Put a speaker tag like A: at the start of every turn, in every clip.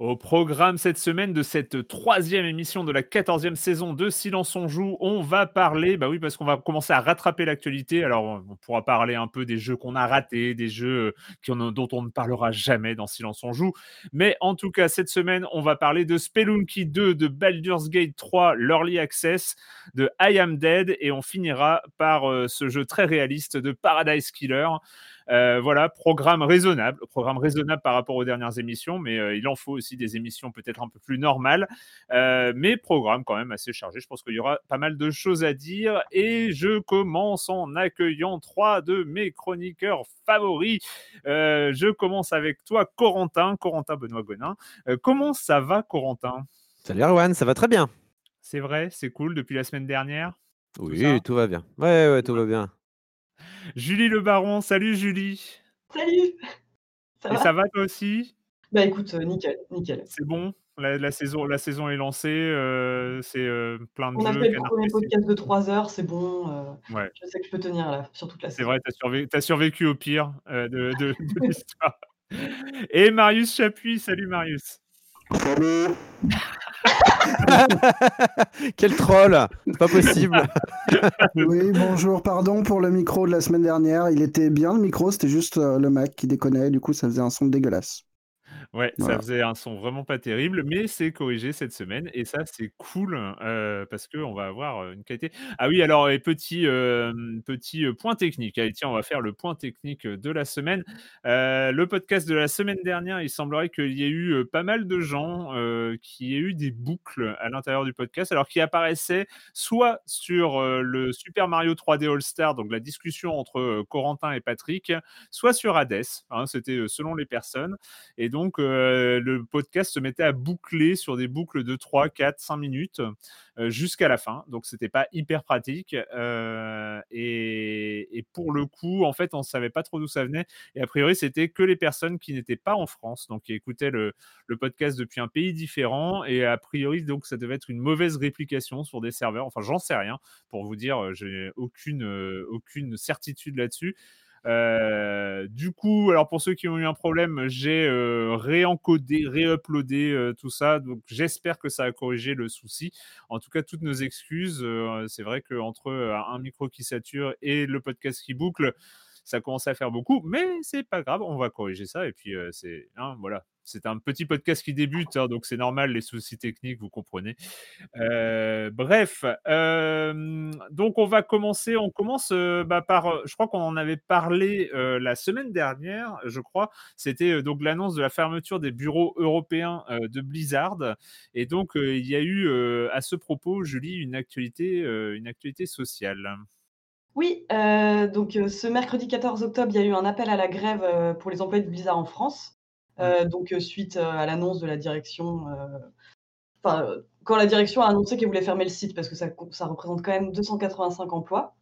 A: Au programme cette semaine de cette troisième émission de la quatorzième saison de Silence on joue, on va parler, bah oui, parce qu'on va commencer à rattraper l'actualité. Alors, on pourra parler un peu des jeux qu'on a ratés, des jeux euh, dont on ne parlera jamais dans Silence on joue. Mais en tout cas, cette semaine, on va parler de Spelunky 2, de Baldur's Gate 3, l'Early Access, de I Am Dead, et on finira par euh, ce jeu très réaliste de Paradise Killer. Euh, voilà, programme raisonnable, programme raisonnable par rapport aux dernières émissions, mais euh, il en faut aussi des émissions peut-être un peu plus normales, euh, mais programme quand même assez chargé. Je pense qu'il y aura pas mal de choses à dire et je commence en accueillant trois de mes chroniqueurs favoris. Je commence avec toi, Corentin, Corentin Benoît Gonin. Comment ça va, Corentin?
B: Salut Erwan, ça va très bien.
A: C'est vrai, c'est cool depuis la semaine dernière?
B: Oui, tout va bien. Ouais, ouais, tout va bien.
A: Julie Le Baron, salut Julie.
C: Salut Ça
A: Et
C: va
A: ça va toi aussi?
C: Bah écoute, euh, nickel, nickel.
A: C'est bon? La, la saison, la saison est lancée, euh, c'est euh, plein de
C: On a
A: jeux.
C: fait le premier podcast de 3 heures, c'est bon. euh,
A: Ouais,
C: je sais que je peux tenir là, sur toute la
A: c'est
C: saison.
A: vrai, tu as, survécu au pire de, de- de l'histoire. Et Marius Chapuis, salut Marius.
B: Quel troll pas possible.
D: Oui, bonjour, pardon pour le micro de la semaine dernière. Il était bien le micro, c'était juste euh, le Mac qui déconnait, du coup ça faisait un son dégueulasse.
A: Ouais, ça faisait un son vraiment pas terrible, mais c'est corrigé cette semaine et ça c'est cool euh, parce que on va avoir une qualité. Ah oui, alors et petit euh, petit point technique. Allez, tiens, on va faire le point technique de la semaine. Euh, le podcast de la semaine dernière, il semblerait qu'il y ait eu pas mal de gens qui aient eu des boucles à l'intérieur du podcast, alors qui apparaissaient soit sur le Super Mario 3D All Star, donc la discussion entre Corentin et Patrick, soit sur Hades. hein, C'était selon les personnes. Et donc, euh, le podcast se mettait à boucler sur des boucles de 3, 4, 5 minutes euh, jusqu'à la fin. Donc, c'était pas hyper pratique. euh, et, pour le coup, en fait, on savait pas trop d'où ça venait. Et a priori, c'était que les personnes qui n'étaient pas en France, donc qui écoutaient le, le podcast depuis un pays différent. Et a priori, donc, ça devait être une mauvaise réplication sur des serveurs. Enfin, j'en sais rien. Pour vous dire, j'ai aucune, aucune certitude là-dessus. Euh, du coup, alors pour ceux qui ont eu un problème, j'ai euh, réencodé, réuploadé euh, tout ça. Donc j'espère que ça a corrigé le souci. En tout cas, toutes nos excuses. C'est vrai qu'entre un micro qui sature et le podcast qui boucle, ça commence à faire beaucoup, mais c'est pas grave, on va corriger ça. Et puis c'est hein, voilà, c'est un petit podcast qui débute, hein, donc c'est normal les soucis techniques, vous comprenez. Euh, bref, euh, donc on va commencer. On commence bah, par. Je crois qu'on en avait parlé la semaine dernière. Je crois. C'était donc l'annonce de la fermeture des bureaux européens de Blizzard. Et donc il y a eu à ce propos, Julie, une actualité, une actualité sociale.
C: Oui, donc ce mercredi 14 octobre, il y a eu un appel à la grève pour les employés de Blizzard en France. Mmh. donc suite à l'annonce de la direction quand la direction a annoncé qu'elle voulait fermer le site parce que ça, ça représente quand même 285 emplois.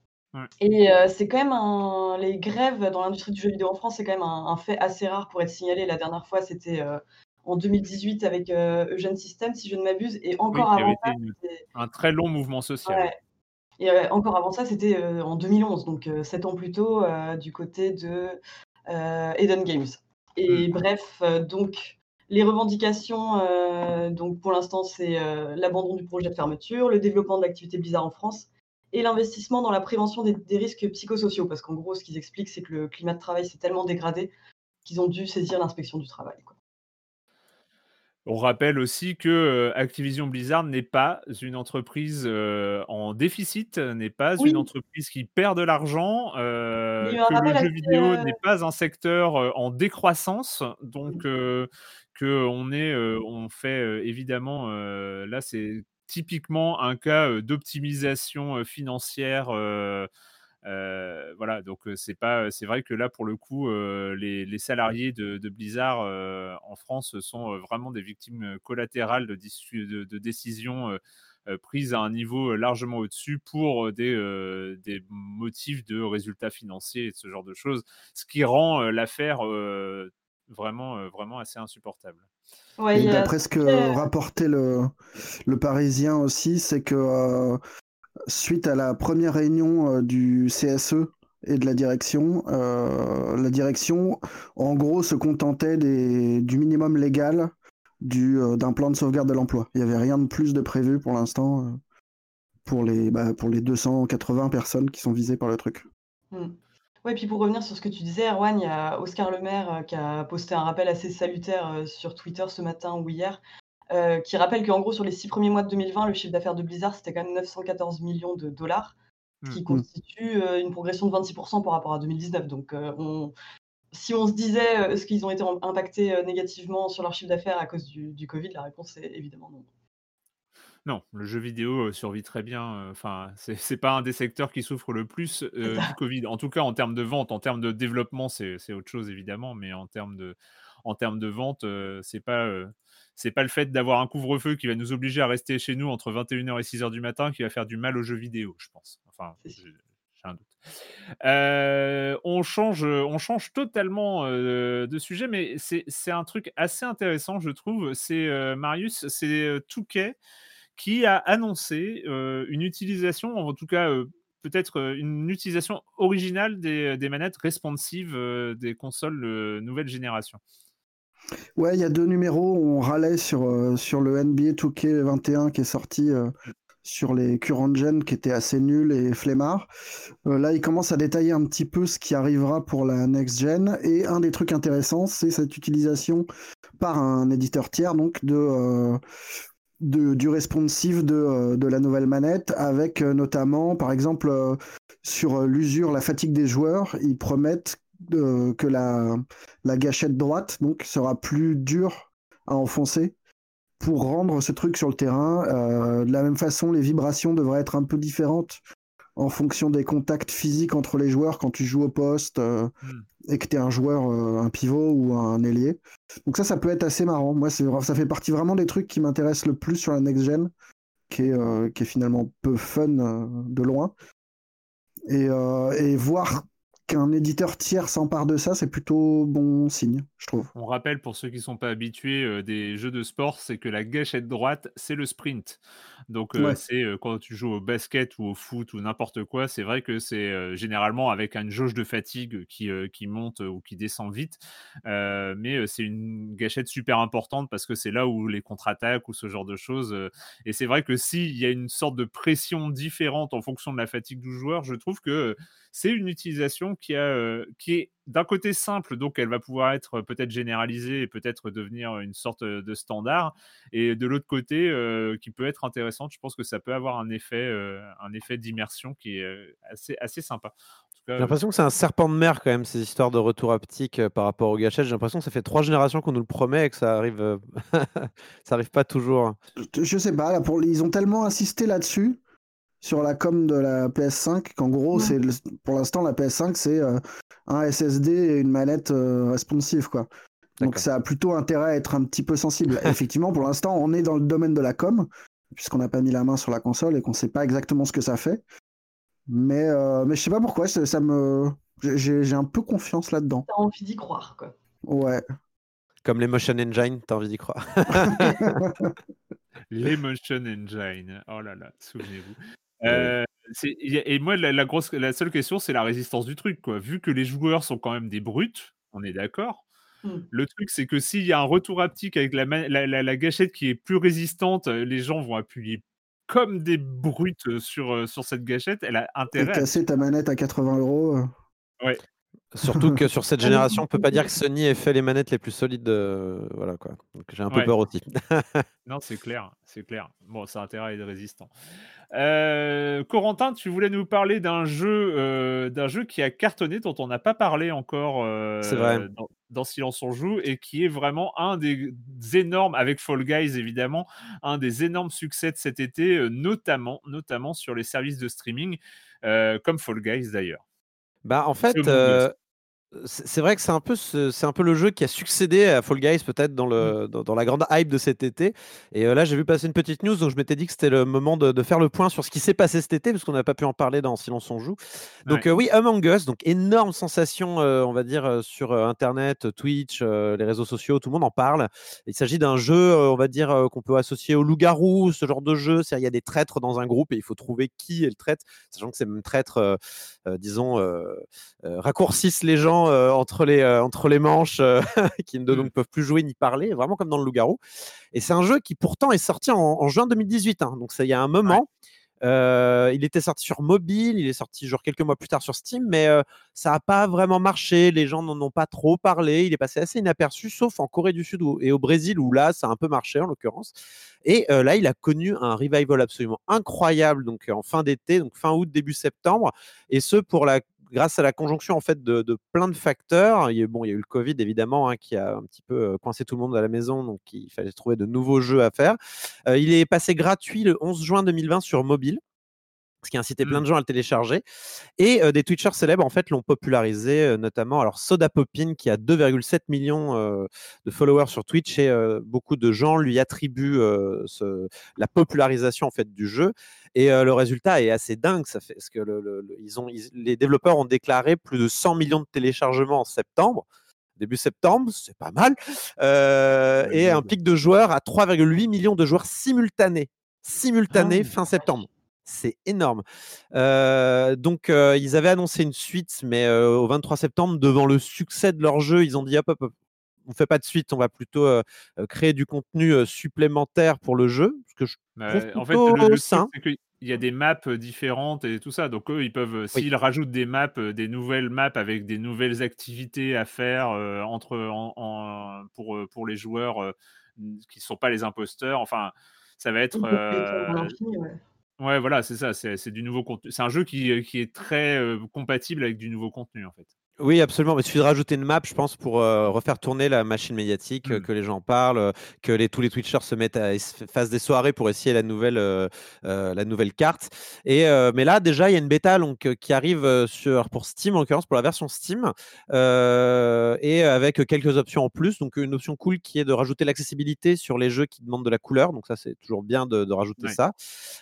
C: Et euh, c'est quand même un, les grèves dans l'industrie du jeu vidéo en France, c'est quand même un, fait assez rare pour être signalé. La dernière fois, c'était euh, en 2018 avec euh, Eugène System, si je ne m'abuse, et encore avant ça,
A: un très long mouvement social.
C: Et encore avant ça, c'était en 2011, donc sept ans plus tôt, du côté de Eden Games. Et mm. bref, donc les revendications, euh, donc pour l'instant, c'est euh, l'abandon du projet de fermeture, le développement de l'activité Blizzard en France et l'investissement dans la prévention des, risques psychosociaux. Parce qu'en gros, ce qu'ils expliquent, c'est que le climat de travail s'est tellement dégradé qu'ils ont dû saisir l'inspection du travail.
A: On rappelle aussi que euh, Activision Blizzard n'est pas une entreprise en déficit, n'est pas une entreprise qui perd de l'argent, que le jeu vidéo n'est pas un secteur en décroissance. Donc, on est, on fait évidemment, là c'est typiquement un cas d'optimisation financière. Voilà, donc c'est pas, c'est vrai que là pour le coup, les, salariés de, Blizzard en France sont vraiment des victimes collatérales de, de, décisions prises à un niveau largement au-dessus pour des, des motifs de résultats financiers et ce genre de choses, ce qui rend l'affaire vraiment, euh, vraiment assez insupportable.
D: Ouais, D'après ce que rapportait le, le Parisien aussi, c'est que euh, suite à la première réunion euh, du CSE et de la direction, la direction, en gros, se contentait des, du minimum légal du, d'un plan de sauvegarde de l'emploi. Il n'y avait rien de plus de prévu pour l'instant pour, les, bah, pour les 280 personnes qui sont visées par le truc.
C: Hmm. Ouais, puis pour revenir sur ce que tu disais, Erwan, il y a Oscar Lemaire euh, qui a posté un rappel assez salutaire euh, sur Twitter ce matin ou hier, euh, qui rappelle qu'en gros, sur les six premiers mois de 2020, le chiffre d'affaires de Blizzard, c'était quand même 914 millions de dollars, ce qui mmh. constitue une progression de 26% par rapport à 2019. Donc, si on se disait, est-ce qu'ils ont été impactés négativement sur leur chiffre d'affaires à cause du, du Covid, la réponse est évidemment non.
A: Non, le jeu vidéo survit très bien. Enfin, c'est pas un des secteurs qui souffre le plus du Covid. En tout cas, en termes de vente, en termes de développement, c'est autre chose évidemment, mais en termes de, en termes de vente, c'est pas, c'est pas le fait d'avoir un couvre-feu qui va nous obliger à rester chez nous entre 21h et 6h du matin qui va faire du mal aux jeux vidéo, je pense. Enfin, j'ai un doute. on, change, on change totalement de sujet, mais c'est un truc assez intéressant, je trouve. C'est Marius, c'est Touquet qui a annoncé une utilisation, en tout cas peut-être une utilisation originale des, manettes responsives des consoles nouvelle génération.
D: Ouais, il y a deux numéros. On râlait sur, sur le NBA 2K21 qui est sorti sur les current gen qui étaient assez nuls et flemmards. là, il commence à détailler un petit peu ce qui arrivera pour la next gen. Et un des trucs intéressants, c'est cette utilisation par un éditeur tiers donc de du responsive de, euh, de, la nouvelle manette, avec euh, notamment, par exemple, euh, sur l'usure, la fatigue des joueurs, ils promettent que la, la gâchette droite donc, sera plus dure à enfoncer pour rendre ce truc sur le terrain. de la même façon, les vibrations devraient être un peu différentes en fonction des contacts physiques entre les joueurs quand tu joues au poste euh, hmm. et que tu es un joueur, euh, un pivot ou un ailier. Donc ça, ça peut être assez marrant. Moi, ça fait partie vraiment des trucs qui m'intéressent le plus sur la next-gen, qui, est, euh, qui est finalement peu fun de loin. Et, et voir qu'un éditeur tiers s'empare de ça, c'est plutôt bon signe, je trouve.
A: On rappelle pour ceux qui ne sont pas habitués euh, des jeux de sport, c'est que la gâchette droite, c'est le sprint. Donc euh, c'est euh, quand tu joues au basket ou au foot ou n'importe quoi, c'est vrai que c'est généralement avec une jauge de fatigue qui, qui monte ou qui descend vite. mais c'est une gâchette super importante parce que c'est là où les contre-attaques ou ce genre de choses. et c'est vrai que s'il y a une sorte de pression différente en fonction de la fatigue du joueur, je trouve que c'est une utilisation qui, a, euh, qui est d'un côté simple, donc elle va pouvoir être euh, peut-être généralisée et peut-être devenir une sorte de standard, et de l'autre côté, euh, qui peut être intéressante. Je pense que ça peut avoir un effet, un effet d'immersion qui est assez, assez sympa.
B: J'ai l'impression que c'est un serpent de mer quand même, ces histoires de retour optique par rapport aux gâchettes. J'ai l'impression que ça fait trois générations qu'on nous le promet et que ça arrive, ça arrive pas toujours.
D: Je sais pas, là, pour... ils ont tellement insisté là-dessus sur la com de la PS5 qu'en gros, c'est pour l'instant la PS5 c'est euh, un SSD et une manette euh, responsive quoi. Donc ça a plutôt intérêt à être un petit peu sensible. Effectivement, pour l'instant, on est dans le domaine de la com puisqu'on n'a pas mis la main sur la console et qu'on sait pas exactement ce que ça fait. Mais euh, mais je sais pas pourquoi ça, me j'ai un peu confiance là-dedans.
C: T'as envie d'y croire quoi.
D: Ouais.
B: Comme les motion engine, t'as envie d'y croire.
A: les motion engine. Oh là là, souvenez-vous. Euh, et moi, la, grosse, la seule question, c'est la résistance du truc. Quoi. Vu que les joueurs sont quand même des brutes, on est d'accord. Mmh. Le truc, c'est que s'il y a un retour haptique avec la, la, gâchette qui est plus résistante, les gens vont appuyer comme des brutes sur, sur cette gâchette. Elle a intérêt.
D: Et casser ta manette à 80 euros.
A: Ouais.
B: Surtout que sur cette génération, on peut pas dire que Sony ait fait les manettes les plus solides. Voilà quoi. Donc j'ai un peu peur aussi.
A: non, c'est clair, c'est clair. Bon, ça a intérêt à être résistant. Euh, Corentin, tu voulais nous parler d'un jeu, euh, d'un jeu qui a cartonné, dont on n'a pas parlé encore euh, Dans, Silence on joue, et qui est vraiment un des énormes, avec Fall Guys évidemment, un des énormes succès de cet été, notamment, notamment sur les services de streaming, comme Fall Guys d'ailleurs.
B: Bah en fait, c'est vrai que c'est un, peu c'est un peu le jeu qui a succédé à Fall Guys, peut-être dans, le, mmh. dans, la grande hype de cet été. Et euh, là, j'ai vu passer une petite news, donc je m'étais dit que c'était le moment de, faire le point sur ce qui s'est passé cet été, parce qu'on n'a pas pu en parler dans Silence on joue. Donc, euh, oui, Among Us, donc énorme sensation, euh, on va dire, sur Internet, Twitch, les réseaux sociaux, tout le monde en parle. Il s'agit d'un jeu, on va dire, qu'on peut associer au loup-garou, ce genre de jeu. C'est-à-dire, il y a des traîtres dans un groupe et il faut trouver qui est le traître, sachant que ces mêmes traîtres, disons, raccourcissent les gens euh, entre, les, euh, entre les manches euh, qui ne donc, mmh. peuvent plus jouer ni parler, vraiment comme dans le Loup-Garou. Et c'est un jeu qui pourtant est sorti en, juin 2018, hein. donc ça il y a un moment. il était sorti sur mobile, il est sorti genre quelques mois plus tard sur Steam, mais ça n'a pas vraiment marché. Les gens n'en ont pas trop parlé. Il est passé assez inaperçu, sauf en Corée du Sud et au Brésil où là, ça a un peu marché en l'occurrence. Et là, il a connu un revival absolument incroyable, donc en fin d'été, donc fin août, début septembre, et ce pour la grâce à la conjonction en fait de, plein de facteurs. Il y, a, eu le Covid évidemment hein, qui a un petit peu coincé tout le monde à la maison, donc il fallait trouver de nouveaux jeux à faire. il est passé gratuit le 11 juin 2020 sur mobile ce qui a incité plein mmh. de gens à le télécharger. Et des Twitchers célèbres, en fait, l'ont popularisé, notamment, alors Soda Popin, qui a 2,7 millions de followers sur Twitch, et beaucoup de gens lui attribuent ce, la popularisation, en fait, du jeu. Et le résultat est assez dingue, ça fait, parce que le, ils ont, les développeurs ont déclaré plus de 100 millions de téléchargements en septembre début septembre, c'est pas mal, et un pic de joueurs à 3,8 millions de joueurs simultanés, simultanés ah fin septembre. C'est énorme. donc, ils avaient annoncé une suite, mais au 23 septembre, devant le succès de leur jeu, ils ont dit hop, hop, hop on fait pas de suite, on va plutôt créer du contenu supplémentaire pour le jeu. Ce que je trouve en fait, le, sain.
A: il y a des maps différentes et tout ça. Donc eux, ils peuvent, s'ils rajoutent des maps, des nouvelles maps avec des nouvelles activités à faire entre, en, pour, pour les joueurs qui ne sont pas les imposteurs. Enfin, ça va être. Ouais, voilà, c'est ça. C'est du nouveau contenu. C'est un jeu qui, qui est très compatible avec du nouveau contenu, en fait.
B: Oui, absolument. Il suffit de rajouter une map, je pense, pour refaire tourner la machine médiatique, mmh. que les gens parlent, que les, tous les Twitchers se mettent à fassent des soirées pour essayer la nouvelle, la nouvelle carte. Et mais là, déjà, il y a une bêta donc, qui arrive sur pour Steam, en l'occurrence pour la version Steam, et avec quelques options en plus. Donc une option cool qui est de rajouter l'accessibilité sur les jeux qui demandent de la couleur. Donc ça, c'est toujours bien de, rajouter ça.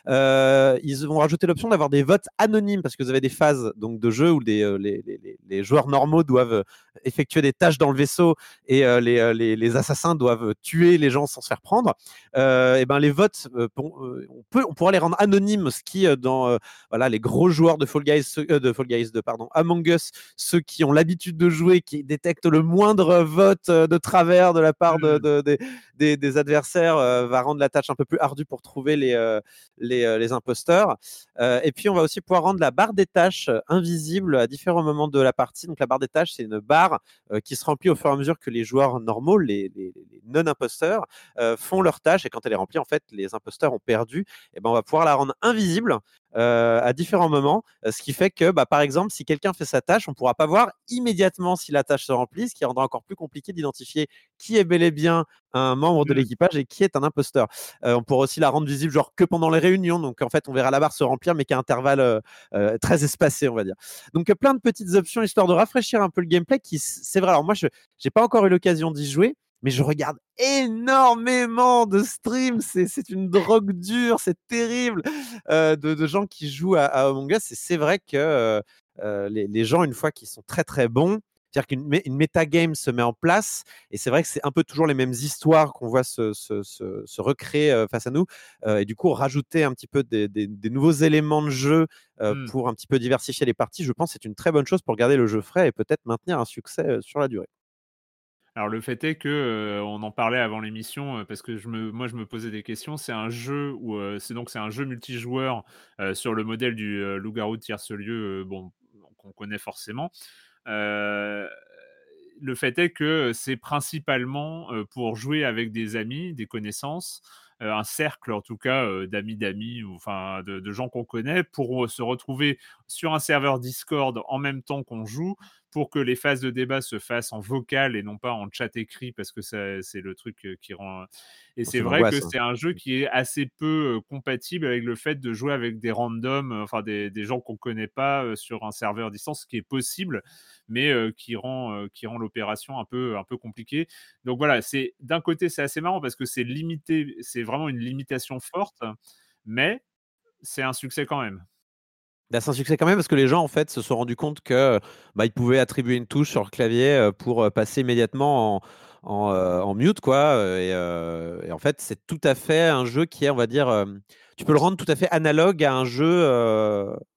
B: ils vont rajouter l'option d'avoir des votes anonymes parce que vous avez des phases donc de jeu où les, les, les joueurs normaux doivent effectuer des tâches dans le vaisseau et les, les, les, assassins doivent tuer les gens sans se faire prendre, et ben les votes, on, peut, on pourra les rendre anonymes, ce qui dans voilà les gros joueurs de Fall Guys, de Fall Guys, de pardon, Among Us, ceux qui ont l'habitude de jouer, qui détectent le moindre vote de travers de la part de, mmh. de, des, des, adversaires, va rendre la tâche un peu plus ardue pour trouver les, les, les imposteurs. et puis on va aussi pouvoir rendre la barre des tâches invisible à différents moments de la partie. Donc la barre des tâches, c'est une barre qui se remplit au fur et à mesure que les joueurs normaux, les, non-imposteurs, font leur tâche. Et quand elle est remplie, en fait, les imposteurs ont perdu. Et ben on va pouvoir la rendre invisible euh, à différents moments, euh, ce qui fait que, bah, par exemple, si quelqu'un fait sa tâche, on ne pourra pas voir immédiatement si la tâche se remplit, ce qui rendra encore plus compliqué d'identifier qui est bel et bien un membre de mmh. l'équipage et qui est un imposteur. Euh, on pourra aussi la rendre visible genre que pendant les réunions, donc en fait on verra la barre se remplir mais qu'à intervalles très espacés, on va dire. Donc plein de petites options histoire de rafraîchir un peu le gameplay. Qui c'est vrai. Alors moi je n'ai pas encore eu l'occasion d'y jouer, mais je regarde énormément de streams. C'est une drogue dure, c'est terrible euh, de, gens qui jouent à, Among Us. Et c'est vrai que euh, euh, les, gens, une fois qu'ils sont très très bons, c'est-à-dire qu'une une game se met en place, et c'est vrai que c'est un peu toujours les mêmes histoires qu'on voit se, se, se, recréer face à nous, et du coup rajouter un petit peu des, des, nouveaux éléments de jeu mmh. pour un petit peu diversifier les parties, je pense que c'est une très bonne chose pour garder le jeu frais et peut-être maintenir un succès sur la durée.
A: Alors le fait est que on en parlait avant l'émission parce que je me, moi je me posais des questions. C'est un jeu où c'est donc c'est un jeu multijoueur sur le modèle du loup-garou de tierce lieu, bon qu'on connaît forcément. le fait est que c'est principalement pour jouer avec des amis, des connaissances, un cercle en tout cas d'amis d'amis ou enfin de, de gens qu'on connaît pour se retrouver sur un serveur Discord en même temps qu'on joue pour que les phases de débat se fassent en vocal et non pas en chat écrit, parce que c'est le truc qui rend. Et c'est vrai que c'est un jeu qui est assez peu compatible avec le fait de jouer avec des randoms, enfin des, des gens qu'on connaît pas sur un serveur distance, ce qui est possible, mais qui rend, qui rend l'opération un peu, un peu compliquée. Donc voilà, c'est d'un côté c'est assez marrant parce que c'est limité, c'est vraiment une limitation forte, mais c'est un succès quand même.
B: Bah, c'est un succès quand même parce que les gens en fait se sont rendus compte que bah, ils pouvaient attribuer une touche sur le clavier pour passer immédiatement en, en, mute quoi. Et en fait, c'est tout à fait un jeu qui est, on va dire, tu peux le rendre tout à fait analogue à un jeu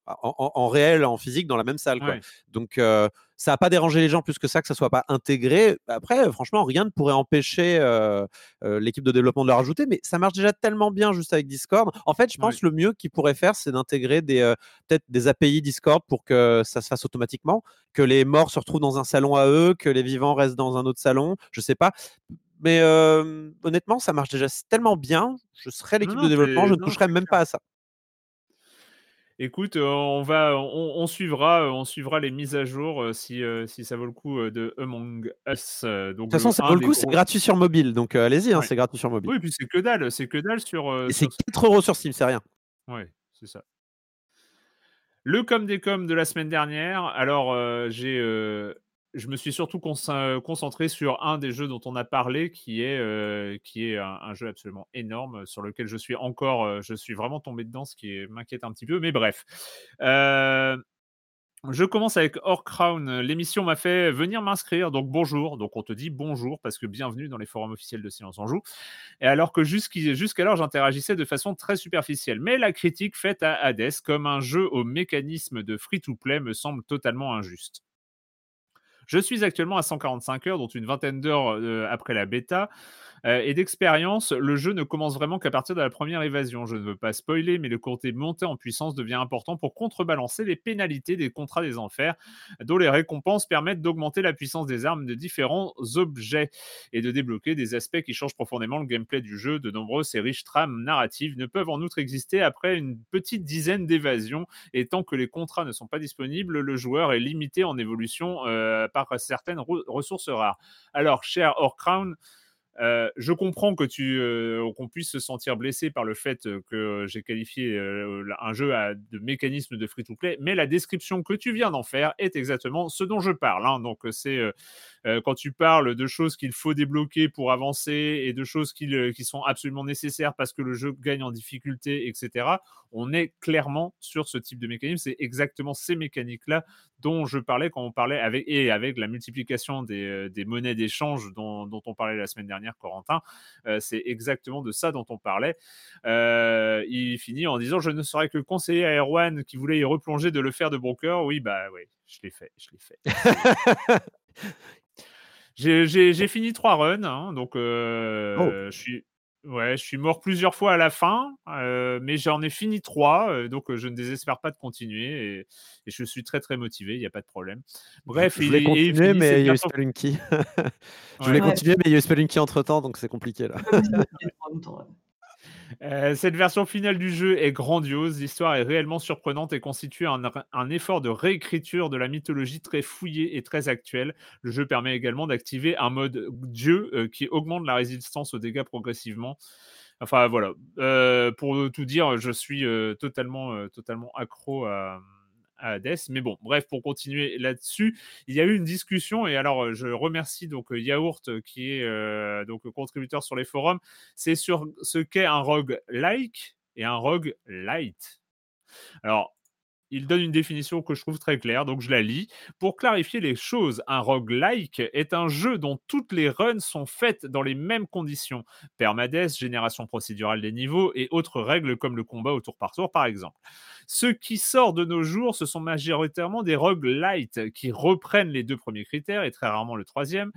B: en, réel, en physique, dans la même salle. Quoi. Donc, ça n'a pas dérangé les gens plus que ça que ça soit pas intégré. Après, franchement, rien ne pourrait empêcher l'équipe de développement de le rajouter, mais ça marche déjà tellement bien juste avec Discord. En fait, je pense que le mieux qu'ils pourraient faire, c'est d'intégrer des peut-être des API Discord pour que ça se fasse automatiquement, que les morts se retrouvent dans un salon à eux, que les vivants restent dans un autre salon. Je sais pas. Mais honnêtement, ça marche déjà tellement bien. Je serais l'équipe de développement, je ne toucherais même pas à ça.
A: Écoute, on va, on, suivra, on suivra les mises à jour si, si ça vaut le coup de Among Us.
B: de toute façon, ça vaut le coup, c'est gratuit sur mobile, donc allez-y, hein, c'est gratuit sur mobile.
A: Oui, et puis c'est que dalle, c'est que dalle sur.
B: et c'est 4 euros sur Steam, c'est rien.
A: Ouais, c'est ça. Le com des com de la semaine dernière. Alors, j'ai je me suis surtout concentré sur un des jeux dont on a parlé, qui est, euh, qui est un, jeu absolument énorme, sur lequel je suis encore, euh, je suis vraiment tombé dedans, ce qui m'inquiète un petit peu, mais bref. Euh, je commence avec Crown. L'émission m'a fait venir m'inscrire, donc bonjour. Donc on te dit bonjour parce que bienvenue dans les forums officiels de Silence en Joue. Et alors que jusqu'alors j'interagissais de façon très superficielle. Mais la critique faite à Hades comme un jeu au mécanisme de free-to-play me semble totalement injuste. Je suis actuellement à 145 heures, dont une vingtaine d'heures euh, après la bêta. Euh, et d'expérience, le jeu ne commence vraiment qu'à partir de la première évasion. Je ne veux pas spoiler, mais le côté monté en puissance devient important pour contrebalancer les pénalités des contrats des enfers, dont les récompenses permettent d'augmenter la puissance des armes de différents objets et de débloquer des aspects qui changent profondément le gameplay du jeu. De nombreuses et riches trames narratives ne peuvent en outre exister après une petite dizaine d'évasions, et tant que les contrats ne sont pas disponibles, le joueur est limité en évolution euh, par certaines ressources rares. Alors, cher Orcrown, Je comprends que tu qu'on puisse se sentir blessé par le fait que j'ai qualifié un jeu de mécanismes de free-to-play, mais la description que tu viens d'en faire est exactement ce dont je parle. Hein. Donc c'est quand tu parles de choses qu'il faut débloquer pour avancer et de choses qui, qui, sont absolument nécessaires parce que le jeu gagne en difficulté, etc. On est clairement sur ce type de mécanisme. C'est exactement ces mécaniques-là dont je parlais quand on parlait avec et avec la multiplication des, des monnaies d'échange dont, dont on parlait la semaine dernière Corentin. Euh, c'est exactement de ça dont on parlait. Euh, il finit en disant Je ne saurais que conseiller à Erwan qui voulait y replonger de le faire de bon cœur. Oui, bah oui, je l'ai fait. Je l'ai fait. J'ai fini trois runs, hein, donc euh, oh. je suis Ouais, je suis mort plusieurs fois à la fin, euh, mais j'en ai fini trois, euh, donc euh, je ne désespère pas de continuer et, je suis très très motivé, il n'y a pas de problème.
B: Bref, je voulais continuer, mais il y a eu Spelunky. je voulais continuer, mais il y a eu Spelunky entre temps, donc c'est compliqué là.
A: Euh, cette version finale du jeu est grandiose, l'histoire est réellement surprenante et constitue un, effort de réécriture de la mythologie très fouillée et très actuelle. Le jeu permet également d'activer un mode Dieu euh, qui augmente la résistance aux dégâts progressivement. Enfin voilà, euh, pour tout dire, je suis totalement, totalement accro à, Mais bon, bref, pour continuer là-dessus, il y a eu une discussion et alors euh, je remercie donc euh, Yaourt euh, qui est donc contributeur sur les forums. C'est sur ce qu'est un rogue like et un rogue light. Alors, il donne une définition que je trouve très claire, donc je la lis. Pour clarifier les choses, un roguelike est un jeu dont toutes les runs sont faites dans les mêmes conditions. Permades, génération procédurale des niveaux et autres règles comme le combat au tour par tour par exemple. Ce qui sort de nos jours, ce sont majoritairement des roguelites qui reprennent les deux premiers critères et très rarement le troisième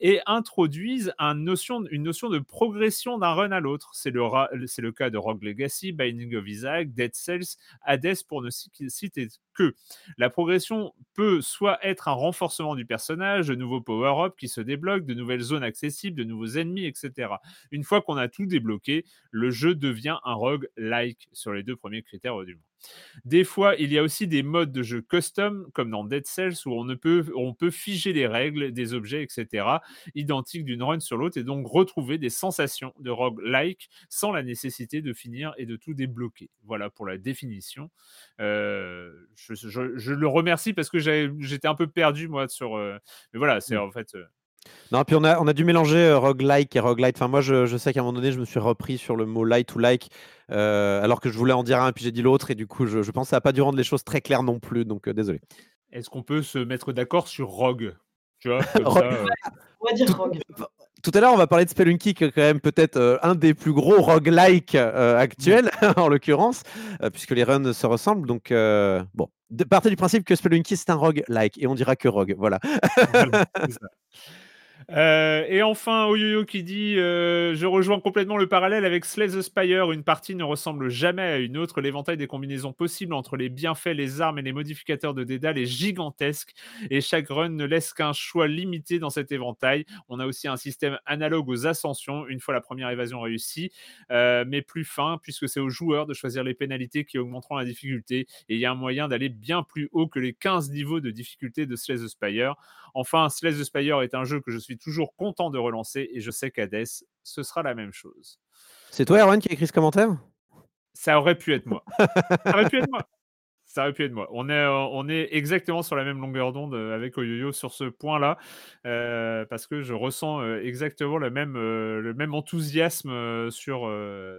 A: et introduisent une notion de progression d'un run à l'autre. C'est le, cas de Rogue Legacy, Binding of Isaac, Dead Cells, Hades pour ne citer que la progression peut soit être un renforcement du personnage, de nouveaux power-ups qui se débloquent, de nouvelles zones accessibles, de nouveaux ennemis, etc. Une fois qu'on a tout débloqué, le jeu devient un rogue-like sur les deux premiers critères du moins. Des fois, il y a aussi des modes de jeu custom, comme dans Dead Cells, où on, ne peut, on peut figer les règles, des objets, etc., identiques d'une run sur l'autre, et donc retrouver des sensations de rogue-like sans la nécessité de finir et de tout débloquer. Voilà pour la définition. Euh, je, le remercie parce que j'étais un peu perdu, moi, sur... Euh, mais voilà, c'est mmh. en fait... Euh,
B: non, puis on a, on a dû mélanger roguelike et roguelite. Enfin, moi, je, je sais qu'à un moment donné, je me suis repris sur le mot light ou like euh, alors que je voulais en dire un, puis j'ai dit l'autre, et du coup, je, je pense que ça n'a pas dû rendre les choses très claires non plus, donc euh, désolé.
A: Est-ce qu'on peut se mettre d'accord sur Rogue? Tu vois,
C: euh. On va dire Rogue.
B: Tout à l'heure, on va parler de Spelunky, qui est quand même peut-être un des plus gros roguelike actuels, en l'occurrence, puisque les runs se ressemblent. Donc, bon, de, partez du principe que Spelunky, c'est un roguelike, et on dira que rogue. Voilà.
A: Euh, et enfin, Oyoyo qui dit euh, Je rejoins complètement le parallèle avec Slay the Spire. Une partie ne ressemble jamais à une autre. L'éventail des combinaisons possibles entre les bienfaits, les armes et les modificateurs de Dédale est gigantesque. Et chaque run ne laisse qu'un choix limité dans cet éventail. On a aussi un système analogue aux ascensions, une fois la première évasion réussie, euh, mais plus fin, puisque c'est aux joueurs de choisir les pénalités qui augmenteront la difficulté. Et il y a un moyen d'aller bien plus haut que les 15 niveaux de difficulté de Slay the Spire. Enfin, Slay the Spire est un jeu que je suis toujours content de relancer et je sais qu'Hades, ce sera la même chose.
B: C'est toi, Erwan, qui a écrit ce commentaire?
A: Ça aurait pu être moi. Ça aurait pu être moi ça aurait pu être moi. On est, euh, on est exactement sur la même longueur d'onde euh, avec Oyoyo sur ce point-là, euh, parce que je ressens exactement le même, le même enthousiasme sur,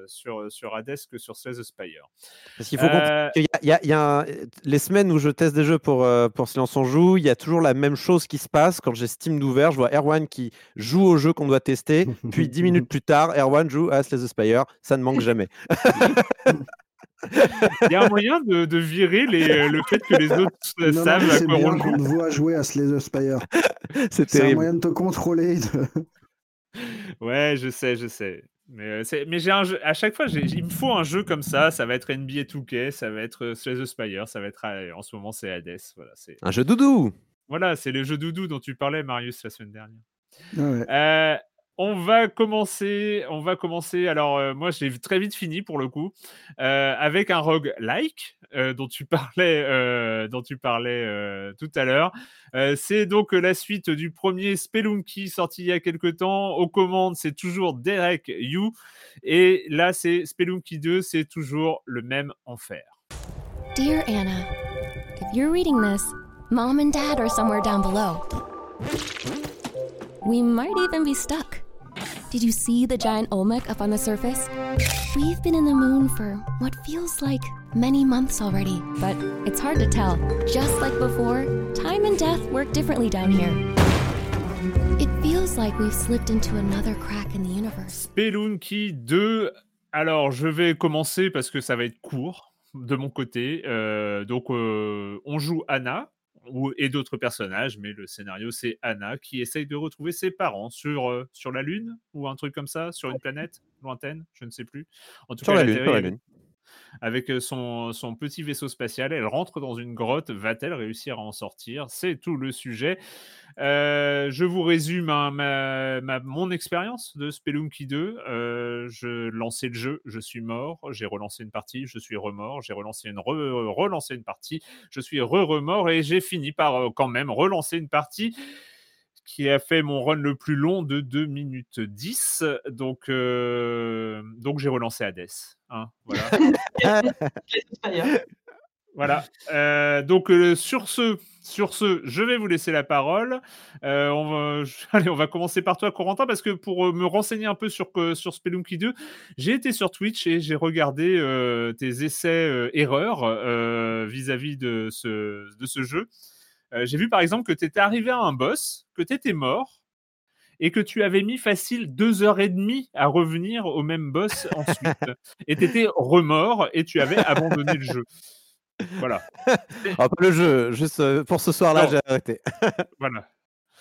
A: sur, sur Hades que sur Slay the Spire.
B: Parce qu'il faut comprendre qu'il y a, y a les semaines où je teste des jeux pour, pour Silence on Joue, il y a toujours la même chose qui se passe. Quand j'ai Steam d'ouvert, je vois Erwan qui joue au jeu qu'on doit tester, puis dix minutes plus tard, Erwan joue à Slay the Spire. Ça ne manque jamais.
A: Il y a un moyen de, virer les, euh, le fait que les autres savent
D: à quoi on qu'on te voit jouer à Slay the Spire. C'est un moyen de te contrôler.
A: Ouais, je sais, je sais. Mais, euh, mais j'ai un jeu, à chaque fois, il me faut un jeu comme ça. Ça va être NBA 2K, ça va être euh, Slay the Spire, ça va être en ce moment c'est Hades. Voilà, c'est
B: un jeu doudou.
A: Voilà, c'est les jeux doudou dont tu parlais, Marius, la semaine dernière. Ah ouais on va commencer, on va commencer. Alors moi, j'ai très vite fini pour le coup avec un rogue like dont tu parlais, dont tu parlais tout à l'heure. c'est donc la suite du premier Spelunky sorti il y a quelque temps. Aux commandes, c'est toujours Derek You, et là, c'est Spelunky 2, c'est toujours le même enfer.
E: Dear Anna, if you're reading this, mom and dad are somewhere down below. We might even be stuck. Did you see the giant Olmec up on the surface? We've been in the moon for what feels like many months already, but it's hard to tell. Just like before, time and death work differently down here. It feels like we've slipped into another crack in the universe.
A: Spelunky 2. Alors, je vais commencer parce que ça va être court de mon côté. Euh, donc, euh, on joue Anna, et d'autres personnages, mais le scénario, c'est Anna qui essaye de retrouver ses parents sur, euh, sur la Lune ou un truc comme ça, sur une planète lointaine, je ne sais plus.
B: En tout sur cas, la Lune, sur la Lune
A: avec son, son, petit vaisseau spatial. Elle rentre dans une grotte. Va-t-elle réussir à en sortir? C'est tout le sujet. Euh, je vous résume ma, mon expérience de Spelunky 2. Euh, je lançais le jeu, je suis mort. J'ai relancé une partie, je suis remort. J'ai relancé une, relancé une partie, je suis re-remort. Et j'ai fini par quand même relancer une partie qui a fait mon run le plus long de 2 minutes 10. Donc, euh, donc j'ai relancé Hades. Hein, voilà. voilà. Euh, donc euh, sur ce, sur ce, je vais vous laisser la parole. on, va, allez, on va commencer par toi, Corentin, parce que pour me renseigner un peu sur, sur Spelunky 2, j'ai été sur Twitch et j'ai regardé tes essais erreurs vis-à-vis de ce, de ce jeu. Euh, j'ai vu par exemple que tu étais arrivé à un boss, que tu étais mort, et que tu avais mis facile deux heures et demie à revenir au même boss ensuite. et tu étais remort et tu avais abandonné le jeu. Voilà.
B: Oh, le jeu, juste euh, pour ce soir-là, j'ai arrêté.
A: voilà.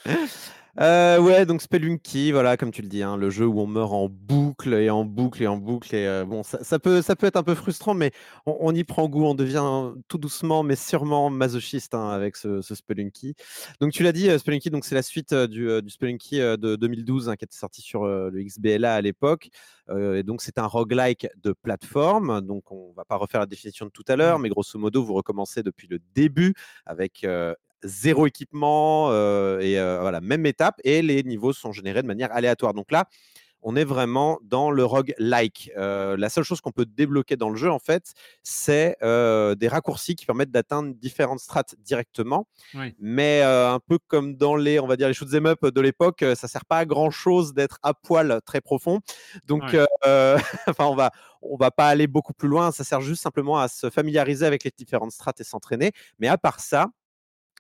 B: Euh, ouais, donc Spelunky, voilà, comme tu le dis, hein, le jeu où on meurt en boucle et en boucle et en boucle. Et euh, bon, ça, peut, ça peut être un peu frustrant, mais on, y prend goût, on devient tout doucement, mais sûrement masochiste hein, avec ce, Spelunky. Donc tu l'as dit, euh, Spelunky, donc c'est la suite du, Spelunky de 2012 hein, qui était sorti sur le XBLA à l'époque. et donc c'est un roguelike de plateforme. Donc on va pas refaire la définition de tout à l'heure, mmh. mais grosso modo, vous recommencez depuis le début avec zéro équipement euh, et euh, voilà, même étape. Et les niveaux sont générés de manière aléatoire. Donc là, on est vraiment dans le rogue-like. Euh, la seule chose qu'on peut débloquer dans le jeu, en fait, c'est des raccourcis qui permettent d'atteindre différentes strates directement. Mais un peu comme dans les, on va dire, les shoot'em up de l'époque, ça sert pas à grand chose d'être à poil très profond. Donc, enfin, on va, on va pas aller beaucoup plus loin. Ça sert juste simplement à se familiariser avec les différentes strates et s'entraîner. Mais à part ça,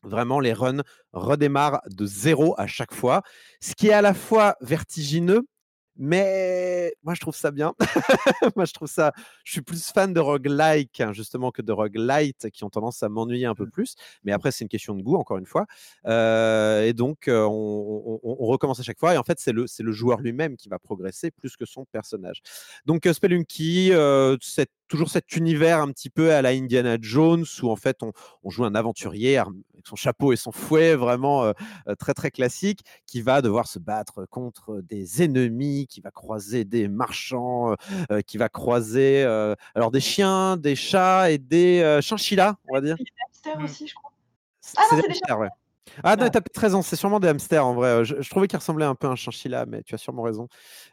B: Vraiment, les runs redémarrent de zéro à chaque fois, ce qui est à la fois vertigineux mais moi, je trouve ça bien. moi, je trouve ça. Je suis plus fan de roguelike, hein, justement, que de roguelite, qui ont tendance à m'ennuyer un peu mmh. plus. Mais après, c'est une question de goût, encore une fois. Euh, et donc, euh, on, recommence à chaque fois. Et en fait, c'est le, le joueur lui-même qui va progresser plus que son personnage. Donc, euh, Spelunky, c'est toujours cet univers un petit peu à la Indiana Jones, où en fait, on, on joue un aventurier avec son chapeau et son fouet, vraiment très, très classique, qui va devoir se battre contre des ennemis qui va croiser des marchands, euh, qui va croiser euh, alors des chiens, des chats et des chinchillas, on va dire. Des
C: hamsters mmh. aussi, je crois.
B: Ah non, c'est des hamsters, ouais. Ah non, t'as peut-être raison, c'est sûrement des hamsters en vrai. Je, trouvais qu'il ressemblait un peu à un chinchilla, mais tu as sûrement raison.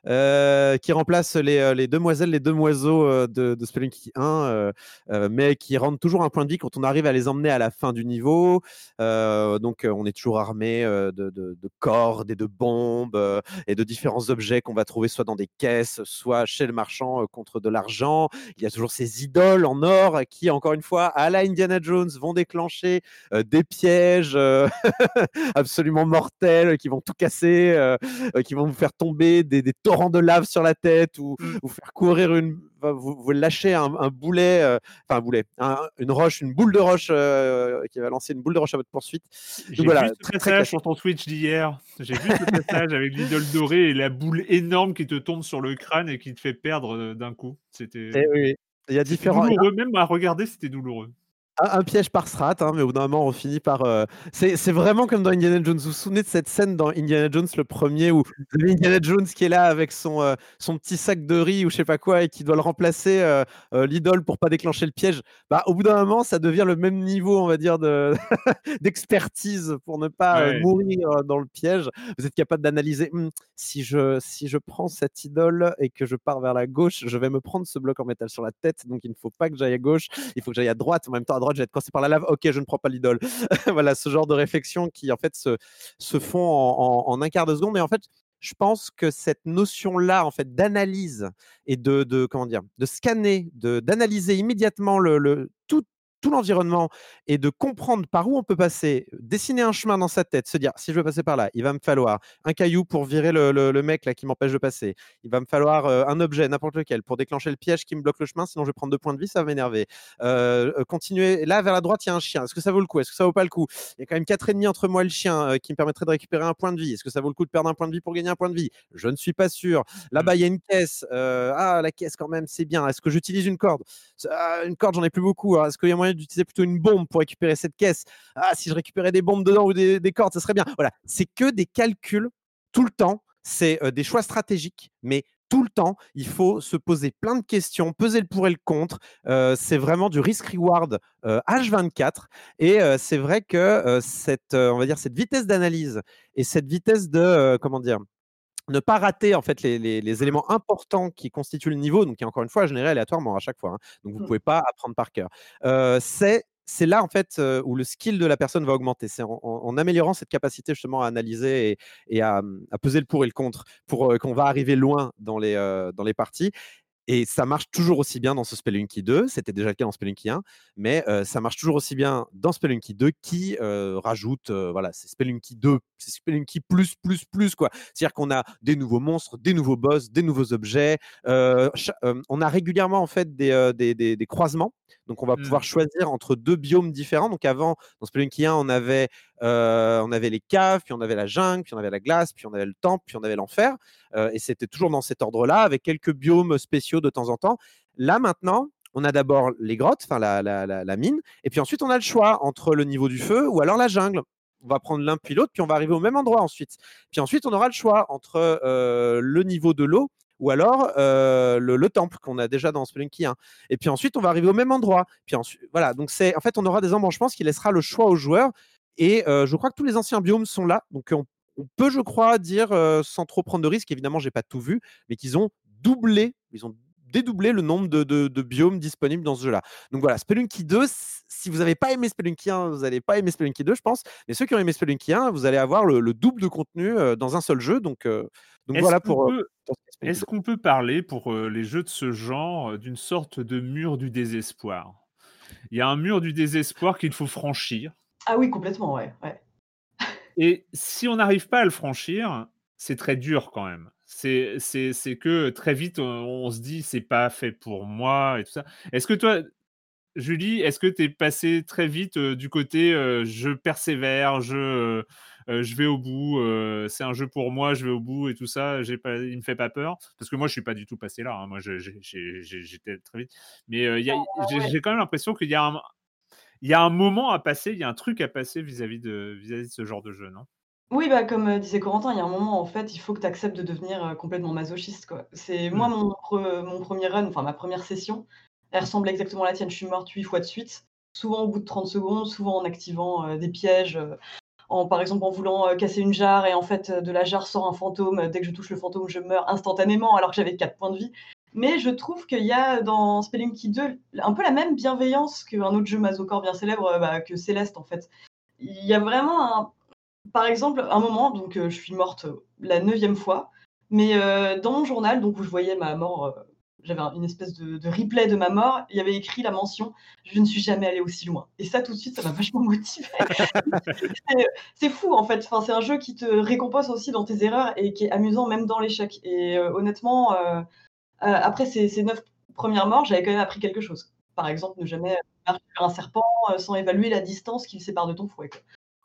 B: Euh, qui remplace les, les, demoiselles, les demoiseaux euh, de, de Spelunky 1, euh, mais qui rendent toujours un point de vie quand on arrive à les emmener à la fin du niveau. donc on est toujours armé de, de, de, cordes et de bombes et de différents objets qu'on va trouver soit dans des caisses, soit chez le marchand contre de l'argent. Il y a toujours ces idoles en or qui, encore une fois, à la Indiana Jones, vont déclencher des pièges. absolument mortels qui vont tout casser, euh, euh, qui vont vous faire tomber des, torrents de lave sur la tête ou mmh. vous faire courir une, vous, vous lâchez un, boulet, euh, enfin un boulet, une roche, une boule de roche qui va lancer une boule de roche à votre poursuite.
A: J'ai vu ce très, passage sur ton Twitch d'hier. J'ai vu ce passage avec l'idole dorée et la boule énorme qui te tombe sur le crâne et qui te fait perdre d'un coup. C'était.
B: Eh oui, Il y a différents.
A: Douloureux, même à regarder, c'était douloureux.
B: Un, piège par strat, hein, mais au bout d'un moment, on finit par. Euh, c'est vraiment comme dans Indiana Jones. Vous vous souvenez de cette scène dans Indiana Jones, le premier, où Indiana Jones qui est là avec son, euh, son petit sac de riz ou je sais pas quoi et qui doit le remplacer, euh, l'idole, pour pas déclencher le piège? Bah, au bout d'un moment, ça devient le même niveau, on va dire, d'expertise pour ne pas mourir dans le piège. Vous êtes capable d'analyser «Hmm, si, je, si je prends cette idole et que je pars vers la gauche, je vais me prendre ce bloc en métal sur la tête, donc il ne faut pas que j'aille à gauche, il faut que j'aille à droite. En même temps, à droite, je vais être coincé par la lave. Ok, je ne prends pas l'idole. voilà, ce genre de réflexion qui en fait se, se font en, un quart de seconde. Mais en fait, je pense que cette notion-là, en fait, d'analyse et de, de, comment dire, de scanner, de d'analyser immédiatement le, le tout, tout l'environnement et de comprendre par où on peut passer, dessiner un chemin dans sa tête, se dire si je veux passer par là, il va me falloir un caillou pour virer le, mec là qui m'empêche de passer. Il va me falloir euh, un objet, n'importe lequel, pour déclencher le piège qui me bloque le chemin, sinon je vais prendre deux points de vie, ça va m'énerver. Euh, euh, continuer là vers la droite, il y a un chien. Est-ce que ça vaut le coup? Est-ce que ça vaut pas le coup? Il y a quand même quatre et demi entre moi et le chien qui me permettrait de récupérer un point de vie. Est-ce que ça vaut le coup de perdre un point de vie pour gagner un point de vie? Je ne suis pas sûr. Là-bas, mmh. il y a une caisse. ah, la caisse quand même, c'est bien. Est-ce que j'utilise une corde? Ah, Une corde, j'en ai plus beaucoup. Est-ce qu'il y a moyen d'utiliser plutôt une bombe pour récupérer cette caisse. Ah, si je récupérais des bombes dedans ou des, cordes, ça serait bien. Voilà, c'est que des calculs tout le temps. C'est euh, des choix stratégiques, mais tout le temps, il faut se poser plein de questions, peser le pour et le contre. Euh, c'est vraiment du risk-reward H24. Euh, et c'est vrai que cette, on va dire, cette vitesse d'analyse et cette vitesse de, comment dire, ne pas rater en fait les, éléments importants qui constituent le niveau, donc qui est encore une fois généré aléatoirement à chaque fois. Hein. donc vous ne mmh. pouvez pas apprendre par cœur. c'est c'est là en fait où le skill de la personne va augmenter. C'est en, améliorant cette capacité justement à analyser et, à, peser le pour et le contre pour qu'on va arriver loin dans les, dans les parties. Et ça marche toujours aussi bien dans ce Spelunky 2, c'était déjà le cas dans Spelunky 1, mais ça marche toujours aussi bien dans Spelunky 2 qui rajoute, voilà, c'est Spelunky 2, c'est Spelunky plus, plus, plus, quoi. C'est-à-dire qu'on a des nouveaux monstres, des nouveaux boss, des nouveaux objets. on a régulièrement en fait des, des, croisements, donc on va pouvoir mmh. choisir entre deux biomes différents. Donc avant, dans Spelunky 1, on avait euh, on avait les caves, puis on avait la jungle, puis on avait la glace, puis on avait le temple, puis on avait l'enfer. Euh, et c'était toujours dans cet ordre-là, avec quelques biomes spéciaux de temps en temps. Là, maintenant, on a d'abord les grottes, enfin la, mine, et puis ensuite on a le choix entre le niveau du feu ou alors la jungle. On va prendre l'un puis l'autre, puis on va arriver au même endroit ensuite. Puis ensuite, on aura le choix entre euh, le niveau de l'eau ou alors le, temple qu'on a déjà dans Spelunky 1. Et puis ensuite, on va arriver au même endroit. Puis ensuite, voilà. Donc c'est en fait, on aura des embranchements, qui laissera le choix aux joueurs et je crois que tous les anciens biomes sont là. Donc on, peut, je crois, dire sans trop prendre de risques, évidemment, j'ai pas tout vu, mais qu'ils ont doublé, ils ont dédoublé le nombre de, biomes disponibles dans ce jeu-là. Donc voilà, Spelunky 2, si vous n'avez pas aimé Spelunky 1, vous n'allez pas aimer Spelunky 2, je pense. Mais ceux qui ont aimé Spelunky 1, vous allez avoir le, double de contenu dans un seul jeu. Donc, donc voilà pour.
A: Est-ce qu'on peut parler pour les jeux de ce genre d'une sorte de mur du désespoir? Il y a un mur du désespoir qu'il faut franchir.
C: Ah oui, complètement, ouais.
A: Et si on n'arrive pas à le franchir, c'est très dur quand même. C'est, que très vite, on, se dit, c'est pas fait pour moi et tout ça. Est-ce que toi, Julie, est-ce que tu es passé très vite du côté je persévère, je, je vais au bout, c'est un jeu pour moi, je vais au bout et tout ça, pas, il me fait pas peur? Parce que moi, je suis pas du tout passé là. Hein. Moi, j'étais très vite. Mais ah j'ai, quand même l'impression qu'il y a un, il y a un moment à passer, il y a un truc à passer vis-à-vis de, vis de ce genre de jeu, non?
C: Oui, bah, comme euh, disait Corentin, il y a un moment, en fait, il faut que tu acceptes de devenir euh, complètement masochiste. C'est moi, mmh. mon, mon premier run, enfin ma première session, elle ressemble exactement à la tienne. Je suis morte huit fois de suite, souvent au bout de 30 secondes, souvent en activant euh, des pièges. en, par exemple, en voulant casser une jarre et en fait, de la jarre sort un fantôme. Dès que je touche le fantôme, je meurs instantanément alors que j'avais 4 points de vie. Mais je trouve qu'il y a dans Spelunky 2 un peu la même bienveillance qu'un autre jeu Mazocore bien célèbre, euh, bah, que Céleste en fait. Il y a vraiment un. Par exemple, un moment, donc euh, je suis morte la neuvième fois, mais euh, dans mon journal, donc où je voyais ma mort, j'avais une espèce de, replay de ma mort, il y avait écrit la mention Je ne suis jamais allée aussi loin. Et ça, tout de suite, ça m'a vachement motivée. c'est fou en fait. Enfin, c'est un jeu qui te récompense aussi dans tes erreurs et qui est amusant même dans l'échec. Et honnêtement, euh, après ces, neuf premières morts, j'avais quand même appris quelque chose. Par exemple, ne jamais marcher sur un serpent euh, sans évaluer la distance qui le sépare de ton fouet.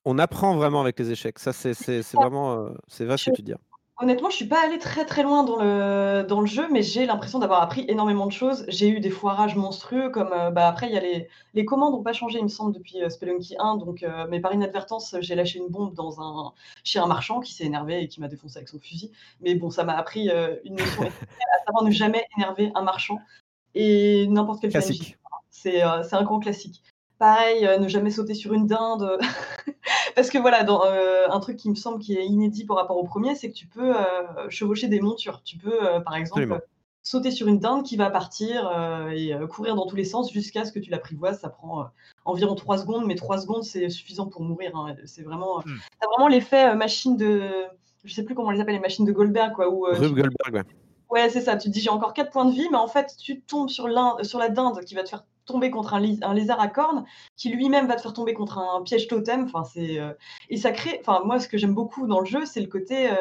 B: On apprend vraiment avec les échecs. Ça, c'est vraiment, euh, c'est vrai ce que tu dis.
C: Honnêtement, je suis pas allée très, très loin dans le dans le jeu, mais j'ai l'impression d'avoir appris énormément de choses. J'ai eu des foirages monstrueux comme, heu, bah, après il y a les les commandes ont pas changé, il me semble, depuis, heu, Spelunky 1 donc heu, mais par inadvertance, j'ai lâché une bombe dans un chez un marchand qui s'est énervé et qui m'a défoncé avec son fusil. Mais bon, ça m'a appris, heu, une notion à savoir ne jamais énerver un marchand et n'importe quel.
B: Classique.
C: C'est, heu, c'est un grand classique. Pareil, heu, ne jamais sauter sur une dinde, parce que voilà, dans, heu, un truc qui me semble qui est inédit par rapport au 1er, c'est que tu peux, heu, chevaucher des montures. Tu peux, par exemple,
B: Absolument.
C: sauter sur une dinde qui va partir, et courir dans tous les sens jusqu'à ce que tu l'apprivoises. Ça prend, environ 3 secondes, mais 3 secondes, c'est suffisant pour mourir, hein. C'est vraiment, tu as vraiment l'effet, machine de je sais plus comment on les appelle, les machines de Goldberg quoi, où,
B: Rube Goldberg, ouais.
C: ouais, c'est ça, tu te dis: «J'ai encore 4 points de vie», mais en fait, tu tombes sur la dinde qui va te faire tomber contre un lézard à cornes, qui lui-même va te faire tomber contre un piège totem. Enfin, c'est, heu et ça crée enfin, moi, ce que j'aime beaucoup dans le jeu, c'est le côté, heu,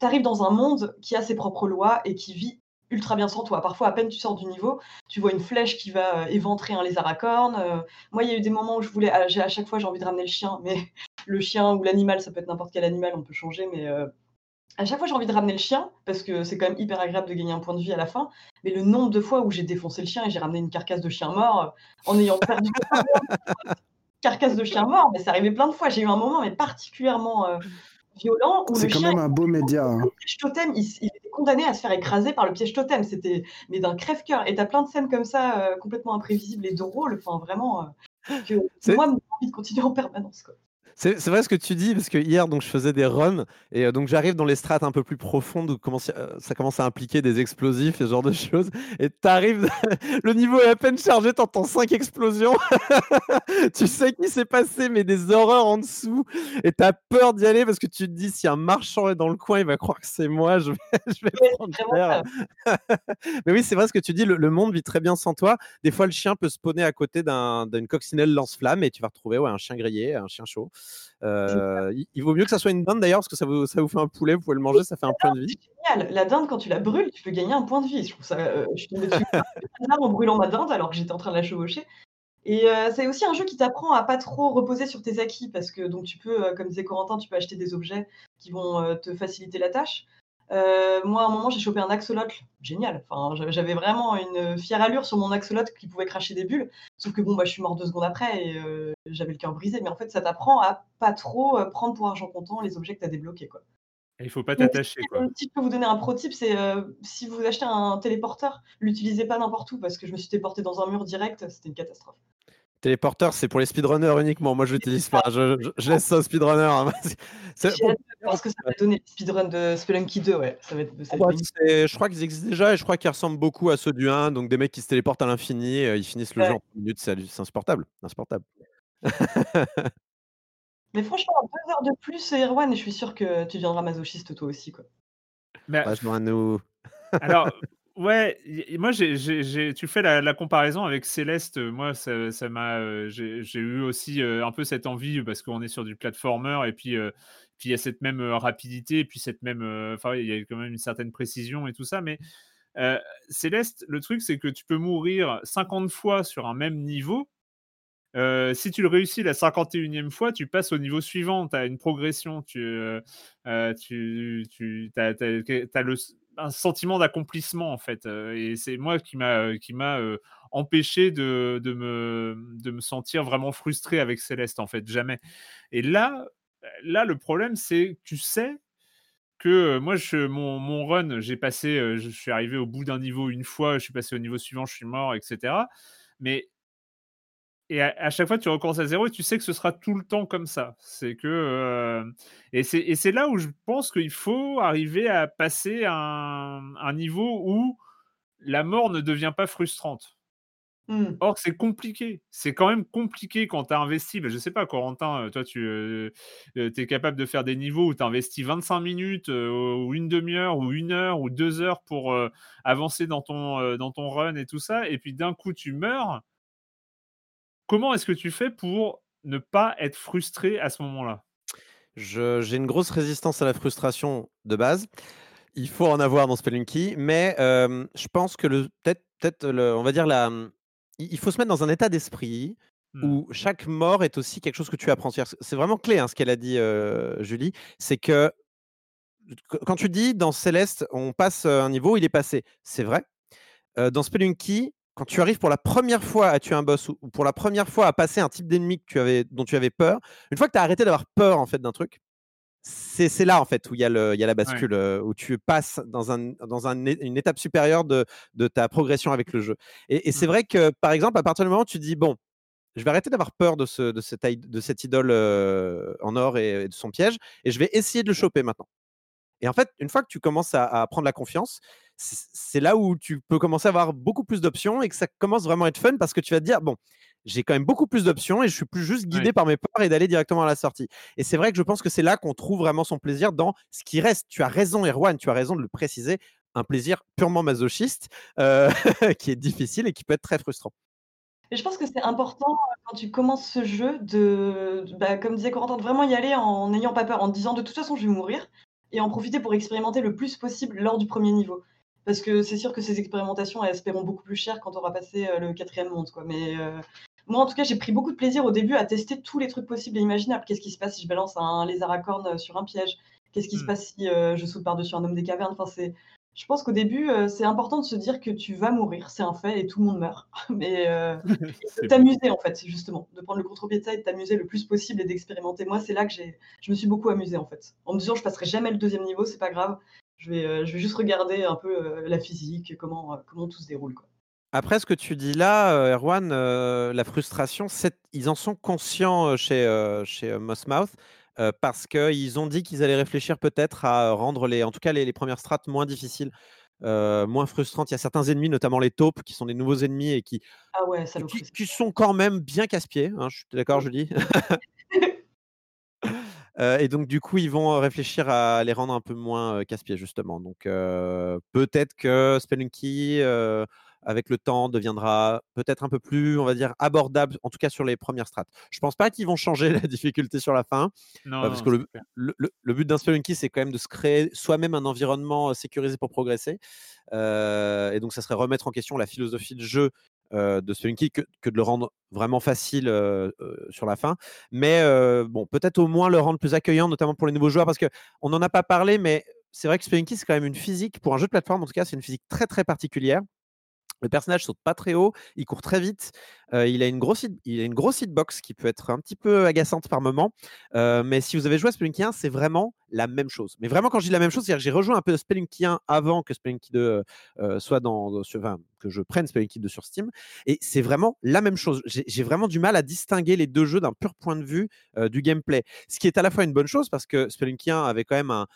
C: tu arrives dans un monde qui a ses propres lois et qui vit ultra bien sans toi. Parfois, à peine tu sors du niveau, tu vois une flèche qui va, heu, éventrer un lézard à cornes, heu, moi, il y a eu des moments où je voulais à à chaque fois, j'ai envie de ramener le chien, mais le chien ou l'animal, ça peut être n'importe quel animal, on peut changer, mais à chaque fois, j'ai envie de ramener le chien parce que c'est quand même hyper agréable de gagner un point de vie à la fin, mais le nombre de fois où j'ai défoncé le chien et j'ai ramené une carcasse de chien mort, en ayant perdu carcasse de chien mort, mais c'est arrivé plein de fois. J'ai eu un moment, mais particulièrement, heu, violent où le
D: C'est quand
C: chien
D: même un beau média, hein.
C: le piège totem, il était condamné à se faire écraser par le piège totem. C'était mais d'un crève-cœur et tu as plein de scènes comme ça, heu, complètement imprévisibles et drôles, enfin vraiment, heu, que moi, donne envie de continuer en permanence, quoi.
B: C'est vrai ce que tu dis, parce que hier, donc je faisais des runs et heu, donc j'arrive dans les strates un peu plus profondes où commence, heu, ça commence à impliquer des explosifs et ce genre de choses et tu arrives, le niveau est à peine chargé, tu entends 5 explosions. Tu sais qu'il s'est passé, mais des horreurs en dessous et tu as peur d'y aller parce que tu te dis: «Si un marchand est dans le coin, il va croire que c'est moi, je vais je vais prendre
C: c'est vraiment
B: cher».
C: ça.
B: Mais oui, c'est vrai ce que tu dis, le le monde vit très bien sans toi. Des fois, le chien peut spawner à côté d'un d'une coccinelle lance-flamme et tu vas retrouver, ouais, un chien grillé, un chien chaud. Heu, il il vaut mieux que ça soit une dinde d'ailleurs parce que ça vous ça vous fait un poulet, vous pouvez le manger, ça fait un point de vie.
C: C'est génial. La dinde, quand tu la brûles, tu peux gagner un point de vie. Je trouve ça, heu, je suis dessus en brûlant ma dinde alors que j'étais en train de la chevaucher et heu, c'est aussi un jeu qui t'apprend à pas trop reposer sur tes acquis parce que donc tu peux, comme disait Corentin, tu peux acheter des objets qui vont, te faciliter la tâche. Heu, moi, à un moment, j'ai chopé un axolotl, génial. Enfin, j'avais vraiment une, fière allure sur mon axolotl qui pouvait cracher des bulles. Sauf que bon, bah, je suis morte 2 secondes après et heu, j'avais le cœur brisé. Mais en fait, ça t'apprend à pas trop, heu, prendre pour argent comptant les objets que tu as débloqués, quoi.
A: Et il faut pas t'attacher,
C: si, je peux vous donner un pro tip, c'est, si vous achetez un téléporteur, l'utilisez pas n'importe où parce que je me suis téléportée dans un mur direct, c'était une catastrophe.
B: Téléporteur, c'est pour les speedrunners uniquement. Moi, je l'utilise pas. Je je je laisse ça aux speedrunners, hein. C'est c'est
C: J'ai
B: pour
C: hâte de voir ce que ça va donner, le speedrun de Spelunky 2, ouais, ça va être ça va
B: bah,
C: être
B: je crois qu'ils existent déjà et je crois qu'ils ressemblent beaucoup à ceux du 1, donc des mecs qui se téléportent à l'infini, heu, ils finissent le jeu en 3 minutes, c'est insupportable, insupportable.
C: Mais franchement, 2 heures de plus, Erwan, et je suis sûre que tu deviendras masochiste toi aussi, quoi.
A: Bah,
B: Bah, je nous
A: alors, ouais, moi, j'ai j'ai tu fais la comparaison avec Céleste, heu, moi, ça heu, j'ai eu aussi, heu, un peu cette envie parce qu'on est sur du platformer et puis, heu, puis il y a cette même, rapidité et puis cette même, enfin, il y a quand même une certaine précision et tout ça, mais, Céleste, le truc, c'est que tu peux mourir 50 fois sur un même niveau. Si tu le réussis la 51e fois, tu passes au niveau suivant. Tu as une progression, tu, tu tu tu as le un sentiment d'accomplissement, en fait, et c'est moi qui m'a, qui m'a, empêché de de me de me sentir vraiment frustré avec Céleste, en fait, jamais. Et là, là, le problème, c'est tu sais que, moi, je mon mon run, j'ai passé, je suis arrivé au bout d'un niveau une fois, je suis passé au niveau suivant, je suis mort et cetera mais et à à chaque fois, tu recommences à 0 et tu sais que ce sera tout le temps comme ça. C'est que, heu et c'est là où je pense qu'il faut arriver à passer un un niveau où la mort ne devient pas frustrante.
C: Mmh.
A: Or, c'est compliqué. C'est quand même compliqué quand tu as investi, bah, je sais pas Corentin, heu, toi tu, tu es capable de faire des niveaux où tu investis 25 minutes, ou 1/2 heure ou 1 heure ou 2 heures pour, avancer dans ton, dans ton run et tout ça et puis d'un coup tu meurs comment est-ce que tu fais pour ne pas être frustré à ce moment-là?
B: J'ai une grosse résistance à la frustration de base. Il faut en avoir dans Spelunky, mais je pense que le peut-être le on va dire la, il faut se mettre dans un état d'esprit
A: Mmh.
B: où chaque mort est aussi quelque chose que tu apprends. C'est vraiment clé, hein, ce qu'elle a dit, Julie, c'est que quand tu dis dans Céleste, on passe un niveau, il est passé, c'est vrai. dans Spelunky, quand tu arrives pour la première fois à tuer un boss ou pour la première fois à passer un type d'ennemi dont tu avais peur, une fois que tu as arrêté d'avoir peur en fait d'un truc, c'est là en fait où il y, a la bascule, où tu passes dans, une étape supérieure de, ta progression avec le jeu. Et, c'est mmh. vrai que par exemple, à partir du moment où tu dis bon, je vais arrêter d'avoir peur de, ce, de, cette, de cette idole en or et, de son piège, et je vais essayer de le choper maintenant. Et en fait, une fois que tu commences à, prendre la confiance, c'est là où tu peux commencer à avoir beaucoup plus d'options et que ça commence vraiment à être fun parce que tu vas te dire, bon, j'ai quand même beaucoup plus d'options et je suis plus juste guidé par mes peurs et d'aller directement à la sortie. Et c'est vrai que je pense que c'est là qu'on trouve vraiment son plaisir dans ce qui reste. Tu as raison, Erwan, tu as raison de le préciser, un plaisir purement masochiste euh, qui est difficile et qui peut être très frustrant.
C: Et je pense que c'est important euh, quand tu commences ce jeu de, bah, comme disait Corentin, de vraiment y aller en n'ayant pas peur, en te disant de toute façon je vais mourir et en profiter pour expérimenter le plus possible lors du premier niveau. Parce que c'est sûr que ces expérimentations, elles se paieront beaucoup plus cher quand on aura passé euh, le quatrième monde. Quoi. Mais moi, en tout cas, j'ai pris beaucoup de plaisir au début à tester tous les trucs possibles et imaginables. Qu'est-ce qui se passe si je balance un lézard à cornes euh, sur un piège? Qu'est-ce qui se mmh. passe si euh, je saute par-dessus un homme des cavernes? Enfin. Je pense qu'au début, euh, c'est important de se dire que tu vas mourir, c'est un fait, et tout le monde meurt. Mais de t'amuser, en fait, justement, de prendre le contre-pied de ça et de t'amuser le plus possible et d'expérimenter. Moi, c'est là que j'ai... je me suis beaucoup amusée, en fait. En me disant, je passerai jamais le deuxième niveau, c'est pas grave. Je vais, je vais juste regarder un peu la physique, comment, comment tout se déroule. Quoi.
B: Après ce que tu dis là, euh, Erwan, euh, la frustration, ils en sont conscients euh, chez, chez Mossmouth parce qu'ils ont dit qu'ils allaient réfléchir peut-être à rendre les, en tout cas les, premières strates moins difficiles, moins frustrantes. Il y a certains ennemis, notamment les taupes, qui sont des nouveaux ennemis et qui,
C: ah ouais,
B: qui, sont quand même bien casse-pieds. Hein, je suis d'accord, je dis. et donc, du coup, ils vont réfléchir à les rendre un peu moins casse-pieds, justement. Donc, peut-être que Spelunky avec le temps, deviendra peut-être un peu plus, on va dire, abordable, en tout cas sur les premières strates. Je pense pas qu'ils vont changer la difficulté sur la fin,
A: non,
B: parce que le, but d'un Spelunky, c'est quand même de se créer soi-même un environnement sécurisé pour progresser. et donc, ça serait remettre en question la philosophie de jeu de Spelunky que, que, de le rendre vraiment facile sur la fin. Mais bon, peut-être au moins le rendre plus accueillant, notamment pour les nouveaux joueurs, parce qu'on n'en a pas parlé, mais c'est vrai que Spelunky, c'est quand même une physique, pour un jeu de plateforme en tout cas, c'est une physique très très particulière. Le personnage saute pas très haut, il court très vite, il, a une grosse il a une grosse hitbox qui peut être un petit peu agaçante par moment. mais si vous avez joué à Spelunky 1, c'est vraiment la même chose. Mais vraiment, quand je dis la même chose, c'est-à-dire que j'ai rejoint un peu Spelunky 1 avant que Spelunky 2 soit dans, enfin, que je prenne Spelunky 2 sur Steam. Et c'est vraiment la même chose. J'ai vraiment du mal à distinguer les deux jeux d'un pur point de vue du gameplay. Ce qui est à la fois une bonne chose parce que Spelunky 1 avait quand même un,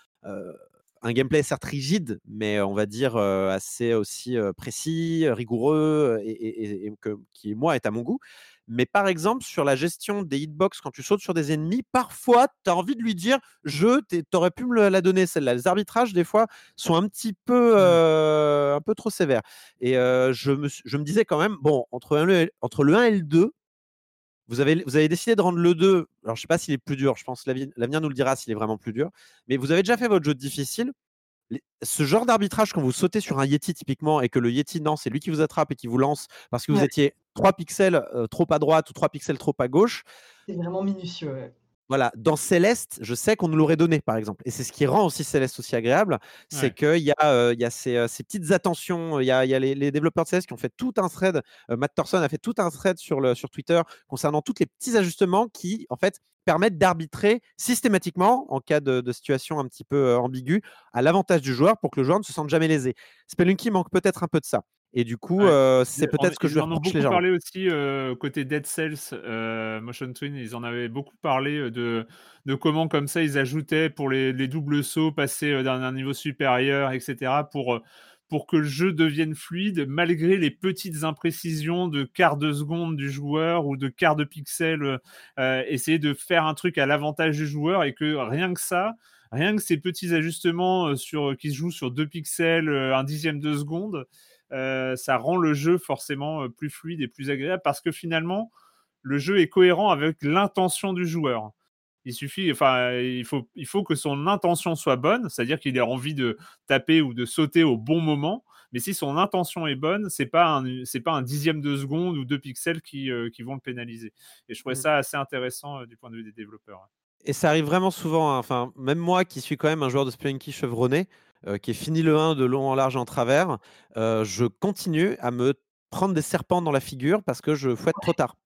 B: un gameplay certes rigide, mais on va dire assez aussi précis, rigoureux et, que, qui moi est à mon goût. Mais par exemple, sur la gestion des hitbox, quand tu sautes sur des ennemis, parfois, tu as envie de lui dire Je, t'aurais pu me la donner celle-là. Les arbitrages, des fois, sont un petit peu, mmh. un peu trop sévères. Et je, me, je, me, disais quand même Bon, entre, entre le 1 et le 2, vous avez, vous avez décidé de rendre le 2, alors je ne sais pas s'il est plus dur, je pense que l'avenir nous le dira s'il est vraiment plus dur, mais vous avez déjà fait votre jeu difficile. Ce genre d'arbitrage, quand vous sautez sur un Yeti typiquement et que le Yeti, non, c'est lui qui vous attrape et qui vous lance parce que vous étiez 3 pixels euh, trop à droite ou 3 pixels trop à gauche.
C: C'est vraiment minutieux.
B: Voilà, dans Céleste, je sais qu'on nous l'aurait donné, par exemple. Et c'est ce qui rend aussi Céleste aussi agréable, c'est qu'il y a, euh, y a ces, ces, petites attentions. Il y a, y a les, les, développeurs de Céleste qui ont fait tout un thread. Euh, Matt Thorson a fait tout un thread sur, le, sur Twitter concernant tous les petits ajustements qui, en fait, permettent d'arbitrer systématiquement, en cas de, de, situation un petit peu euh, ambiguë, à l'avantage du joueur pour que le joueur ne se sente jamais lésé. Spelunky manque peut-être un peu de ça. Et du coup, c'est peut-être ce que je vais.
A: Ils en ont beaucoup parlé aussi côté Dead Cells, Motion Twin. Ils en avaient beaucoup parlé de, de comment, comme ça, ils ajoutaient pour les, les doubles sauts, passer d'un niveau supérieur, etc. pour pour que le jeu devienne fluide malgré les petites imprécisions de quart de seconde du joueur ou de quart de pixel. essayer de faire un truc à l'avantage du joueur et que rien que ça, rien que ces petits ajustements sur, qui se jouent sur deux pixels, un dixième de seconde, euh, ça rend le jeu forcément euh, plus fluide et plus agréable parce que finalement, le jeu est cohérent avec l'intention du joueur. Il suffit, enfin, il faut, il faut que son intention soit bonne, c'est-à-dire qu'il ait envie de taper ou de sauter au bon moment. Mais si son intention est bonne, c'est pas un, c'est pas un dixième de seconde ou deux pixels qui, euh, qui vont le pénaliser. Et je trouvais
B: Mm.
A: ça assez intéressant euh, du point de vue des développeurs.
B: Et ça arrive vraiment souvent. hein. Enfin, même moi qui suis quand même un joueur de Spelunky chevronné, euh, qui est fini le 1 de long en large et en travers, euh, je continue à me prendre des serpents dans la figure parce que je fouette trop tard.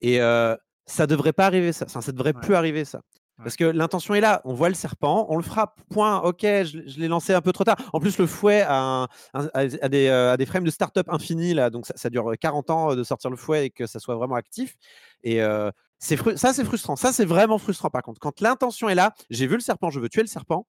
B: Et euh, ça devrait pas arriver ça. Enfin, ça devrait
A: Ouais.
B: plus arriver ça. Parce que l'intention est là, on voit le serpent, on le frappe, point, ok, je, je l'ai lancé un peu trop tard. En plus, le fouet a, un- un- a- a des, euh, a des frames de start-up infinis, là, donc ça, ça dure 40 ans de sortir le fouet et que ça soit vraiment actif. Et ça, c'est frustrant. Ça, c'est vraiment frustrant par contre. Quand l'intention est là, j'ai vu le serpent, je veux tuer le serpent,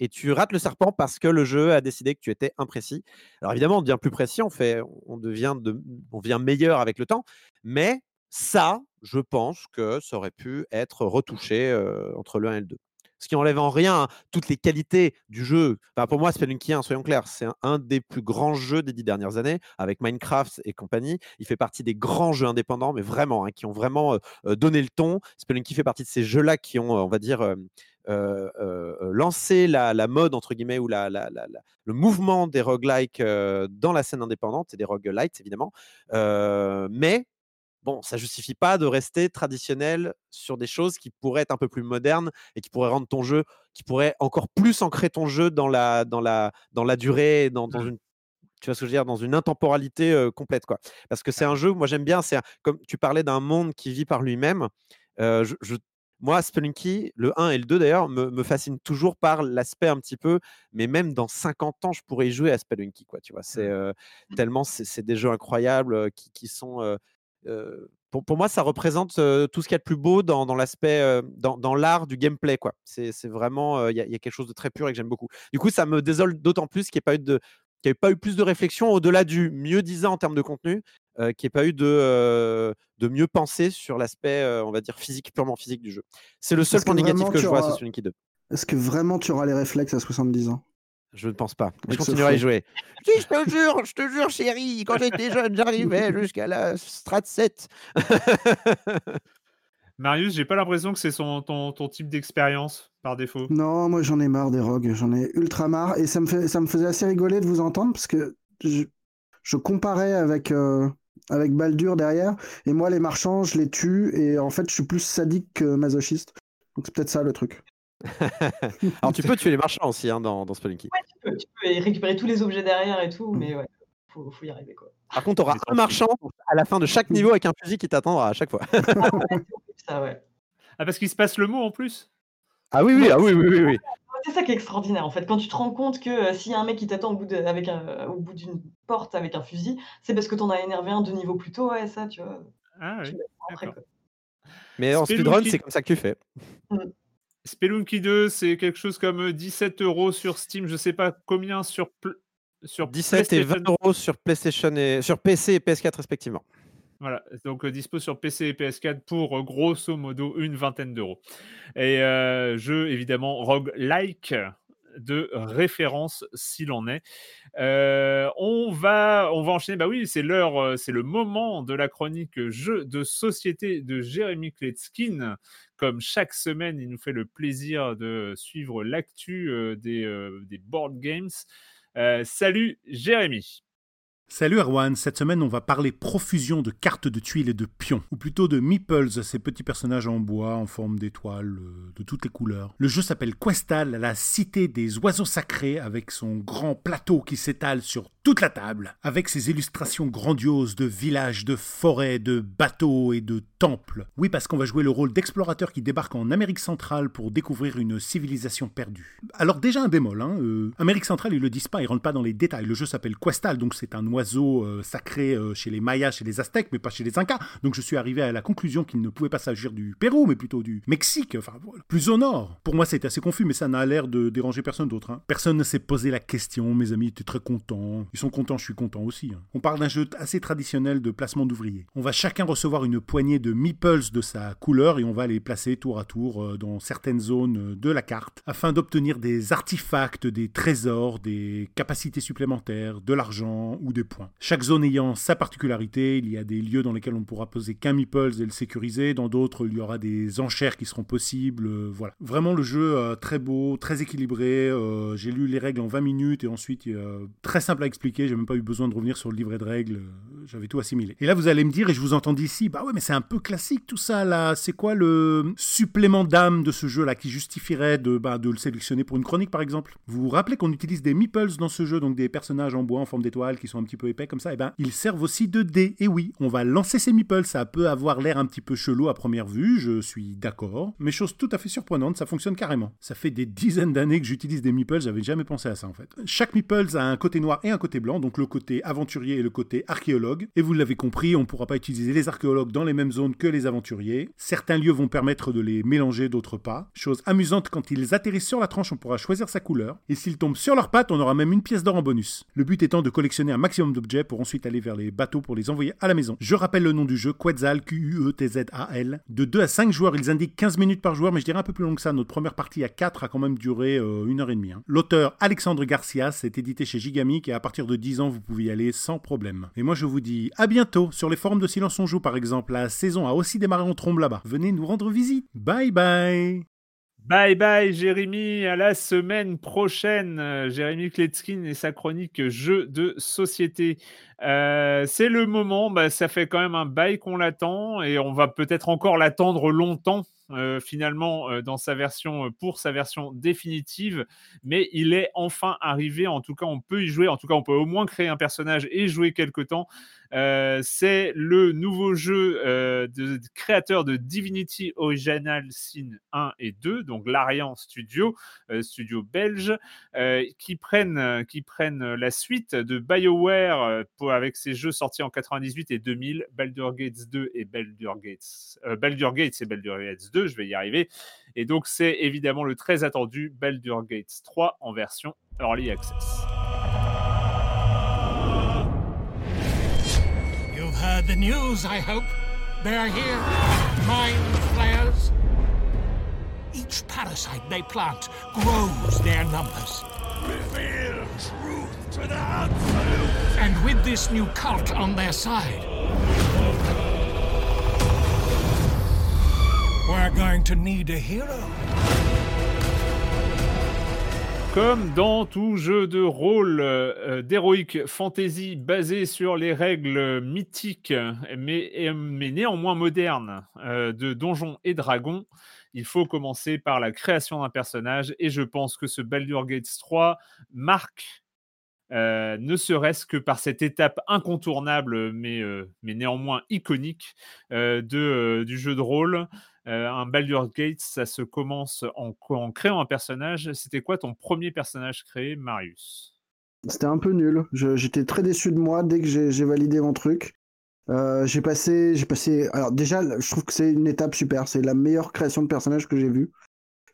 B: et tu rates le serpent parce que le jeu a décidé que tu étais imprécis. Alors évidemment, on devient plus précis, on, fait, on, devient, de, on devient meilleur avec le temps, mais ça, je pense que ça aurait pu être retouché euh, entre le 1 et le 2. Ce qui enlève en rien toutes les qualités du jeu. Enfin, pour moi, Spelunky 1, soyons clairs, c'est un, des plus grands jeux des dix dernières années, avec Minecraft et compagnie. Il fait partie des grands jeux indépendants, mais vraiment, hein, qui ont vraiment euh, euh, donné le ton. Spelunky fait partie de ces jeux-là qui ont, on va dire, lancé la, la mode, entre guillemets, ou la, la- le mouvement des roguelikes euh, dans la scène indépendante et des roguelites, évidemment. Euh, mais bon, ça justifie pas de rester traditionnel sur des choses qui pourraient être un peu plus modernes et qui pourraient rendre ton jeu, qui pourraient encore plus ancrer ton jeu dans la, dans la, dans la durée, dans, dans
A: Mmh.
B: une tu vois ce que je veux dire, dans une intemporalité euh, complète, quoi. Parce que c'est un jeu, moi j'aime bien, c'est comme tu parlais d'un monde qui vit par lui-même. euh, je, je- moi, Spelunky, le 1 et le 2 d'ailleurs, me, me fascinent toujours par l'aspect un petit peu, mais même dans 50 ans, je pourrais y jouer à Spelunky, quoi. Tu vois, c'est
A: Mmh.
B: euh, tellement, c'est des jeux incroyables euh, qui, qui sont. euh, pour, pour moi, ça représente euh, tout ce qu'il y a de plus beau dans, dans l'aspect, euh, dans, dans l'art du gameplay, quoi. C'est vraiment, il y, a- y a quelque chose de très pur et que j'aime beaucoup. Du coup, ça me désole d'autant plus qu'il n'y ait pas eu de, y ait pas eu plus de réflexion au-delà du mieux disant en termes de contenu, euh, qu'il n'y ait pas eu de, euh, de mieux penser sur l'aspect, euh, on va dire, physique, purement physique du jeu. C'est le seul point négatif que je vois
D: auras-
B: sur Spelunky 2.
D: Est-ce que vraiment tu auras les réflexes à 70 ans?
B: Je ne pense pas. Mais je
D: Avec ce
B: continuerai à y jouer. Si, je te jure, je te jure, chérie, quand j'étais jeune, j'arrivais jusqu'à la strat 7.
A: Marius, j'ai pas l'impression que c'est son, ton, ton type d'expérience par défaut.
D: Non, moi j'en ai marre des rogues, j'en ai ultra marre. Et ça me, fait, ça me faisait assez rigoler de vous entendre parce que je, je comparais avec, euh, avec Baldur derrière. Et moi, les marchands, je les tue. Et en fait, je suis plus sadique que masochiste. Donc c'est peut-être ça le truc.
B: Alors, tu peux tuer les marchands aussi hein, dans, dans Spelunky.
C: Tu peux, tu peux récupérer tous les objets derrière et tout, mais ouais, faut, faut y arriver quoi.
B: Par contre, tu auras
A: Mais
B: un marchand à la fin de chaque niveau avec un fusil qui t'attendra à chaque fois.
C: Ah, ouais, ça, ouais.
A: Ah, parce qu'il se passe le mot en plus?
B: Ah oui, oui, ah oui, oui, oui, oui.
C: C'est ça qui est extraordinaire en fait. Quand tu te rends compte que euh, s'il y a un mec qui t'attend au bout de- avec un- au bout d'une porte avec un fusil, c'est parce que t'en as énervé un deux niveaux plus tôt, ouais, ça, tu vois.
A: Ah oui, d'accord.
C: quoi.
B: Mais en
A: Spelunky-
B: speedrun, c'est comme ça que tu fais.
A: Spelunky 2, c'est quelque chose comme 17 euros sur Steam, je sais pas combien sur, pl- sur
B: 17 et 20
A: PlayStation.
B: euros sur PlayStation et sur PC et PS4 respectivement.
A: Voilà, donc euh, dispo sur PC et PS4 pour euh, grosso modo une vingtaine d'euros. Et euh, jeu évidemment roguelike de référence s'il en est. Euh, on va on va enchaîner. Bah oui, c'est l'heure, c'est le moment de la chronique jeu de société de Jérémy Kletskin. Comme chaque semaine, il nous fait le plaisir de suivre l'actu des, des board games. Salut Jérémy.
F: Salut Erwan, cette semaine on va parler profusion de cartes de tuiles et de pions, ou plutôt de meeples, ces petits personnages en bois en forme d'étoiles euh, de toutes les couleurs. Le jeu s'appelle Questal, la cité des oiseaux sacrés, avec son grand plateau qui s'étale sur toute la table, avec ses illustrations grandioses de villages, de forêts, de bateaux et de temples. Oui, parce qu'on va jouer le rôle d'explorateur qui débarque en Amérique centrale pour découvrir une civilisation perdue. Alors déjà un bémol, hein, euh, Amérique centrale ils le disent pas, ils rentrent pas dans les détails. Le jeu s'appelle Questal, donc c'est un oiseau euh, sacré euh, chez les Mayas, chez les Aztèques, mais pas chez les Incas. Donc je suis arrivé à la conclusion qu'il ne pouvait pas s'agir du Pérou, mais plutôt du Mexique, enfin voilà, plus au nord. Pour moi c'était assez confus, mais ça n'a l'air de déranger personne d'autre. hein. Personne ne s'est posé la question, mes amis étaient très contents. Ils sont contents, je suis content aussi. Hein. On parle d'un jeu assez traditionnel de placement d'ouvriers. On va chacun recevoir une poignée de meeples de sa couleur et on va les placer tour à tour euh, dans certaines zones de la carte afin d'obtenir des artefacts, des trésors, des capacités supplémentaires, de l'argent ou des points. Chaque zone ayant sa particularité, il y a des lieux dans lesquels on pourra poser qu'un meeples et le sécuriser, dans d'autres il y aura des enchères qui seront possibles, voilà. Vraiment le jeu très beau, très équilibré, j'ai lu les règles en 20 minutes et ensuite très simple à expliquer, j'ai même pas eu besoin de revenir sur le livret de règles, j'avais tout assimilé. Et là vous allez me dire, et je vous entends d'ici, bah ouais mais c'est un peu classique tout ça là, c'est quoi le supplément d'âme de ce jeu là qui justifierait de, bah, de le sélectionner pour une chronique par exemple? Vous vous rappelez qu'on utilise des meeples dans ce jeu, donc des personnages en bois en forme d'étoile qui sont un petit peu épais comme ça, et eh ben ils servent aussi de dés, et oui, on va lancer ces meeples, ça peut avoir l'air un petit peu chelou à première vue, je suis d'accord, mais chose tout à fait surprenante, ça fonctionne carrément. Ça fait des dizaines d'années que j'utilise des meeples, j'avais jamais pensé à ça en fait. Chaque meeples a un côté noir et un côté blanc, donc le côté aventurier et le côté archéologue. Et vous l'avez compris, on ne pourra pas utiliser les archéologues dans les mêmes zones que les aventuriers. Certains lieux vont permettre de les mélanger, d'autres pas. Chose amusante, quand ils atterrissent sur la tranche, on pourra choisir sa couleur. Et s'ils tombent sur leurs pattes, on aura même une pièce d'or en bonus. Le but étant de collectionner un maximum d'objets pour ensuite aller vers les bateaux pour les envoyer à la maison. Je rappelle le nom du jeu, Quetzal, Q-U-E-T-Z-A-L. De 2 à 5 joueurs, ils indiquent 15 minutes par joueur, mais je dirais un peu plus long que ça. Notre première partie à 4 a quand même duré euh, une heure et demie. Hein. L'auteur Alexandre Garcia s'est édité chez Gigamic et à partir de 10 ans, vous pouvez y aller sans problème. Et moi, je vous dis à bientôt sur les forums de Silence on Joue, par exemple. La saison a aussi démarré en trombe là-bas. Venez nous rendre visite. Bye bye
A: Bye bye Jérémy, à la semaine prochaine. Euh, Jérémy Kletskin et sa chronique Jeux de société. Euh, c'est le moment, bah, ça fait quand même un bail qu'on l'attend et on va peut-être encore l'attendre longtemps euh, finalement euh, dans sa version pour sa version définitive, mais il est enfin arrivé. En tout cas, on peut y jouer. En tout cas, on peut au moins créer un personnage et jouer quelque temps. C'est le nouveau jeu euh, de, créateur de Divinity Original Sin 1 et 2, donc l'Arian Studio, studio belge, qui, prennent, qui prennent la suite de BioWare pour, avec ses jeux sortis en 98 et 2000, Baldur Gates 2 et Baldur Gates, Baldur Gates et Baldur Gates 2, je vais y arriver. Et donc c'est évidemment le très attendu Baldur Gates 3 en version Early Access.
G: heard the news, I hope. They're here, mind flayers. Each parasite they plant grows their numbers.
H: Reveal.
G: And with this new cult on their side, we're going to need a hero.
A: Comme dans tout jeu de rôle euh, d'heroic fantasy basé sur les règles mythiques, mais, néanmoins modernes, euh, de Donjons et Dragons, il faut commencer par la création d'un personnage. Et je pense que ce Baldur Gates 3 marque, euh, ne serait-ce que par cette étape incontournable, mais, mais néanmoins iconique, de, du jeu de rôle. Euh, un Baldur Gates, ça se commence en, créant un personnage. C'était quoi ton premier personnage créé, Marius?
D: C'était un peu nul. J'étais très déçu de moi dès que j'ai validé mon truc. Euh, j'ai passé, j'ai passé. Alors déjà, je trouve que c'est une étape super. C'est la meilleure création de personnage que j'ai vue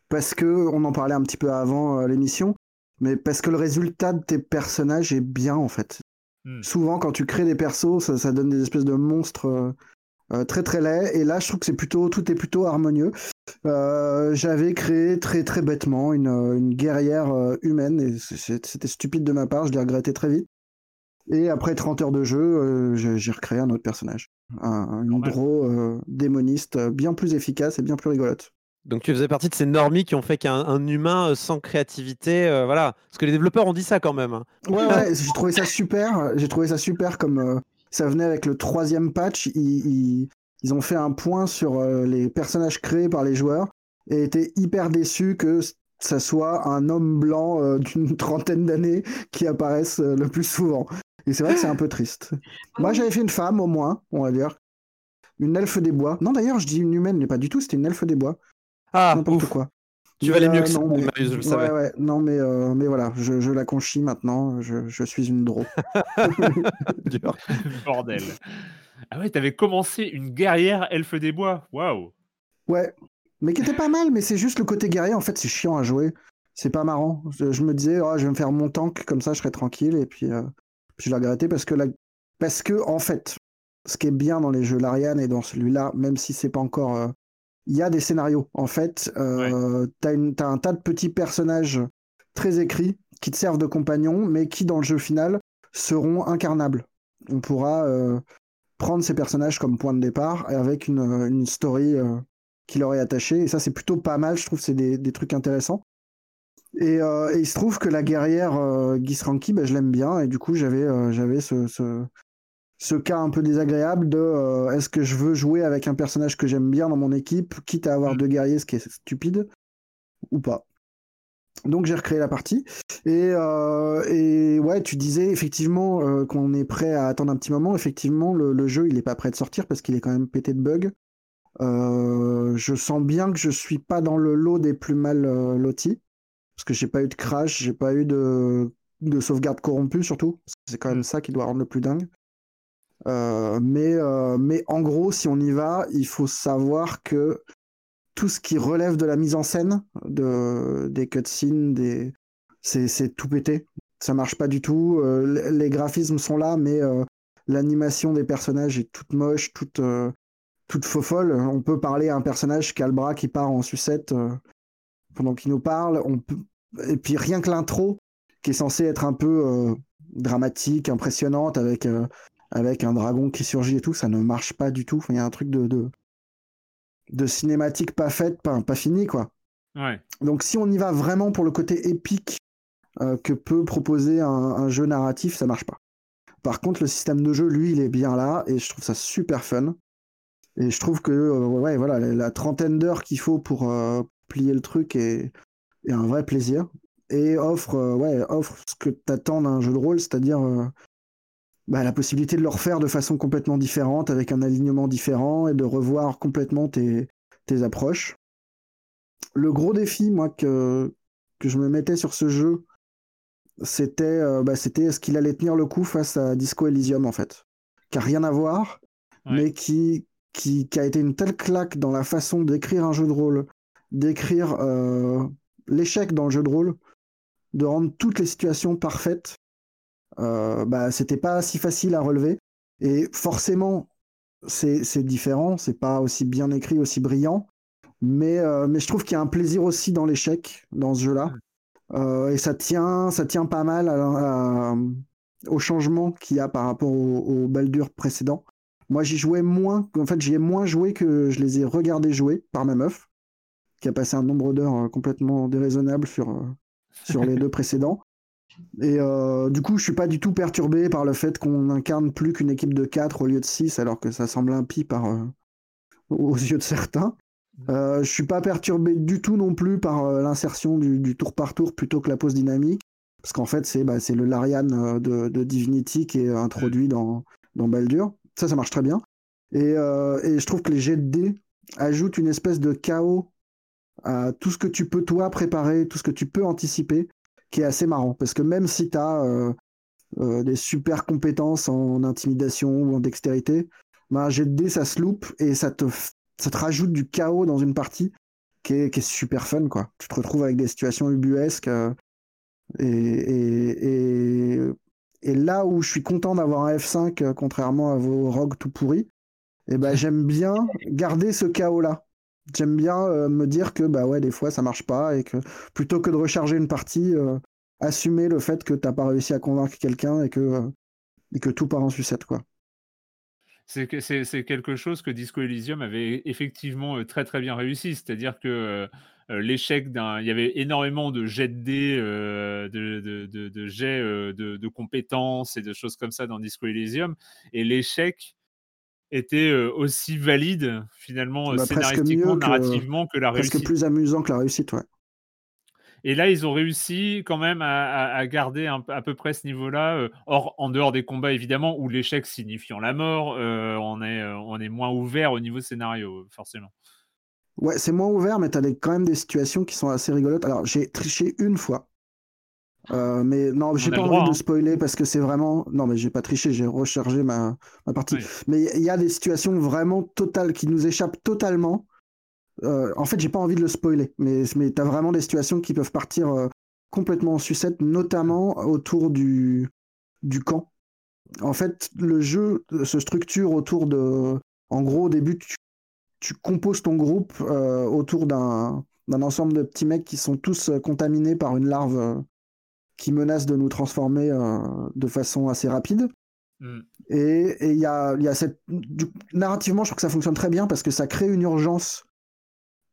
D: parce que on en parlait un petit peu avant euh, l'émission, mais parce que le résultat de tes personnages est bien en fait. Hmm. Souvent, quand tu crées des persos, ça, ça, donne des espèces de monstres euh, très très laid. Et là, je trouve que c'est plutôt tout est plutôt harmonieux. Euh, j'avais créé très très bêtement une, une guerrière euh, humaine et c'était stupide de ma part. Je l'ai regretté très vite. Et après 30 heures de jeu, j'ai recréé un autre personnage, un, un démoniste bien plus efficace et bien plus rigolote.
B: Donc tu faisais partie de ces normies qui ont fait qu'un humain sans créativité, voilà. Parce que les développeurs ont dit ça quand même. Hein.
D: Ouais, ouais, j'ai trouvé ça super. J'ai trouvé ça super comme ça venait avec le troisième patch. Ils, ont fait un point sur euh, les personnages créés par les joueurs et étaient hyper déçus que ça soit un homme blanc euh, d'une trentaine d'années qui apparaisse euh, le plus souvent. Et c'est vrai que c'est un peu triste. Moi, j'avais fait une femme, au moins, on va dire. Une elfe des bois. Non, d'ailleurs, je dis une humaine, mais pas du tout, c'était une elfe des bois.
B: Ah, n'importe quoi. Tu valais mieux que ça,
D: non, je le savais. Ouais, ouais, non, mais, euh, mais voilà, je, je, la conchis maintenant, je, je suis une draw.
A: Bordel. Ah ouais, t'avais commencé une guerrière elfe des bois, waouh.
D: Ouais, mais qui était pas mal, mais c'est juste le côté guerrier, en fait, c'est chiant à jouer. C'est pas marrant. Je, me disais, oh, je vais me faire mon tank, comme ça je serai tranquille, et puis, euh, Je l'ai regretté parce que, la... parce que, en fait, ce qui est bien dans les jeux Larian et dans celui-là, même si c'est pas encore. euh, Il y a des scénarios. En fait, euh, t'as une- t'as un tas de petits personnages très écrits qui te servent de compagnons, mais qui, dans le jeu final, seront incarnables. On pourra euh, prendre ces personnages comme point de départ avec une, une story euh, qui leur est attachée. Et ça, c'est plutôt pas mal. Je trouve que c'est des, des trucs intéressants. Et, euh, et il se trouve que la guerrière Gisranki, bah, je l'aime bien. Et du coup, j'avais j'avais ce, ce, ce cas un peu désagréable de euh, est-ce que je veux jouer avec un personnage que j'aime bien dans mon équipe, quitte à avoir deux guerriers, ce qui est stupide, ou pas. Donc j'ai recréé la partie. Et, euh, et ouais, tu disais effectivement euh, qu'on est prêt à attendre un petit moment. Effectivement, le, le jeu, il est pas prêt de sortir parce qu'il est quand même pété de bugs. Je sens bien que je suis pas dans le lot des plus mal lotis. Parce que j'ai pas eu de crash, j'ai pas eu de, de sauvegarde corrompue surtout. C'est quand même ça qui doit rendre le plus dingue. Euh, mais, euh, mais en gros, si on y va, il faut savoir que tout ce qui relève de la mise en scène, de, des cutscenes, c'est, tout pété. Ça marche pas du tout. Euh, les- graphismes sont là, mais l'animation des personnages est toute moche, toute, euh, toute. On peut parler à un personnage qui a le bras qui part en sucette pendant qu'il nous parle. Et puis rien que l'intro, qui est censée être un peu dramatique, impressionnante, avec, avec un dragon qui surgit et tout, ça ne marche pas du tout. Enfin, Il y a un truc de, de, de cinématique pas faite, pas, pas fini, quoi.
A: Ouais.
D: Donc si on y va vraiment pour le côté épique euh, que peut proposer un, un jeu narratif, ça marche pas. Par contre, le système de jeu, lui, il est bien là et je trouve ça super fun. Et je trouve que euh, ouais, voilà, la, la trentaine d'heures qu'il faut pour euh, plier le truc est, est un vrai plaisir et offre, ouais, offre ce que t'attends d'un jeu de rôle, c'est-à-dire bah, la possibilité de le refaire de façon complètement différente, avec un alignement différent et de revoir complètement tes, tes approches. Le gros défi, moi, que, que je me mettais sur ce jeu, c'était euh, bah, c'était est-ce qu'il allait tenir le coup face à Disco Elysium, en fait. Qui a rien à voir,
A: Ouais.
D: mais qui, qui, qui a été une telle claque dans la façon d'écrire un jeu de rôle, d'écrire euh, l'échec dans le jeu de rôle, de rendre toutes les situations parfaites. Euh, bah, c'était pas si facile à relever. Et forcément, c'est c'est différent, c'est pas aussi bien écrit, aussi brillant. Mais, euh, mais je trouve qu'il y a un plaisir aussi dans l'échec, dans ce jeu-là. Euh, et ça tient, ça tient pas mal à- à- au changement qu'il y a par rapport au, au Baldur précédent. Moi, j'y jouais moins, en fait, j'y ai moins joué que je les ai regardés jouer par ma meuf, qui a passé un nombre d'heures complètement déraisonnable sur, sur les deux précédents. Et euh, du coup, je suis pas du tout perturbé par le fait qu'on incarne plus qu'une équipe de 4 au lieu de 6, alors que ça semble impie par, euh, aux yeux de certains. Euh, je suis pas perturbé du tout non plus par euh, l'insertion du, du tour par tour plutôt que la pause dynamique, parce qu'en fait, c'est bah, le Larian de, de Divinity qui est introduit dans, dans Baldur. Ça, ça marche très bien. Et, et je trouve que les jets de dés ajoutent une espèce de chaos à tout ce que tu peux toi préparer, tout ce que tu peux anticiper, qui est assez marrant. Parce que même si tu as des super compétences en intimidation ou en dextérité, bah, un jet de dés, ça se loupe et ça te, f- ça te rajoute du chaos dans une partie qui est, qui est super fun. Quoi. Tu te retrouves avec des situations ubuesques. euh, et, et, et, et là où je suis content d'avoir un F5, euh, contrairement à vos rogues tout pourris, et ben j'aime bien garder ce chaos-là. J'aime bien euh, me dire que bah ouais, des fois ça marche pas et que plutôt que de recharger une partie, euh, assumer le fait que t'as pas réussi à convaincre quelqu'un et que, et que tout part en sucette quoi.
A: C'est que- c'est c'est quelque chose que Disco Elysium avait effectivement euh, très très bien réussi. C'est-à-dire que euh, l'échec d'un. Il y avait énormément de jets de dés, de, de, de, jets de compétences et de choses comme ça dans Disco Elysium. Et l'échec était euh, aussi valide finalement
D: Bah,
A: scénaristiquement,
D: que-
A: narrativement que la
D: Presque
A: réussite.
D: plus amusant que la réussite, ouais.
A: Et là, ils ont réussi quand même à, garder un- à peu près ce niveau-là, euh, hors, en dehors des combats évidemment, où l'échec signifiant la mort, euh, on, est, on est moins ouvert au niveau scénario, forcément.
D: Ouais, c'est moins ouvert, mais t'as des, quand même des situations qui sont assez rigolotes. Alors, j'ai triché une fois. Euh, mais non, j'ai pas envie
A: droit,
D: de
A: hein.
D: spoiler parce que c'est vraiment. Non, mais j'ai pas triché, j'ai rechargé ma, ma partie.
A: Oui.
D: Mais il y a des situations vraiment totales qui nous échappent totalement. Euh, en fait, j'ai pas envie de le spoiler, mais, mais t'as vraiment des situations qui peuvent partir euh, complètement en sucette, notamment autour du, du camp. en fait, le jeu se structure autour de. En gros, au début, tu, tu composes ton groupe autour d'un ensemble de petits mecs qui sont tous contaminés par une larve qui menace de nous transformer euh, de façon assez rapide.
A: Mm.
D: Et il y a, y a cette. du- narrativement, je trouve que ça fonctionne très bien parce que ça crée une urgence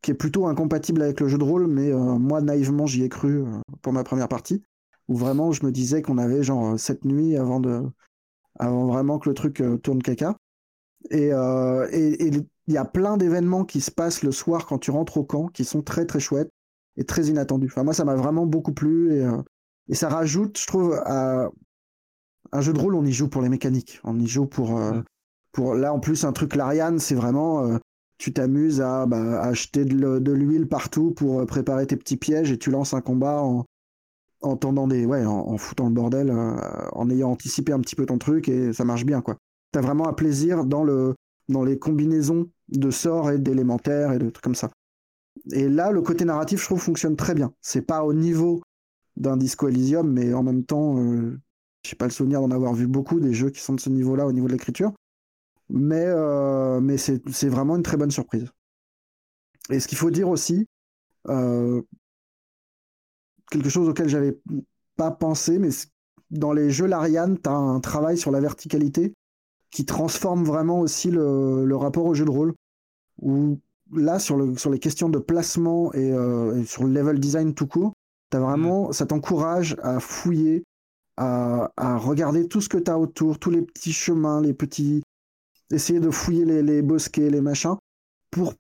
D: qui est plutôt incompatible avec le jeu de rôle, mais euh, moi, naïvement, j'y ai cru euh, pour ma première partie, où vraiment je me disais qu'on avait genre cette nuit avant, de, avant vraiment que le truc tourne caca. Et et- et il y a plein d'événements qui se passent le soir quand tu rentres au camp qui sont très très chouettes et très inattendus. Enfin, moi, ça m'a vraiment beaucoup plu et, euh, et ça rajoute, je trouve, à un jeu de rôle, on y joue pour les mécaniques. On y joue pour. euh, pour là, en plus, un truc Larian, c'est vraiment. euh, tu t'amuses à, bah, acheter de, le- de l'huile partout pour euh, préparer tes petits pièges et tu lances un combat en, en tendant des. Ouais, en, en foutant le bordel, euh, en ayant anticipé un petit peu ton truc et ça marche bien, quoi. T'as vraiment un plaisir dans, le, dans les combinaisons de sorts et d'élémentaires et de trucs comme ça. Et là, le côté narratif, je trouve, fonctionne très bien. C'est pas au niveau d'un Disco Elysium, mais en même temps, euh, j'ai pas le souvenir d'en avoir vu beaucoup des jeux qui sont de ce niveau-là au niveau de l'écriture. Mais, euh, c'est vraiment une très bonne surprise. Et ce qu'il faut dire aussi, euh, quelque chose auquel j'avais pas pensé, mais dans les jeux Larian, tu as un travail sur la verticalité qui transforme vraiment aussi le, rapport au jeu de rôle. Où là, sur, le, sur les questions de placement et, et sur le level design tout court, as vraiment, ça t'encourage à fouiller, à, à regarder tout ce que tu as autour, tous les petits chemins, les petits. essayer de fouiller les, les bosquets, les machins, pour,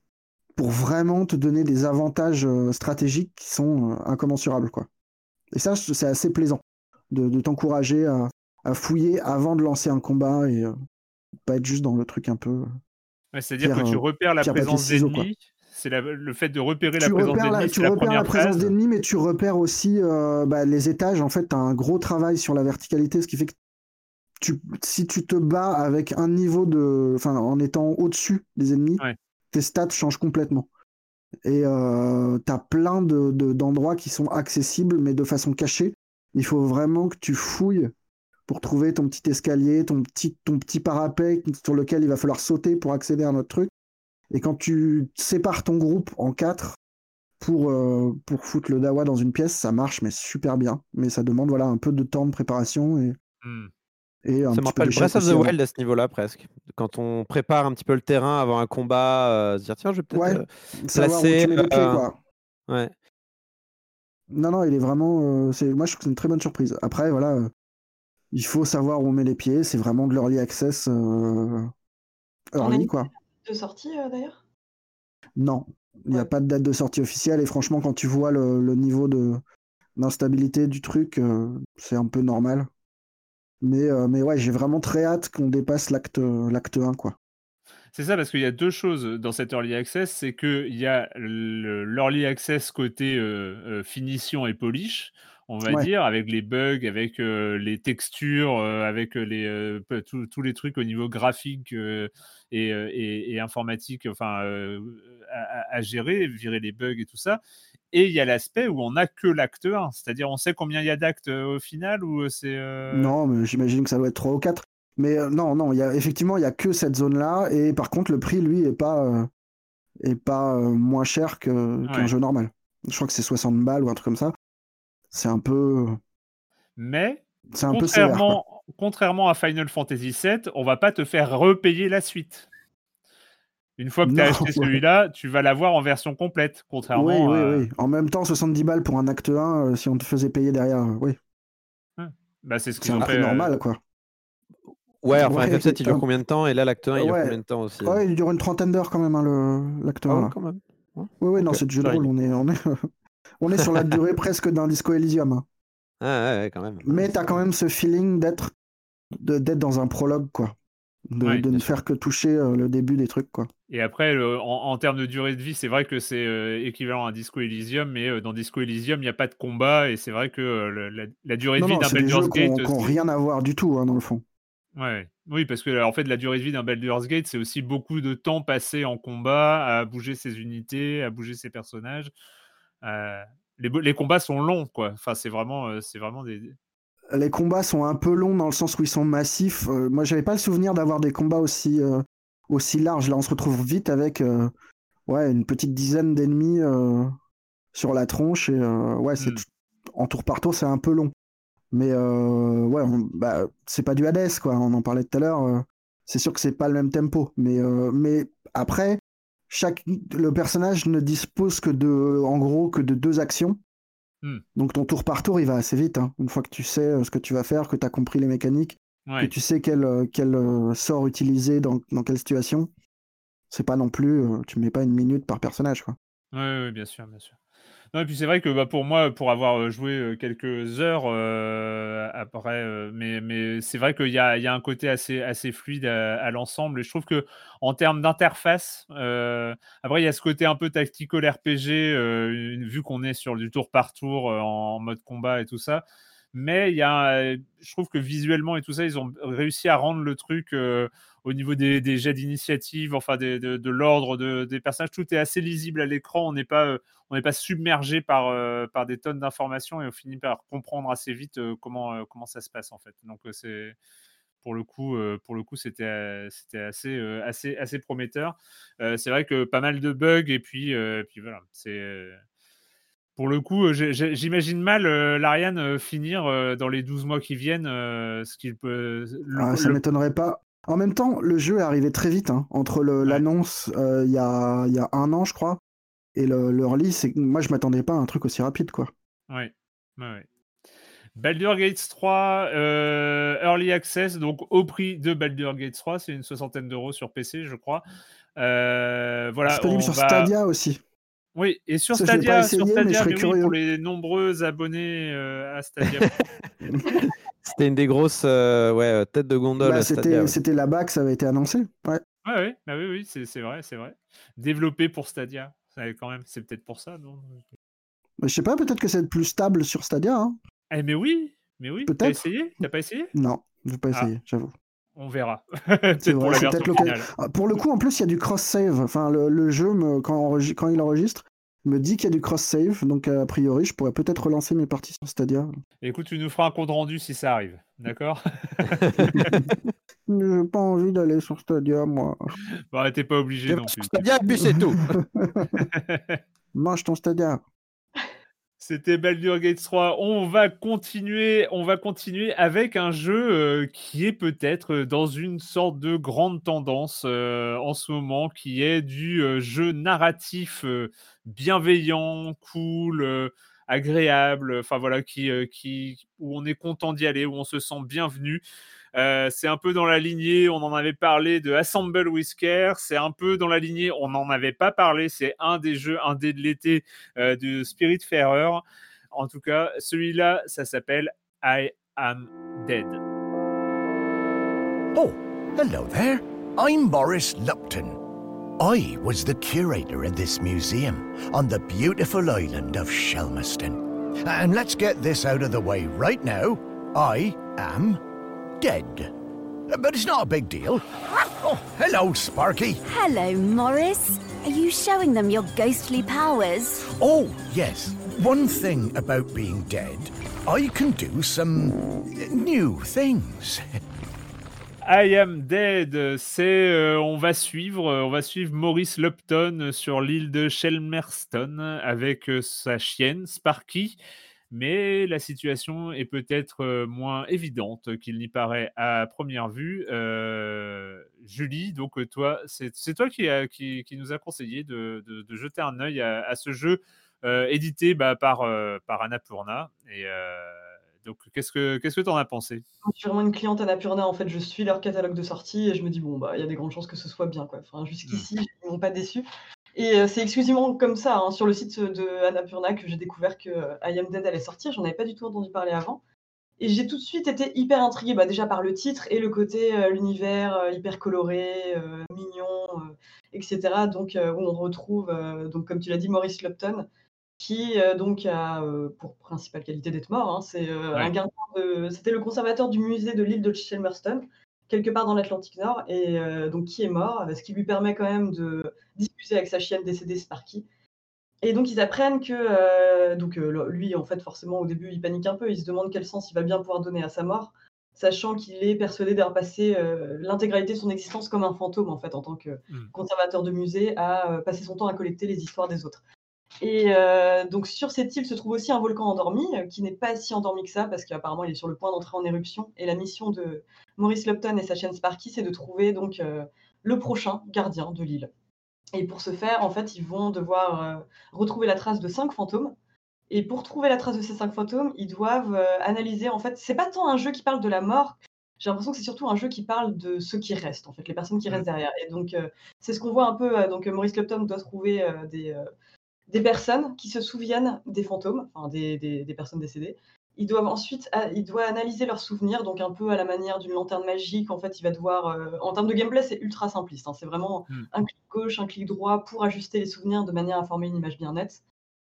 D: pour vraiment te donner des avantages euh, stratégiques qui sont euh, incommensurables. Quoi. Et ça, c'est assez plaisant de, de t'encourager à, à fouiller avant de lancer un combat et euh, pas être juste dans le truc un peu.
A: Ouais, C'est-à-dire que tu repères la présence d'ennemis. C'est le fait de repérer la présence d'ennemis,
D: tu
A: la
D: repères la présence d'ennemis, mais tu repères aussi euh, bah, les étages. En fait, tu as un gros travail sur la verticalité, ce qui fait que tu, si tu te bats avec un niveau de. Enfin, en étant au-dessus des ennemis,
A: Ouais.
D: tes stats changent complètement. Et euh, tu as plein de- de- d'endroits qui sont accessibles, mais de façon cachée. Il faut vraiment que tu fouilles pour trouver ton petit escalier, ton petit, ton petit parapet sur lequel il va falloir sauter pour accéder à notre truc. Et quand tu sépares ton groupe en quatre pour, euh, pour foutre le dawa dans une pièce, ça marche, mais super bien. Mais ça demande voilà, un peu de temps de préparation et,
A: Hmm.
D: et un
B: Ça me rappelle Breath of the
D: avant.
B: Wild à ce niveau-là, presque. Quand on prépare un petit peu le terrain avant un combat, euh, se dire tiens, je vais peut-être
D: Ouais,
B: euh,
D: savoir où
B: placer.
D: tu mets les pieds,
B: euh,
D: quoi.
B: Ouais.
D: Non, non, il est vraiment. euh, c'est, moi, je trouve que c'est une très bonne surprise. Après, voilà, euh, il faut savoir où on met les pieds. C'est vraiment de l'early access euh, early, quoi.
C: De sortie euh, d'ailleurs?
D: Non, il n'y a
C: Ouais.
D: pas de date de sortie officielle. Et franchement, quand tu vois le, le niveau de, d'instabilité du truc, euh, c'est un peu normal. Mais, euh, mais ouais, j'ai vraiment très hâte qu'on dépasse l'acte, l'acte 1, quoi.
A: C'est ça, parce qu'il y a deux choses dans cet early access. C'est qu'il y a le- l'early access côté euh, euh, finition et polish, on va
D: Ouais.
A: dire, avec les bugs, avec euh, les textures, euh, avec les, euh, tous les trucs au niveau graphique et, et- et informatique enfin, à, gérer, virer les bugs et tout ça. Et il y a l'aspect où on n'a que l'acte 1, c'est-à-dire on sait combien il y a d'actes au final ou c'est.
D: Non, mais j'imagine que ça doit être 3 ou 4. Mais non, non, y a, effectivement, il n'y a que cette zone-là. Et par contre, le prix, lui, est pas, est pas moins cher qu'un
A: Ouais.
D: jeu normal. Je crois que c'est 60 balles ou un truc comme ça. C'est un peu.
A: Mais
D: C'est un peu sévère. quoi.
A: contrairement, à Final Fantasy VII, on va pas te faire repayer la suite. Une fois que tu as
D: Non,
A: acheté celui-là, tu vas l'avoir en version complète,
D: Oui,
A: contrairement
D: oui,
A: à...
D: oui. En même temps, 70 balles pour un acte 1, euh, si on te faisait payer derrière, euh, oui.
A: Bah, c'est ce qu'ils
D: un
A: ont fait. euh,
D: normal, quoi.
B: Ouais, enfin,
D: Ouais,
B: FF7 il dure combien de temps? Et là, l'acte 1 il dure combien de temps aussi?
D: Ouais, il dure une trentaine d'heures quand même, hein, le, l'acte 1.
B: Ah ouais,
D: là.
B: quand même.
D: Oui, oui, non, c'est du jeu de
B: j'aurais
D: rôle. On est, on, est, on est sur la durée presque d'un Disco Elysium. hein.
B: Ah ouais, ouais, quand même.
D: Mais t'as quand même ce feeling d'être, de- d'être dans un prologue, quoi. De,
A: Ouais,
D: de ne faire que toucher euh, le début des trucs, quoi.
A: Et après, le- en, en termes de durée de vie, c'est vrai que c'est euh, équivalent à Disco Elysium, mais euh, dans Disco Elysium, il n'y a pas de combat, et c'est vrai que euh, le- la, la durée de
D: Non,
A: vie d'un Baldur's
D: qui n'ont
A: Gate...
D: rien à voir du tout, hein, dans le fond.
A: Ouais. Oui, parce que en fait, la durée de vie d'un Baldur's Gate, c'est aussi beaucoup de temps passé en combat, à bouger ses unités, à bouger ses personnages. Euh, les, combats sont longs, quoi. Enfin, c'est vraiment, euh, c'est vraiment des.
D: les combats sont un peu longs dans le sens où ils sont massifs. Euh, moi, j'avais pas le souvenir d'avoir des combats aussi, euh, aussi larges. Là, on se retrouve vite avec euh, ouais, une petite dizaine d'ennemis sur la tronche. Et ouais, c'est
A: Mm.
D: en tour par tour, c'est un peu long. Mais ouais, bah, c'est pas du Hades, quoi. On en parlait tout à l'heure. c'est sûr que c'est pas le même tempo. Mais, mais après, chaque, le personnage ne dispose que de, en gros, que de deux actions.
A: Hmm.
D: Donc ton tour par tour, il va assez vite. hein. Une fois que tu sais euh, ce que tu vas faire, que tu as compris les mécaniques, que tu sais quel, euh, quel euh, sort utiliser dans, dans quelle situation, c'est pas non plus, tu mets pas une minute par personnage. Quoi.
A: Ouais, bien sûr, bien sûr. Non, et puis c'est vrai que bah, pour moi, pour avoir euh, joué euh, quelques heures euh, après, euh, mais, c'est vrai qu'il y a, un côté assez, fluide à, l'ensemble. Et je trouve que en termes d'interface, euh, après il y a ce côté un peu tactical RPG, une- vu qu'on est sur du tour par tour en mode combat et tout ça. Mais y a, je trouve que visuellement et tout ça, ils ont réussi à rendre le truc au niveau des, des jets d'initiative, enfin des- de, de l'ordre de- des personnages, tout est assez lisible à l'écran. On n'est pas, euh, on n'est pas submergé par, euh, par des tonnes d'informations et on finit par comprendre assez vite euh, comment, comment ça se passe en fait. Donc c'est pour le coup, pour le coup, c'était c'était assez, assez, assez prometteur. C'est vrai que pas mal de bugs et puis, et puis voilà, c'est pour le coup, j'imagine mal l'Ariane finir dans les 12 mois qui viennent ce qu'il peut. le-
D: Ah, ça
A: le-
D: m'étonnerait pas. En même temps, le jeu est arrivé très vite. hein. Entre l'annonce euh, il y, a, il y a un an, je crois, et le, le release, moi, je m'attendais pas à un truc aussi rapide. quoi.
A: Ouais, ouais, ouais. Baldur Gates 3, euh, Early Access, donc au prix de Baldur Gates 3, c'est une soixantaine d'euros sur PC, je crois. Euh, voilà,
D: Disponible
A: on
D: sur
A: va-
D: Stadia aussi.
A: Oui, et sur
D: Ça,
A: Stadia, sur
D: essayé, mais je
A: Stadia,
D: serais
A: mais oui,
D: curieux.
A: pour les nombreux abonnés euh, à Stadia.
B: C'était une des grosses euh, ouais, euh, têtes de gondole.
D: Bah,
B: à
D: C'était
B: Stadia, ouais.
D: c'était là-bas que ça avait été annoncé. Ouais.
A: ouais, ouais, bah oui, oui, c'est c'est vrai, c'est vrai. Développé pour Stadia, ça, quand même, c'est peut-être pour ça, non?
D: Mais je sais pas, peut-être que c'est plus stable sur Stadia. hein.
A: Eh mais oui, mais oui. T'as
D: Peut-être.
A: essayé? T'as pas essayé?
D: Non, je vais pas
A: Ah.
D: essayer, j'avoue.
A: On verra.
D: C'est
A: pour
D: vrai,
A: la
D: c'est
A: version
D: peut-être l'occasion.
A: finale.
D: Ah, Pour le coup, en plus, il y a du cross-save. Enfin, le, le jeu, me- quand, enregi- quand il enregistre, me dit qu'il y a du cross-save. Donc, a priori, je pourrais peut-être relancer mes parties sur Stadia.
A: Écoute, tu nous feras un compte rendu si ça arrive, d'accord?
D: J'ai pas envie d'aller sur Stadia, moi.
A: Bon, t'es pas obligé non plus.
B: Stadia, puis c'est tout.
D: Mange ton Stadia.
A: C'était Baldur Gates 3. On va continuer, on va continuer avec un jeu euh, qui est peut-être dans une sorte de grande tendance euh, en ce moment, qui est du euh, jeu narratif euh, bienveillant, cool, euh, agréable. Enfin voilà, qui, euh, qui, où on est content d'y aller, où on se sent bienvenu. Euh, c'est un peu dans la lignée, on en avait parlé de Assemble Whisker, c'est un peu dans la lignée, on n'en avait pas parlé, c'est un des jeux indés de l'été euh, de Spiritfarer. En tout cas, celui-là, ça s'appelle I Am Dead.
I: Oh, hello there. I'm Boris Lupton. I was the curator of this museum on the beautiful island of Shelmaston. And let's get this out of the way right now. I am dead. But it's not a big deal. Oh, hello, Sparky.
J: Hello, Morris. Are you showing them your ghostly powers?
I: Oh, yes. One thing about being dead, I can do some new things.
A: I Am Dead, c'est euh, on va suivre, euh, on va suivre Maurice Lupton sur l'île de Shelmerston avec euh, sa chienne Sparky. Mais la situation est peut-être euh, moins évidente qu'il n'y paraît à première vue. Euh, Julie, donc euh, toi, c'est toi qui, a- qui, qui nous a conseillé de, de- de jeter un œil à, à ce jeu euh, édité bah, par, euh, par Annapurna. Et donc, qu'est-ce que qu'est-ce que tu en as pensé?
C: Je suis vraiment une cliente Annapurna, en fait, je suis leur catalogue de sortie et je me dis, bon, bah, il y a des grandes chances que ce soit bien, quoi. Enfin, jusqu'ici, ils m'ont pas déçu. Et euh, c'est exclusivement comme ça, hein, sur le site de Annapurna, que j'ai découvert que euh, I Am Dead allait sortir. J'en avais pas du tout entendu parler avant. Et j'ai tout de suite été hyper intriguée, bah, déjà par le titre et le côté, euh, l'univers euh, hyper coloré, euh, mignon, etc. Donc, où on retrouve, donc, comme tu l'as dit, Maurice Lupton, qui donc a pour principale qualité d'être mort. hein, c'est
A: Ouais.
C: C'était le conservateur du musée de l'île de Shelmerston, quelque part dans l'Atlantique Nord, et donc qui est mort, ce qui lui permet quand même de discuter avec sa chienne décédée Sparky. Et donc ils apprennent que, heu, donc heu, lui, en fait, forcément, au début, il panique un peu. Il se demande quel sens il va bien pouvoir donner à sa mort, sachant qu'il est persuadé d'avoir passé, heu, l'intégralité de son existence comme un fantôme, en fait, en tant que
A: Mmh.
C: conservateur de musée, à, passer son temps à collecter les histoires des autres. Et donc sur cette île se trouve aussi un volcan endormi, qui n'est pas si endormi que ça parce qu'apparemment il est sur le point d'entrer en éruption et la mission de Maurice Lupton et sa chaîne Sparky, c'est de trouver donc, le prochain gardien de l'île. Et pour ce faire, en fait, ils vont devoir, heu, retrouver la trace de 5 fantômes et pour trouver la trace de ces 5 fantômes, ils doivent, heu, analyser en fait c'est pas tant un jeu qui parle de la mort, j'ai l'impression que c'est surtout un jeu qui parle de ceux qui restent, en fait, les personnes qui
A: Mmh.
C: restent derrière et donc heu, c'est ce qu'on voit un peu, donc Maurice Lupton doit trouver, des, personnes qui se souviennent des fantômes, enfin des des des personnes décédées. Ils doivent ensuite a il doit analyser leurs souvenirs, donc un peu à la manière d'une lanterne magique. En fait, il va devoir, heu en termes de gameplay, c'est ultra simpliste, hein. C'est vraiment
A: Mmh.
C: un clic gauche, un clic droit pour ajuster les souvenirs de manière à former une image bien nette.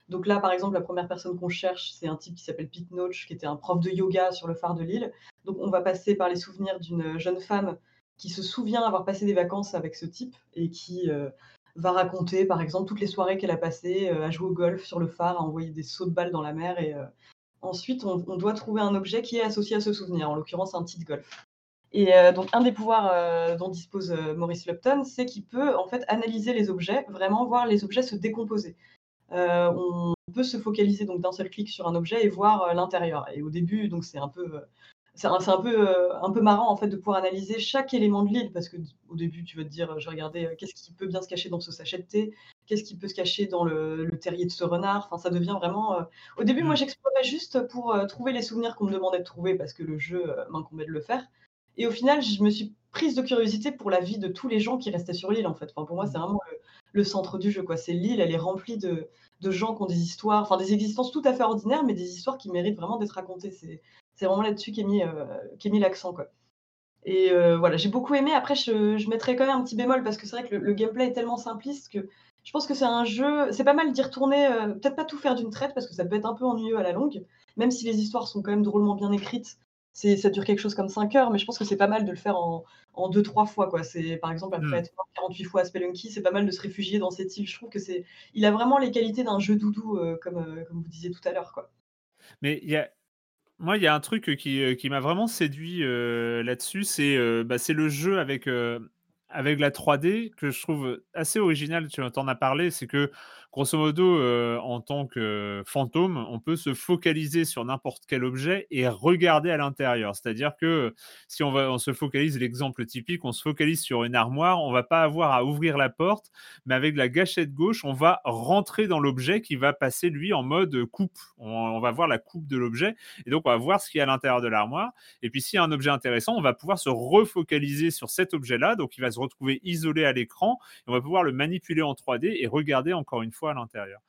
C: Donc là, par exemple, la première personne qu'on cherche, c'est un type qui s'appelle Pete Noach, qui était un prof de yoga sur le phare de l'île. Donc on va passer par les souvenirs d'une jeune femme qui se souvient avoir passé des vacances avec ce type et qui, heu, va raconter, par exemple, toutes les soirées qu'elle a passées, heu, à jouer au golf sur le phare, à envoyer des sauts de balles dans la mer et ensuite on doit trouver un objet qui est associé à ce souvenir, en l'occurrence un de golf. Et heu, donc un des pouvoirs, heu, dont dispose, heu, Maurice Lupton, c'est qu'il peut, en fait, analyser les objets, vraiment voir les objets se décomposer. On peut se focaliser donc d'un seul clic sur un objet et voir, l'intérieur et au début, c'est un peu, c'est un peu, heu, un peu marrant, en fait, de pouvoir analyser chaque élément de l'île parce que au début, tu vas te dire: «Je regarder, heu, qu'est-ce qui peut bien se cacher dans ce sachet de thé? Qu'est-ce qui peut se cacher dans le le terrier de ce renard?» enfin, ça devient vraiment, heu au début, moi,
A: Mmh.
C: j'explorais juste pour, trouver les souvenirs qu'on me demandait de trouver parce que le jeu, m'incombait de le faire et au final, je me suis prise de curiosité pour la vie de tous les gens qui restaient sur l'île, en fait. Enfin, pour moi, c'est
A: Mmh.
C: vraiment le le centre du jeu, quoi. C'est l'île, elle est remplie de de gens qui ont des histoires, enfin, des existences tout à fait ordinaires, mais des histoires qui méritent vraiment d'être racontées. C'est c'est vraiment là-dessus qu'est mis, heu, qu'est mis l'accent, quoi et heu, voilà, j'ai beaucoup aimé. Après, je je mettrais quand même un petit bémol parce que c'est vrai que le le gameplay est tellement simpliste que je pense que c'est un jeu c'est pas mal d'y retourner, heu, peut-être pas tout faire d'une traite parce que ça peut être un peu ennuyeux à la longue, même si les histoires sont quand même drôlement bien écrites. C'est ça dure quelque chose comme 5 heures, mais je pense que c'est pas mal de le faire en en 2-3 fois, quoi. C'est par exemple, après
A: Mmh.
C: être mort 48 fois à Spelunky, c'est pas mal de se réfugier dans cette île. Je trouve que c'est il a vraiment les qualités d'un jeu doudou, comme, comme vous disiez tout à l'heure, quoi.
A: Mais il y a moi, il y a un truc, qui, heu, qui m'a vraiment séduit, heu, là-dessus, bah, c'est le jeu avec, avec la 3D que je trouve, assez original. Tu en as parlé, c'est que grosso modo, heu, en tant que fantôme, on peut se focaliser sur n'importe quel objet et regarder à l'intérieur. C'est-à-dire que, si on va on se focalise l'exemple typique, on se focalise sur une armoire, on va pas avoir à ouvrir la porte, mais avec la gâchette gauche, on va rentrer dans l'objet qui va passer, lui, en mode, coupe. On on va voir la coupe de l'objet et donc on va voir ce qu'il y a à l'intérieur de l'armoire et puis s'il y a un objet intéressant, on va pouvoir se refocaliser sur cet objet-là, donc il va se retrouver isolé à l'écran et on va pouvoir le manipuler en 3D et regarder encore une fois à l'intérieur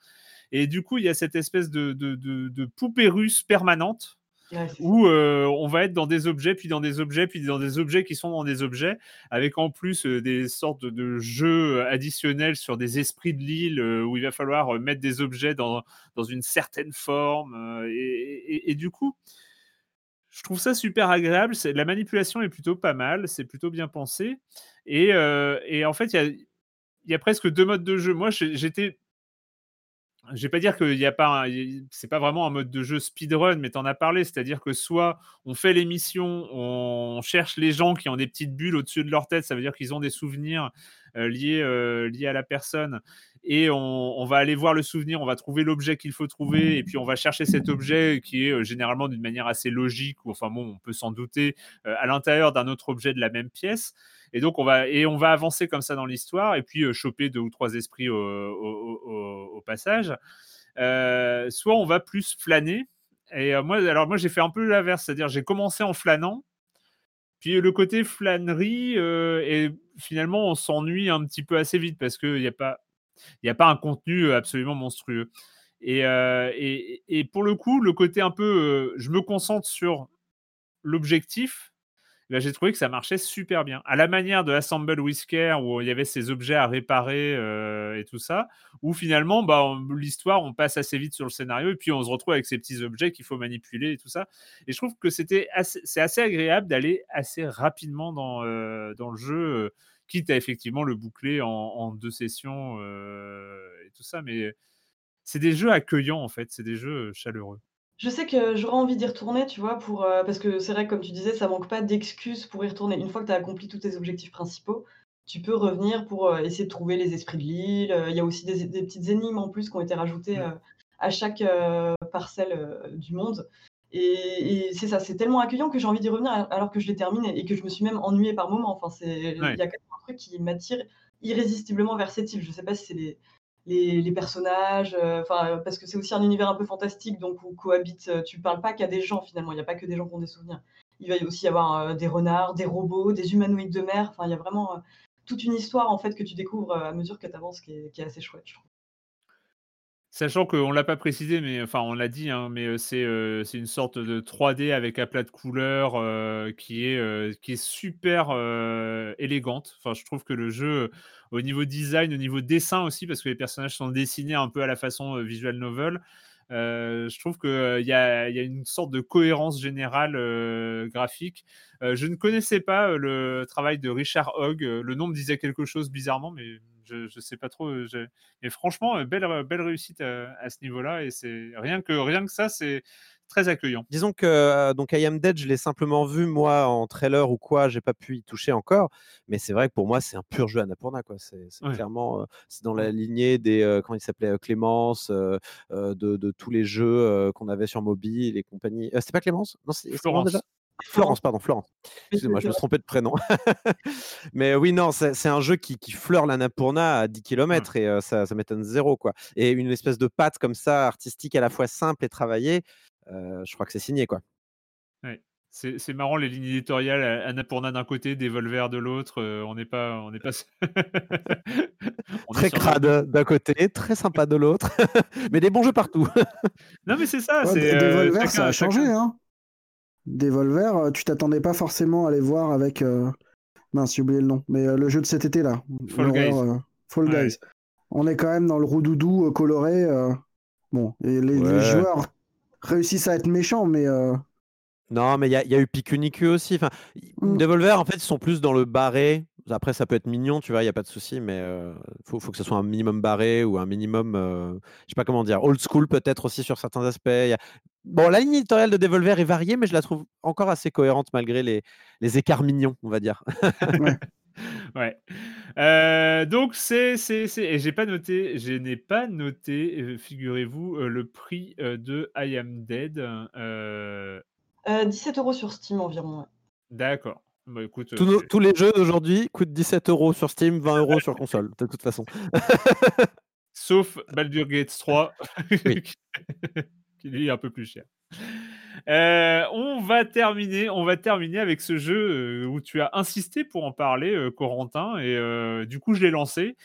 A: et du coup, il y a cette espèce de de de de poupée russe permanente
C: Ouais,
A: où, heu, on va être dans des objets, puis dans des objets, puis dans des objets qui sont dans des objets, avec en plus, heu, des sortes de de jeux additionnels sur des esprits de l'île, heu, où il va falloir, mettre des objets dans dans une certaine forme, et et et du coup je trouve ça super agréable. La manipulation est plutôt pas mal, c'est plutôt bien pensé et en fait, il y a y a presque 2 modes de jeu. Moi, j'étais je vais pas dire qu'il y a pas c'est pas vraiment un mode de jeu speedrun, mais tu en as parlé. C'est-à-dire que soit on fait les missions, on cherche les gens qui ont des petites bulles au-dessus de leur tête, ça veut dire qu'ils ont des souvenirs, liés, heu, liés à la personne et on va aller voir le souvenir, on va trouver l'objet qu'il faut trouver et puis on va chercher cet objet qui est, heu, généralement d'une manière assez logique ou enfin bon, on peut s'en douter, heu, à l'intérieur d'un autre objet de la même pièce et donc on va et on va avancer comme ça dans l'histoire et puis, heu, choper 2 ou 3 esprits au passage. Soit on va plus flâner et moi alors moi j'ai fait un peu l'inverse, c'est-à-dire j'ai commencé en flânant, puis le côté flânerie, et finalement on s'ennuie un petit peu assez vite parce qu'il y a pas il y a pas un contenu, heu, absolument monstrueux et heu et pour le coup, le côté un peu, heu, je me concentre sur l'objectif, j'ai trouvé que ça marchait super bien. À la manière de Assemble Care où il y avait ces objets à réparer, et tout ça, où finalement, bah, l'histoire, on passe assez vite sur le scénario et puis on se retrouve avec ces petits objets qu'il faut manipuler et tout ça et je trouve que c'est assez agréable d'aller assez rapidement dans, le jeu, quitte à effectivement le boucler en en 2 sessions, heu et tout ça mais c'est des jeux accueillants en fait, c'est des jeux euh, chaleureux.
C: Je sais que j'aurais envie d'y retourner, tu vois, pour, euh, parce que c'est vrai que comme tu disais, ça manque pas d'excuses pour y retourner. Une fois que tu as accompli tous tes objectifs principaux, tu peux revenir pour, euh, essayer de trouver les esprits de l'île. Il y a aussi des des petites énigmes en plus qui ont été rajoutées, à chaque, parcelle, du monde et et c'est ça, c'est tellement accueillant que j'ai envie d'y revenir alors que je l'ai terminé et que je me suis même ennuyée par moments. Enfin, c'est il y a quand même un truc qui m'attire irrésistiblement vers cette île. Je sais pas si c'est les les les personnages, enfin, parce que c'est aussi un univers un peu fantastique, donc où cohabitent, heu, tu parles pas qu'à des gens finalement, il y a pas que des gens qui ont des souvenirs. Il va y aussi y avoir, heu, des renards, des robots, des humanoïdes de mer, enfin, il y a vraiment, toute une histoire en fait que tu découvres, à mesure que tu avances qui est qui est assez chouette, je trouve.
A: Sachant qu'on l'a pas précisé, mais enfin on l'a dit, hein, mais c'est, heu, c'est une sorte de 3D avec aplat de couleurs, heu, qui est, qui est super, élégante. Enfin, je trouve que le jeu, au niveau design, au niveau dessin aussi, parce que les personnages sont dessinés un peu à la façon, visual novel, je trouve qu'il y y a une sorte de cohérence générale, graphique. Je ne connaissais pas, le travail de Richard Hogg, le nom me disait quelque chose bizarrement, mais je je sais pas trop, je mais franchement, heu, belle belle réussite, à ce niveau-là et c'est rien que rien que ça, c'est très accueillant.
B: Disons que, heu, donc I Am Dead, je l'ai simplement vu moi en trailer ou quoi, j'ai pas pu y toucher encore, mais c'est vrai que pour moi, c'est un pur jeu Annapurna quoi. C'est
A: Ouais.
B: clairement, c'est dans la lignée des, heu, comment il s'appelait? Clémence, de de tous les jeux, qu'on avait sur mobile et compagnie. Heu, c'était pas Clémence? Non, c'est?
A: Florence.
B: Florence, pardon, Florence. Excusez-moi, je me suis trompé de prénom. Mais oui, non, c'est un jeu qui qui fleure l'Annapurna à 10
A: Mmh.
B: kilomètres et heu, ça ça m'étonne 0 quoi et une espèce de patte comme ça, artistique, à la fois simple et travaillée, heu, je crois que c'est signé quoi.
A: Ouais, c'est marrant les lignes éditoriales, Annapurna d'un côté, Devolver de l'autre, on n'est pas on n'est pas on
B: Très crade d'un côté, très sympa de l'autre, mais des bons jeux partout.
A: Non, mais c'est ça,
D: Ouais, Devolver,
A: chacun
D: ça a changé,
A: chacun
D: hein. Devolver, heu, tu t'attendais pas forcément à les voir avec, heu, mince, j'ai oublié le nom, mais heu, le jeu de cet été-là,
A: Fall
D: l'horreur,
A: Guys.
D: heu, Fall
A: Ouais.
D: Guys. On est quand même dans le roux-doudou, heu, coloré, bon et les joueurs réussissent à être méchants, mais
B: Non, mais il y a il y a eu Pikuniku aussi, enfin. Devolver, en fait, ils sont plus dans le barré. Après, ça peut être mignon, tu vois? Il y a pas de souci, mais heu, faut faut que ce soit un minimum barré ou un minimum, heu, je sais pas comment dire, old school peut-être aussi sur certains aspects. Il y a bon, la ligne éditoriale de Devolver est variée, mais je la trouve encore assez cohérente malgré les les écarts mignons, on va dire.
D: Ouais.
A: Ouais, heu, donc c'est c'est c'est et j'ai pas noté je n'ai pas noté, heu, figurez-vous, heu, le prix, de I Am Dead, heu
C: Heu, 17 € sur Steam environ, ouais.
A: D'accord. Bah, écoute,
B: Tous nos tous les jeux d'aujourd'hui coûtent 17 € sur Steam, 20 € sur console, de toute façon.
A: Sauf Baldur's Gate 3
B: Oui.
A: qui lui est un peu plus cher. Heu, on va terminer on va terminer avec ce jeu, heu, où tu as insisté pour en parler, heu, Corentin et heu, du coup, je l'ai lancé.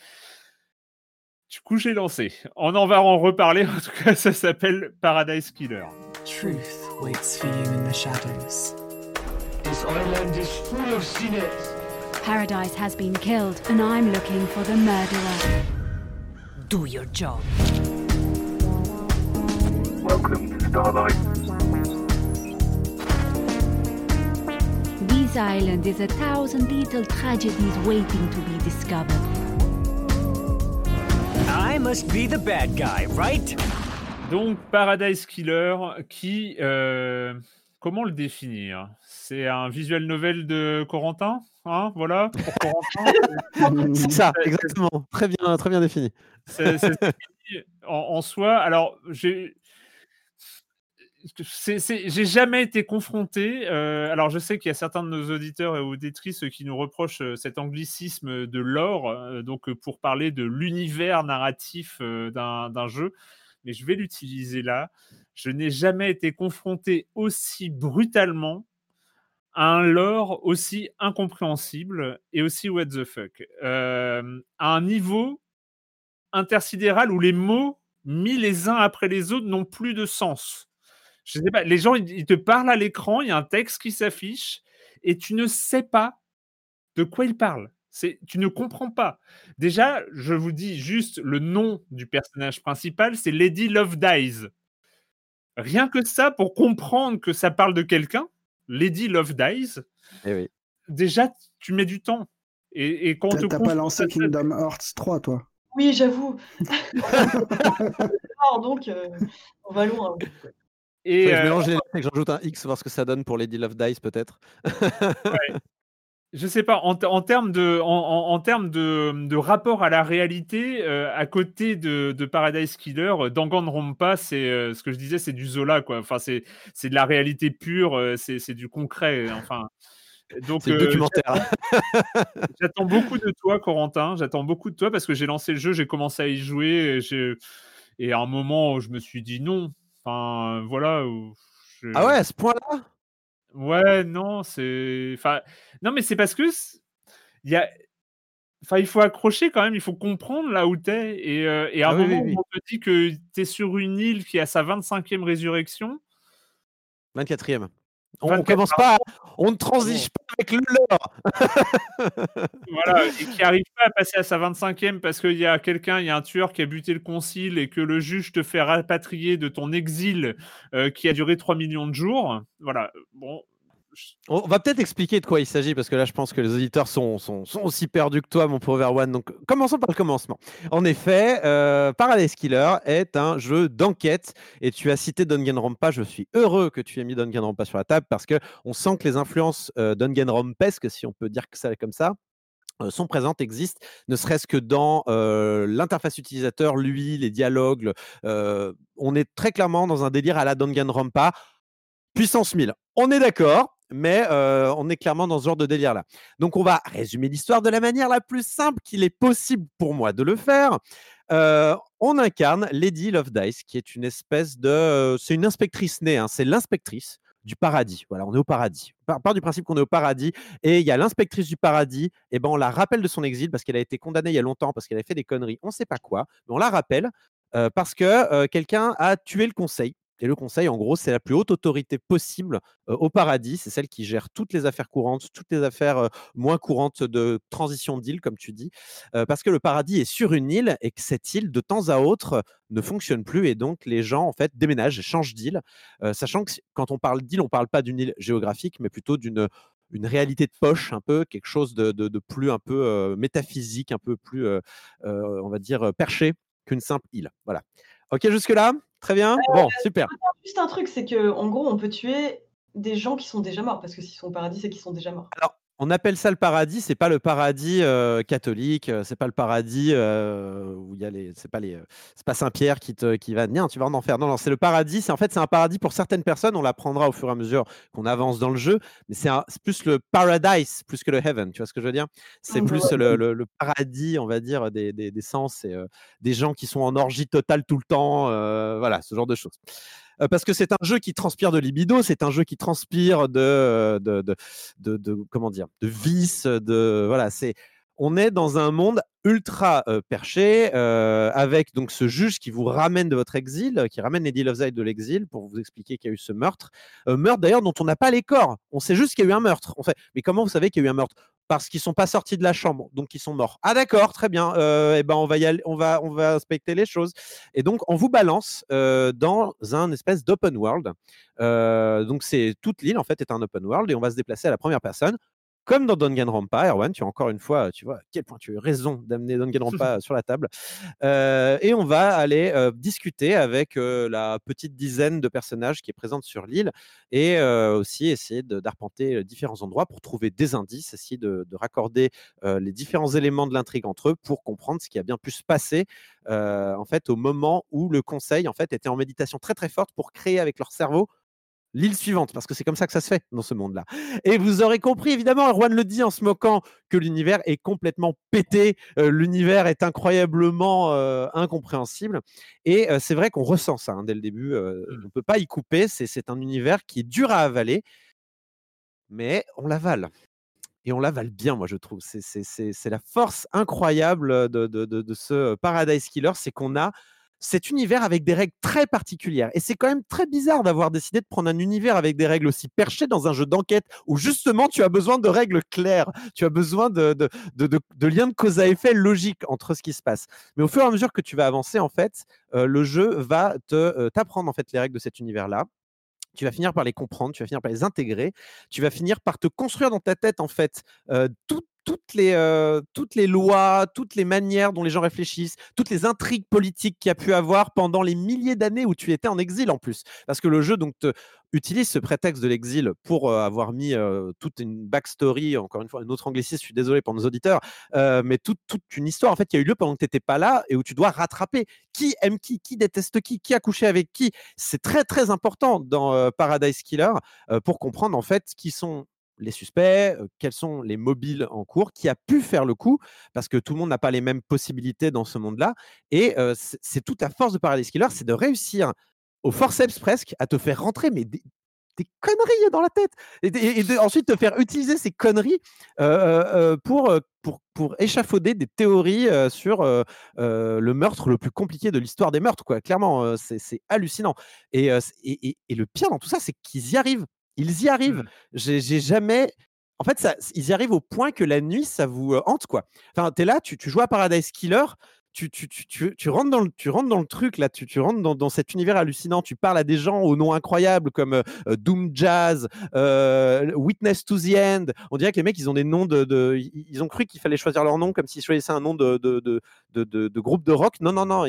A: Du coup, j'ai lancé. On en va en reparler, en tout cas, ça s'appelle Paradise Killer.
K: Truth waits for you in the shadows.
H: This island is full of sinners.
J: Paradise has been killed, and I'm looking for the murderer.
K: Do your job.
H: Welcome to Starlight.
J: This island is a thousand little tragedies waiting to be discovered.
L: I must be the bad guy, right?
A: Donc, Paradise Killer, qui, heu, comment le définir? C'est un visual novel de Corentin, hein, voilà, pour Corentin.
B: C'est ça, exactement. Très bien très bien défini.
A: En en soi. Alors, j'ai j'ai jamais été confronté, heu, alors je sais qu'il y a certains de nos auditeurs et auditrices qui nous reprochent, heu, cet anglicisme de lore, heu, donc pour parler de l'univers narratif, d'un jeu, mais je vais l'utiliser là. Je n'ai jamais été confronté aussi brutalement à un lore aussi incompréhensible et aussi what the fuck. À un niveau intersidéral où les mots mis les uns après les autres n'ont plus de sens. Je sais pas, les gens, ils te parlent à l'écran, il y a un texte qui s'affiche et tu ne sais pas de quoi ils parlent. C'est tu ne comprends pas. Déjà, je vous dis juste le nom du personnage principal, c'est Lady Love Dies. Rien que ça, pour comprendre que ça parle de quelqu'un, Lady Love Dies,
B: Eh oui.
A: déjà, tu mets du temps et et quand on
D: Tu
A: te
D: pas lancé
A: à ça
D: Kingdom Hearts 3, toi?
C: Oui, j'avoue. fort, donc euh, on va loin.
A: Et
B: je
A: euh,
B: mélange les lettres et que j'ajoute un X, voir ce que ça donne pour Lady Love Dice, peut-être.
A: Je sais pas, en, te- en termes de, en, termes de, de rapport à la réalité, euh, à côté de, de Paradise Killer, euh, Danganronpa, c'est euh, ce que je disais, c'est du Zola, quoi. Enfin, c'est, c'est de la réalité pure, c'est, du concret. Enfin, donc,
B: C'est documentaire.
A: J'attends beaucoup de toi, Corentin. J'attends beaucoup de toi parce que j'ai lancé le jeu, j'ai commencé à y jouer. Et, et à un moment, je me suis dit non. Enfin, voilà. je-
B: Ah ouais, à ce point-là?
A: Ouais, non, c'est. Enfin, non, mais c'est parce que il y a. Enfin, il faut accrocher quand même, il faut comprendre là où t'es. Et, euh, et à un
B: Ah oui,
A: moment
B: oui.
A: on te dit que t'es sur une île qui a sa 25e résurrection,
B: 24e. On,
A: 24,
B: commence pas, à- on ne transige pas avec le lore.
A: voilà, et qui arrive pas à passer à sa 25e parce qu'il y a quelqu'un, il y a un tueur qui a buté le concile et que le juge te fait rapatrier de ton exil euh, qui a duré 3 millions de jours. Voilà, bon.
B: On va peut-être expliquer de quoi il s'agit parce que là, je pense que les auditeurs sont, sont, aussi perdus que toi, mon pauvre Erwan. Donc, commençons par le commencement. En effet, euh, Paradise Killer est un jeu d'enquête et tu as cité Danganronpa. Je suis heureux que tu aies mis Danganronpa sur la table parce que on sent que les influences euh, Danganronpesques, si on peut dire que ça comme ça, euh, sont présentes, existent, ne serait-ce que dans euh, l'interface utilisateur, lui, les dialogues. on est très clairement dans un délire à la Danganronpa, puissance 1000. On est d'accord, mais euh, on est clairement dans ce genre de délire-là. Donc, on va résumer l'histoire de la manière la plus simple qu'il est possible pour moi de le faire. Euh, on incarne Lady Love Dice, qui est une espèce de. euh, c'est une inspectrice née, hein, c'est l'inspectrice du paradis. Voilà, on est au paradis. Par, part du principe qu'on est au paradis, et il y a l'inspectrice du paradis, et ben on la rappelle de son exil parce qu'elle a été condamnée il y a longtemps, parce qu'elle a fait des conneries, on ne sait pas quoi, mais on la rappelle parce que quelqu'un a tué le conseil. Et le conseil, en gros, c'est la plus haute autorité possible au paradis. C'est celle qui gère toutes les affaires courantes, toutes les affaires moins courantes de transition d'île, comme tu dis. Parce que le paradis est sur une île et que cette île, de temps à autre, ne fonctionne plus. Et donc, les gens, en fait, déménagent et changent d'île. Sachant que quand on parle d'île, on ne parle pas d'une île géographique, mais plutôt d'une une réalité de poche, un peu quelque chose de, plus un peu métaphysique, un peu plus, on va dire, perché qu'une simple île. Voilà. Ok, jusque-là? Très bien Bon, super.
C: Juste un truc, c'est que en gros, on peut tuer des gens qui sont déjà morts, parce que s'ils sont au paradis, c'est qu'ils sont déjà morts.
B: Alors, on appelle ça le paradis, c'est pas le paradis euh, catholique, euh, c'est pas le paradis euh, où il y a les, c'est pas les, euh, c'est pas Saint Pierre qui te, qui va, non, tu vas en enfer. Non, non, c'est le paradis. C'est en fait, c'est un paradis pour certaines personnes. On l'apprendra au fur et à mesure qu'on avance dans le jeu, mais c'est plus le paradise plus que le heaven. Tu vois ce que je veux dire? C'est
C: Mhm.
B: plus le, le- le paradis, on va dire, des, des, des sens et euh, des gens qui sont en orgie totale tout le temps. voilà, ce genre de choses. Euh, parce que c'est un jeu qui transpire de libido, c'est un jeu qui transpire de, de, de, de- comment dire, de vice, de voilà, c'est on est dans un monde ultra euh, perché euh, avec donc ce juge qui vous ramène de votre exil, qui ramène Lady Love's de l'exil pour vous expliquer qu'il y a eu ce meurtre, Euh, meurtre d'ailleurs dont on n'a pas les corps. On sait juste qu'il y a eu un meurtre. Mais comment vous savez qu'il y a eu un meurtre? Parce qu'ils sont pas sortis de la chambre, donc ils sont morts. Ah d'accord, très bien. Euh, eh ben on va y aller, on va on va inspecter les choses. Et donc, on vous balance euh, dans un espèce d'open world. Euh, donc, c'est toute l'île, en fait, est un open world et on va se déplacer à la première personne. Comme dans Danganronpa, Erwan, tu as encore une fois, tu vois, à quel point tu as eu raison d'amener Danganronpa sur la table. Euh, et on va aller euh, discuter avec euh, la petite dizaine de personnages qui est présente sur l'île et aussi essayer d'arpenter différents endroits pour trouver des indices, essayer de, de raccorder les différents éléments de l'intrigue entre eux pour comprendre ce qui a bien pu se passer en fait au moment où le conseil en fait était en méditation très très forte pour créer avec leur cerveau l'île suivante, parce que c'est comme ça que ça se fait dans ce monde-là. Et vous aurez compris, évidemment, Erwan le dit en se moquant, que l'univers est complètement pété, euh, l'univers est incroyablement euh, incompréhensible. Et euh, c'est vrai qu'on ressent ça hein, dès le début, euh, on ne peut pas y couper, c'est un univers qui est dur à avaler, mais on l'avale. Et on l'avale bien, moi, je trouve. C'est- la force incroyable de, de- de- de ce Paradise Killer, c'est qu'on a cet univers avec des règles très particulières. Et c'est quand même très bizarre d'avoir décidé de prendre un univers avec des règles aussi perchées dans un jeu d'enquête où justement tu as besoin de règles claires, tu as besoin de, liens de cause à effet logiques entre ce qui se passe. Mais au fur et à mesure que tu vas avancer, en fait, euh, le jeu va te, euh, t'apprendre en fait les règles de cet univers-là tu vas finir par les comprendre, tu vas finir par les intégrer, tu vas finir par te construire dans ta tête en fait euh, tout- toutes les, toutes les lois, toutes les manières dont les gens réfléchissent, toutes les intrigues politiques qu'il y a pu avoir pendant les milliers d'années où tu étais en exil en plus. Parce que le jeu donc utilise ce prétexte de l'exil pour avoir mis toute une backstory, encore une fois, un autre anglicisme, je suis désolé pour nos auditeurs, mais toute, toute une histoire en fait qui a eu lieu pendant que tu n'étais pas là et où tu dois rattraper qui aime qui, qui déteste qui, qui a couché avec qui? C'est très très important dans Paradise Killer pour comprendre en fait qui sont les suspects, quels sont les mobiles en cours, qui a pu faire le coup, parce que tout le monde n'a pas les mêmes possibilités dans ce monde-là. Et c'est toute la force de Paradise Killer, c'est de réussir au forceps presque à te faire rentrer mais des, conneries dans la tête et, de- et de- ensuite te faire utiliser ces conneries pour, échafauder des théories sur le meurtre le plus compliqué de l'histoire des meurtres. Quoi. Clairement, c'est hallucinant. Et le pire dans tout ça, c'est qu'ils y arrivent. Ils y arrivent. J'ai j'ai jamais. En fait, ça, ils y arrivent au point que la nuit, ça vous hante, quoi. Enfin, t'es là, tu, tu joues à Paradise Killer, tu, tu, tu, tu, rentres dans le, tu rentres dans le truc, là, tu, tu rentres dans, dans cet univers hallucinant, tu parles à des gens aux noms incroyables comme euh, euh, Doom Jazz, euh, Witness to the End. On dirait que les mecs, ils ont des noms de. ils ont cru qu'il fallait choisir leur nom comme s'ils choisissaient un nom de, de, de, groupe de rock. Non, non, non,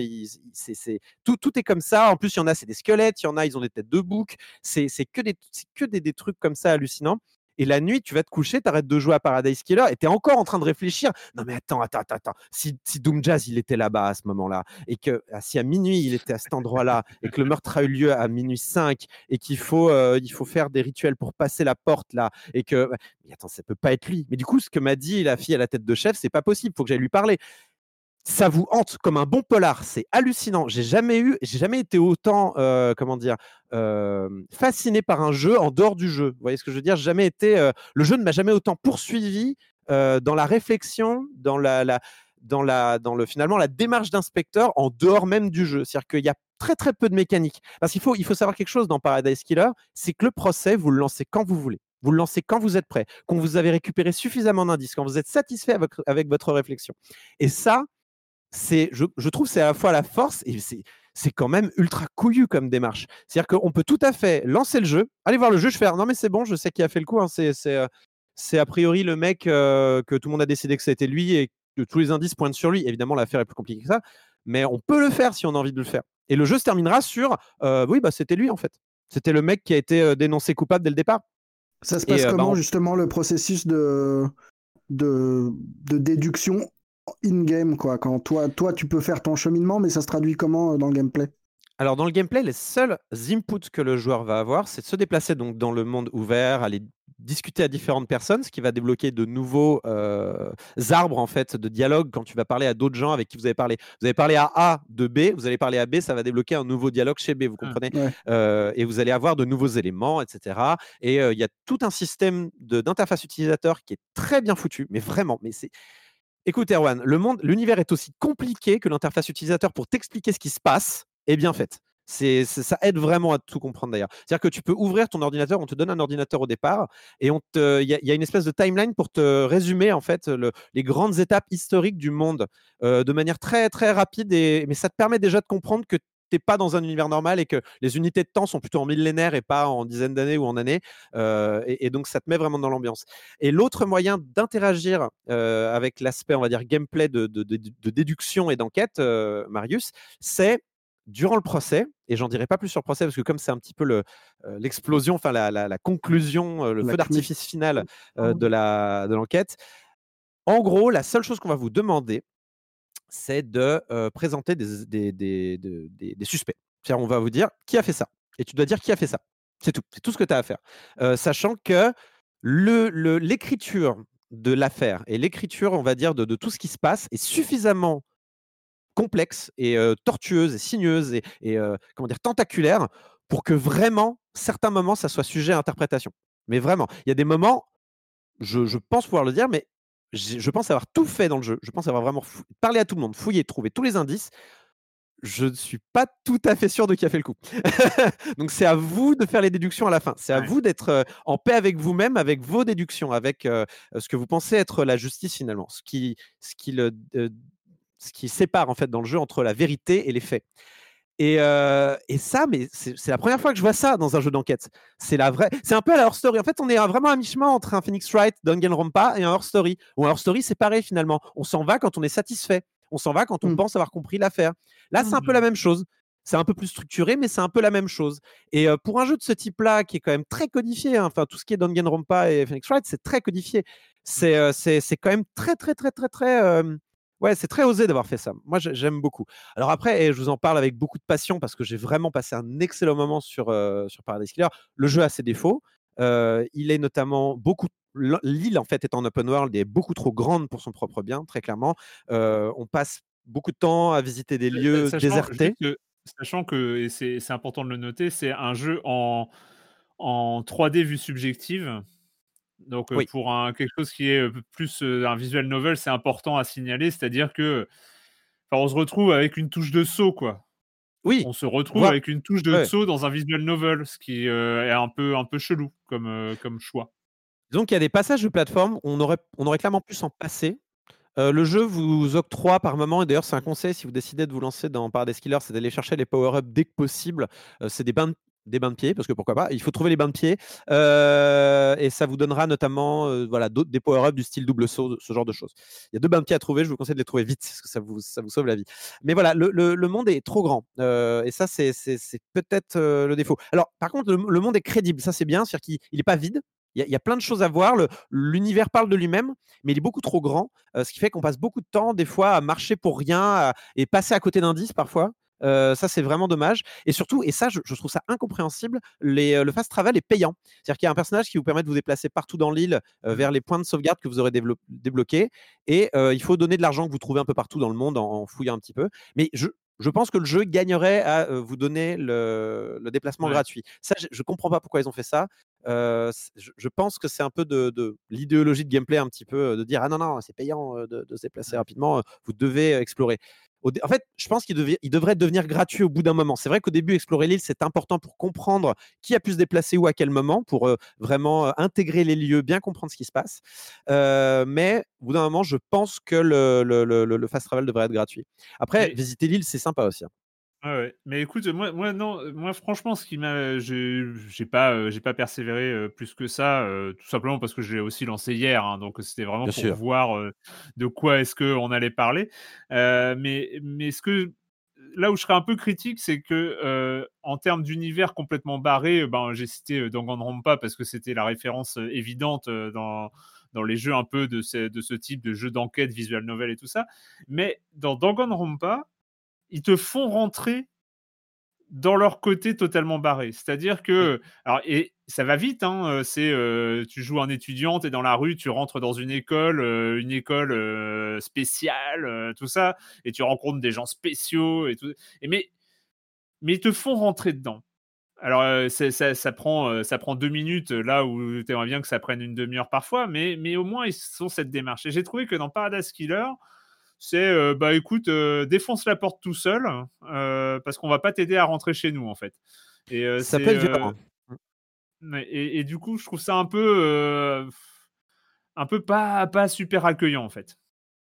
B: c'est, c'est- tout, tout est comme ça. En plus, il y en a, c'est des squelettes, il y en a, ils ont des têtes de bouc. C'est, c'est que, des, c'est que des, des trucs comme ça hallucinants. Et la nuit, tu vas te coucher, tu arrêtes de jouer à Paradise Killer et tu es encore en train de réfléchir. Non, mais attends, attends, attends, attends. Si, si Doom Jazz, il était là-bas à ce moment-là, et que ah, si à minuit, il était à cet endroit-là, et que le meurtre a eu lieu à minuit 5, et qu'il faut, euh, il faut faire des rituels pour passer la porte là, et que. Mais attends, ça peut pas être lui. Mais du coup, ce que m'a dit la fille à la tête de chef, c'est pas possible, faut que j'aille lui parler ça vous hante comme un bon polar. C'est hallucinant. J'ai jamais eu, j'ai jamais été autant, euh, comment dire, euh, fasciné par un jeu en dehors du jeu. Vous voyez ce que je veux dire? Jamais été, euh, le jeu ne m'a jamais autant poursuivi dans la réflexion, dans la, dans la, dans le finalement la démarche d'inspecteur en dehors même du jeu. C'est-à-dire qu'il y a très très peu de mécanique. Parce qu'il faut, il faut savoir quelque chose dans Paradise Killer, c'est que le procès, vous le lancez quand vous voulez. Vous le lancez quand vous êtes prêt, quand vous avez récupéré suffisamment d'indices, quand vous êtes satisfait avec votre réflexion. Et ça, c'est, je, je trouve, c'est à la fois la force et c'est, c'est quand même ultra couillu comme démarche. C'est-à-dire qu'on peut tout à fait lancer le jeu, aller voir le jeu, je fais non mais c'est bon, je sais qui a fait le coup. hein, c'est, c'est, euh, c'est a priori le mec euh, que tout le monde a décidé que c'était lui et que tous les indices pointent sur lui. Évidemment, l'affaire est plus compliquée que ça, mais on peut le faire si on a envie de le faire. Et le jeu se terminera sur euh, oui, bah c'était lui en fait. C'était le mec qui a été dénoncé coupable dès le départ.
D: Ça se
B: Et,
D: passe
B: bah,
D: comment
B: on-
D: justement le processus de, de, de déduction in-game quoi Quand toi, toi tu peux faire ton cheminement, mais ça se traduit comment euh, dans le gameplay?
B: Alors dans le gameplay, les seuls inputs que le joueur va avoir, c'est de se déplacer donc dans le monde ouvert, aller discuter à différentes personnes, ce qui va débloquer de nouveaux euh, arbres en fait de dialogue quand tu vas parler à d'autres gens avec qui vous avez parlé. Vous avez parlé à A de B, vous allez parler à B, ça va débloquer un nouveau dialogue chez B, vous comprenez?
D: Ouais.
B: Euh, Et vous allez avoir de nouveaux éléments, etc. Et euh, il y a tout un système de- d'interface utilisateur qui est très bien foutu, mais vraiment, mais c'est Écoute, Erwan, le monde, l'univers est aussi compliqué que l'interface utilisateur pour t'expliquer ce qui se passe est bien faite. C'est, ça aide vraiment à tout comprendre d'ailleurs. C'est-à-dire que tu peux ouvrir ton ordinateur, on te donne un ordinateur au départ et il y, y a une espèce de timeline pour te résumer en fait le- les grandes étapes historiques du monde euh, de manière très très rapide. Et, mais ça te permet déjà de comprendre que t'es pas dans un univers normal et que les unités de temps sont plutôt en millénaires et pas en dizaines d'années ou en années. Euh, et, et donc ça te met vraiment dans l'ambiance. Et l'autre moyen d'interagir euh, avec l'aspect, on va dire, gameplay de, de- de- de déduction et d'enquête, euh, Marius, c'est durant le procès, et j'en dirai pas plus sur le procès parce que comme c'est un petit peu le, l'explosion, enfin la, la- la conclusion, le
D: La
B: feu d'artifice final de, la, de l'enquête, en gros, la seule chose qu'on va vous demander, c'est de présenter des, des, des- de- des- des suspects. On va vous dire qui a fait ça? Et tu dois dire qui a fait ça. C'est tout. C'est tout ce que tu as à faire. Sachant que le- le- l'écriture de l'affaire et l'écriture, on va dire, de, de tout ce qui se passe est suffisamment complexe et tortueuse et sinueuse et, comment dire tentaculaire pour que vraiment certains moments ça soit sujet à interprétation. Mais vraiment, il y a des moments, je, je pense pouvoir le dire, mais je pense avoir tout fait dans le jeu. Je pense avoir vraiment fou- parlé à tout le monde, fouillé, trouvé tous les indices. Je ne suis pas tout à fait sûr de qui a fait le coup. Donc c'est à vous de faire les déductions à la fin. C'est à
A: Ouais.
B: vous d'être euh, en paix avec vous-même, avec vos déductions, avec euh, ce que vous pensez être la justice finalement, ce qui, ce qui, le, euh, ce qui sépare en fait dans le jeu entre la vérité et les faits. Et, euh, et ça, mais c'est la première fois que je vois ça dans un jeu d'enquête. C'est la vraie. C'est un peu à la Horror Story. En fait, on est vraiment à mi-chemin entre un Phoenix Wright, Danganronpa et un Horror Story. Ou un Horror Story, c'est pareil finalement. On s'en va quand on est satisfait. On s'en va quand on pense avoir compris l'affaire. Là, c'est un peu la même chose. C'est un peu plus structuré, mais c'est un peu la même chose. Et euh, pour un jeu de ce type-là, qui est quand même très codifié, hein, enfin tout ce qui est Danganronpa et Phoenix Wright, c'est très codifié. C'est euh, quand même très très très très très euh, Ouais, c'est très osé d'avoir fait ça. Moi, j'ai- j'aime beaucoup. Alors après, et je vous en parle avec beaucoup de passion parce que j'ai vraiment passé un excellent moment sur, euh, sur Paradise Killer. Le jeu a ses défauts. Euh, il est notamment beaucoup. L'île, en fait, est en open world et est beaucoup trop grande pour son propre bien, très clairement. Euh, on passe beaucoup de temps à visiter des lieux
A: Sachant
B: désertés.
A: que sachant que et c'est c'est important de le noter, c'est un jeu en en 3D vue subjective. Donc,
B: Oui.
A: pour un quelque chose qui est, plus, un visual novel, c'est important à signaler. C'est-à-dire que, enfin, on se retrouve avec une touche de saut, quoi.
B: Oui,
A: On se retrouve avec une touche de
B: ouais.
A: saut dans un visual novel, ce qui, est un peu un peu chelou comme, comme choix.
B: Disons qu'il y a des passages de plateforme, où on aurait, on aurait clairement pu s'en passer. Euh, le jeu vous octroie par moment, et d'ailleurs c'est un conseil si vous décidez de vous lancer dans Paradise Killer, c'est d'aller chercher les power-ups dès que possible. Euh, c'est des bains, de, des bains de pied, parce que pourquoi pas, il faut trouver les bains de pied. Euh, et ça vous donnera notamment euh, voilà, d'autres, des power-ups du style double saut, ce genre de choses. Il y a deux bains de pied à trouver, je vous conseille de les trouver vite, parce que ça vous, ça vous sauve la vie. Mais voilà, le, le- monde est trop grand. euh, et ça, c'est, c'est- peut-être le défaut. Alors, par contre, le, monde est crédible, ça c'est bien, c'est-à-dire qu'il n'est pas vide. Il y, a, plein de choses à voir. L'univers parle de lui-même, mais il est beaucoup trop grand, ce qui fait qu'on passe beaucoup de temps, des fois, à marcher pour rien et passer à côté d'indices parfois. Euh, ça, c'est vraiment dommage. Et surtout, et ça, je, je trouve ça incompréhensible, les, le fast travel est payant. C'est-à-dire qu'il y a un personnage qui vous permet de vous déplacer partout dans l'île euh, vers les points de sauvegarde que vous aurez débloqués. Et euh, il faut donner de l'argent que vous trouvez un peu partout dans le monde en, en fouillant un petit peu. Mais je, je pense que le jeu gagnerait à vous donner le, le déplacement
A: Ouais.
B: gratuit. Ça, je ne comprends pas pourquoi ils ont fait ça. Euh, je, je pense que c'est un peu de, de l'idéologie de gameplay, un petit peu, de dire ah non, non, c'est payant de, de se déplacer rapidement, vous devez explorer. En fait, je pense qu'il devrait devenir gratuit au bout d'un moment. C'est vrai qu'au début, explorer l'île, c'est important pour comprendre qui a pu se déplacer où à quel moment, pour euh, vraiment euh, intégrer les lieux, bien comprendre ce qui se passe. Euh, mais au bout d'un moment, je pense que le, le- le- le- le fast travel devrait être gratuit. Après, visiter l'île, c'est sympa aussi. hein.
A: Ouais, ouais. Mais écoute, moi moi non, heu, moi franchement ce qui m'a j'ai j'ai pas, heu, j'ai pas persévéré, plus que ça, tout simplement parce que je l'ai aussi lancé hier, hein, donc c'était vraiment
B: Bien
A: pour
B: sûr.
A: voir, de quoi est-ce qu'on allait parler. Mais mais ce que là où je serais un peu critique, c'est que, en termes d'univers complètement barré, ben, j'ai cité, Danganronpa parce que c'était la référence, évidente, dans dans les jeux un peu de ce de ce type de jeux d'enquête, visual novel et tout ça. Mais dans Danganronpa, ils te font rentrer dans leur côté totalement barré. C'est-à-dire que alors et ça va vite, hein, heu, c'est, heu, tu joues un étudiant, tu es dans la rue, tu rentres dans une école, heu, une école, spéciale, tout ça et tu rencontres des gens spéciaux et tout et mais mais ils te font rentrer dedans. Alors, ça ça prend, ça prend 2 minutes, là où tu aimerais bien que ça prenne une demi heure parfois, mais mais au moins ils font cette démarche et j'ai trouvé que dans Paradise Killer, c'est, heu, bah, écoute, heu, défonce la porte tout seul, heu, parce qu'on va pas t'aider à rentrer chez nous, en fait et
B: Ça
A: heu
B: violent.
A: ouais et et du coup, je trouve ça un peu, un peu pas pas super accueillant, en fait.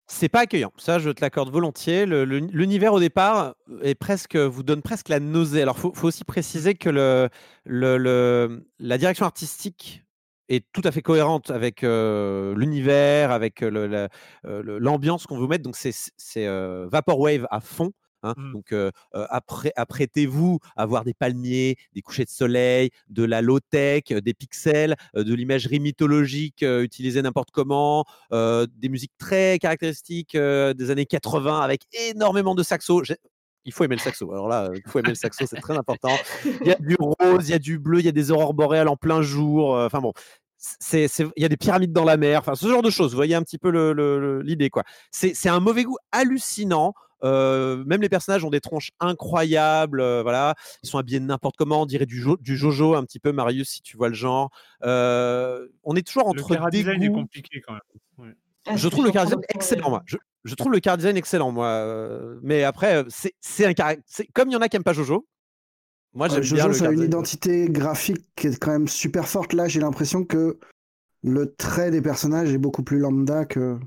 B: C'est pas accueillant, ça je te l'accorde volontiers. L'univers au départ est presque, vous donne presque la nausée. Alors faut, faut aussi préciser que le, le- le- la direction artistique est tout à fait cohérente avec euh, l'univers, avec la- l'ambiance qu'on veut mettre. Donc c'est Vaporwave à fond. hein.
A: Mmh.
B: Donc euh, apprê- apprêtez-vous à voir des palmiers, des couchers de soleil, de la low-tech, des pixels, euh, de l'imagerie mythologique euh, utilisée n'importe comment, des musiques très caractéristiques des années 80 avec énormément de saxo. Il faut aimer le saxo. Alors là, il faut aimer le saxo, c'est très important. Il y a du rose, il y a du bleu, il y a des aurores boréales en plein jour. euh, Enfin bon, il y a des pyramides dans la mer. Enfin, ce genre de choses. Vous voyez un petit peu le- le- le- l'idée, quoi. C'est, c'est un mauvais goût hallucinant. Euh, même les personnages ont des tronches incroyables. euh, voilà, ils sont habillés n'importe comment. On dirait du, jo- du Jojo un petit peu, Marius, si tu vois le genre. Euh, on est toujours
A: Le
B: entre
A: chara design est
B: dégoût.
A: compliqué quand même. Ouais.
C: Ah,
B: Je trouve le car design excellent, moi. Je, je trouve le car design excellent, moi. euh, Mais après, euh, c'est un Comme il y en a qui n'aiment pas Jojo, moi
D: Euh,
B: j'aime bien
D: Jojo,
B: le
D: ça a une identité graphique qui est quand même super forte. Là, j'ai l'impression que le trait des personnages est beaucoup plus lambda que.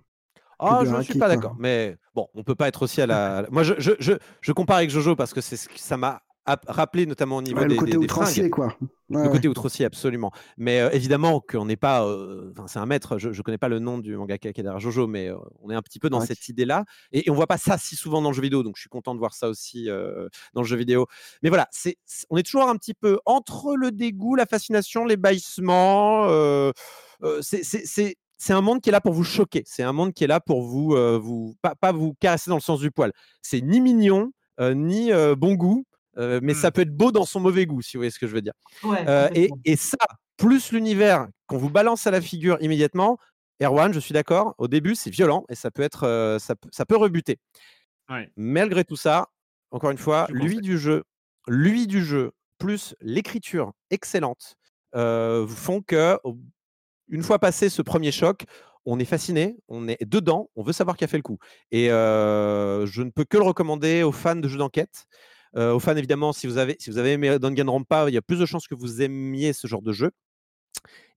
B: Ah, je ne suis pas d'accord. Mais bon, on peut pas être aussi à la. Moi, je, je, je, je compare avec Jojo parce que c'est ce que ça m'a rappelé, notamment au niveau
D: Ouais,
B: des,
D: le côté
B: des- des
D: outrancier,
B: fringues.
D: quoi. Ouais,
B: le
D: ouais.
B: côté outrancier, absolument. Mais euh, évidemment qu'on n'est pas. euh, Enfin, c'est un maître. Je ne connais pas le nom du mangaka qui est derrière Jojo, mais euh, on est un petit peu dans
D: Ouais.
B: cette idée-là. Et, et on voit pas ça si souvent dans le jeu vidéo, donc je suis content de voir ça aussi euh, dans le jeu vidéo. Mais voilà, c'est, on est toujours un petit peu entre le dégoût, la fascination, l'ébahissement. euh, euh, c'est, c'est, c'est, c'est un monde qui est là pour vous choquer. C'est un monde qui est là pour vous, euh, vous pas, pas vous caresser dans le sens du poil. C'est ni mignon, euh, ni euh, bon goût, euh, mais ça peut être beau dans son mauvais goût, si vous voyez ce que je veux dire.
C: Ouais,
B: Euh, et, ça, plus l'univers qu'on vous balance à la figure immédiatement, Erwan, je suis d'accord, au début c'est violent et ça peut être, euh, ça, peut- ça peut rebuter.
A: Ouais.
B: Malgré tout ça, encore une fois, lui du jeu, lui du jeu, plus l'écriture excellente, vous font que une fois passé ce premier choc, on est fasciné, on est dedans, on veut savoir qui a fait le coup. Et je ne peux que le recommander aux fans de jeux d'enquête. Euh, aux fans, évidemment, si vous avez, si vous avez aimé Danganronpa, il y a plus de chances que vous aimiez ce genre de jeu.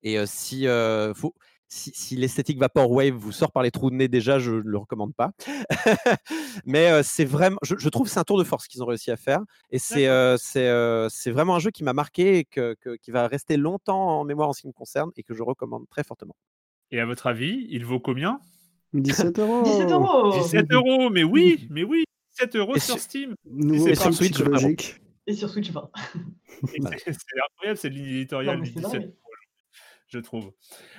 B: Et euh, si, euh, faut, si, si l'esthétique Vaporwave vous sort par les trous de nez déjà, je ne le recommande pas. Mais euh, c'est vraiment, je, je trouve que c'est un tour de force qu'ils ont réussi à faire. Et c'est euh, c'est euh, c'est vraiment un jeu qui m'a marqué et que, que- qui va rester longtemps en mémoire en ce qui me concerne et que je recommande très fortement.
A: Et à votre avis, il vaut combien?
D: 17 euros.
C: 17 euros
A: 17 euros, mais oui, mais oui, 17 euros
B: Et
A: sur
B: sur-
A: Steam.
D: Nouveau
A: c'est
B: sur Switch.
C: Et sur Switch 20.
A: Et C'est incroyable, c'est ligne éditoriale
C: Non, mais
A: du
C: c'est
A: 17
C: dingue.
A: euros, je trouve.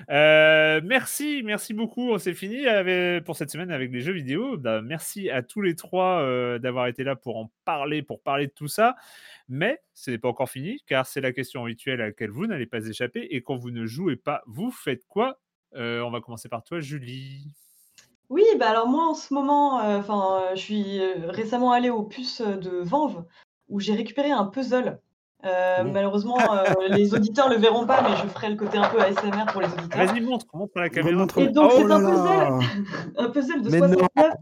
A: Euh, merci, merci beaucoup. C'est fini avec- pour cette semaine avec les jeux vidéo. Bah, merci à tous les trois euh, d'avoir été là pour en parler, pour parler de tout ça. Mais ce n'est pas encore fini, car c'est la question rituelle à laquelle vous n'allez pas échapper. Et quand vous ne jouez pas, vous faites quoi? Euh, On va commencer par toi, Julie.
C: Oui, bah alors moi en ce moment, euh, enfin, je suis euh, récemment allée aux puces de Vanves où j'ai récupéré un puzzle. Euh, malheureusement, euh, les auditeurs le verront pas, mais je ferai le côté un peu ASMR pour les auditeurs.
A: Vas-y, montre, montre à la caméra.
D: Remontre-
C: Et donc,
D: Oh
C: c'est un
D: là.
C: puzzle, un puzzle de
B: Mais non.
C: 69,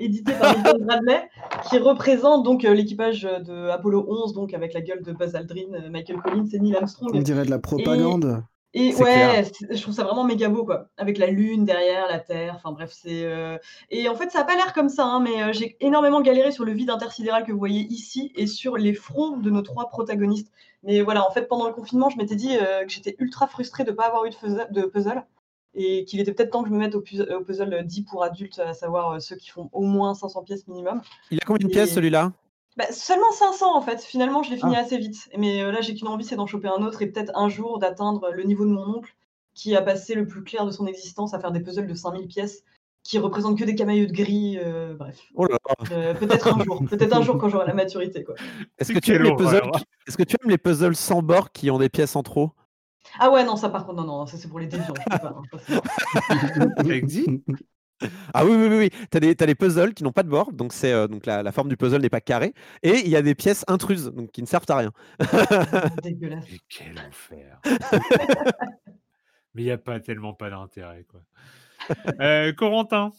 C: édité par Milton Bradley, qui représente donc euh, l'équipage de Apollo 11, donc avec la gueule de Buzz Aldrin, euh, Michael Collins et Neil Armstrong.
D: On dirait de la propagande.
C: Et ouais, je trouve ça vraiment méga beau, quoi. Avec la lune derrière, la Terre, enfin bref, c'est... euh, Et en fait, ça a pas l'air comme ça, hein, mais euh, j'ai énormément galéré sur le vide intersidéral que vous voyez ici et sur les fronts de nos trois protagonistes. Mais voilà, en fait, pendant le confinement, je m'étais dit euh, que j'étais ultra frustrée de ne pas avoir eu de, puzzle et qu'il était peut-être temps que je me mette au, pu- au puzzle dit pour adultes, à savoir ceux qui font au moins 500 pièces minimum.
B: Il a combien de
C: Et-
B: pièces celui-là?
C: Bah, seulement 500 en fait. Finalement, je l'ai fini
B: Ah.
C: assez vite. Mais euh, là, j'ai qu'une envie, c'est d'en choper un autre et peut-être un jour d'atteindre le niveau de mon oncle qui a passé le plus clair de son existence à faire des puzzles de 5000 pièces qui représentent que des camailleux de gris. euh, bref.
B: Oh là là.
C: Euh, peut-être un jour. Peut-être un jour quand j'aurai la maturité. Quoi.
B: Est-ce que, tu aimes les puzzles qui- Est-ce que tu aimes les puzzles sans bord qui ont des pièces en trop?
C: Ah ouais, non, ça par contre, non, non, ça c'est pour les déviants. je peux pas, hein, Ça
A: existe
B: Ah oui, oui, oui, oui. Tu as, des puzzles qui n'ont pas de bord, donc, c'est, euh, donc la, la forme du puzzle n'est pas carrée. Et il y a des pièces intruses, donc qui ne servent à rien.
C: Dégueulasse.
A: Mais quel enfer Mais il n'y a pas tellement pas d'intérêt, quoi. Euh, Corentin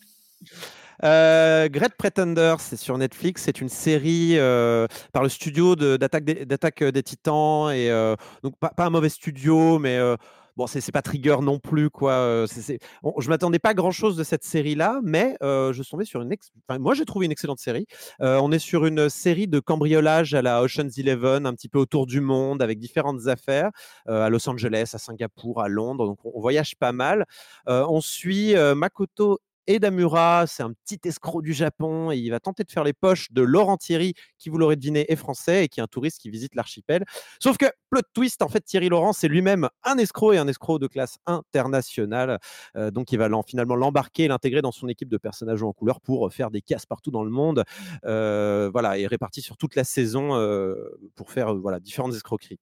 B: Euh, Great Pretender, c'est sur Netflix. C'est une série euh, par le studio de- d'attaque des, d'Attaque des Titans. Et, euh, donc, pas, pas un mauvais studio, mais euh, bon, c'est pas Trigger non plus. Quoi. Je m'attendais pas à grand chose de cette série-là, mais je suis tombé sur une. ex- enfin, moi, j'ai trouvé une excellente série. On est sur une série de cambriolage à la Ocean's Eleven, un petit peu autour du monde, avec différentes affaires, à Los Angeles, à Singapour, à Londres. Donc, on, voyage pas mal. On suit Makoto Edamura, c'est un petit escroc du Japon et il va tenter de faire les poches de Laurent Thierry, qui vous l'aurez deviné est français et qui est un touriste qui visite l'archipel. Sauf que, plot twist, en fait, Thierry Laurent, c'est lui-même un escroc et un escroc de classe internationale. Euh, donc, il va finalement l'embarquer et l'intégrer dans son équipe de personnages en couleur pour faire des casses partout dans le monde. Euh, voilà, et réparti sur toute la saison euh, pour faire euh, voilà, différentes escroqueries.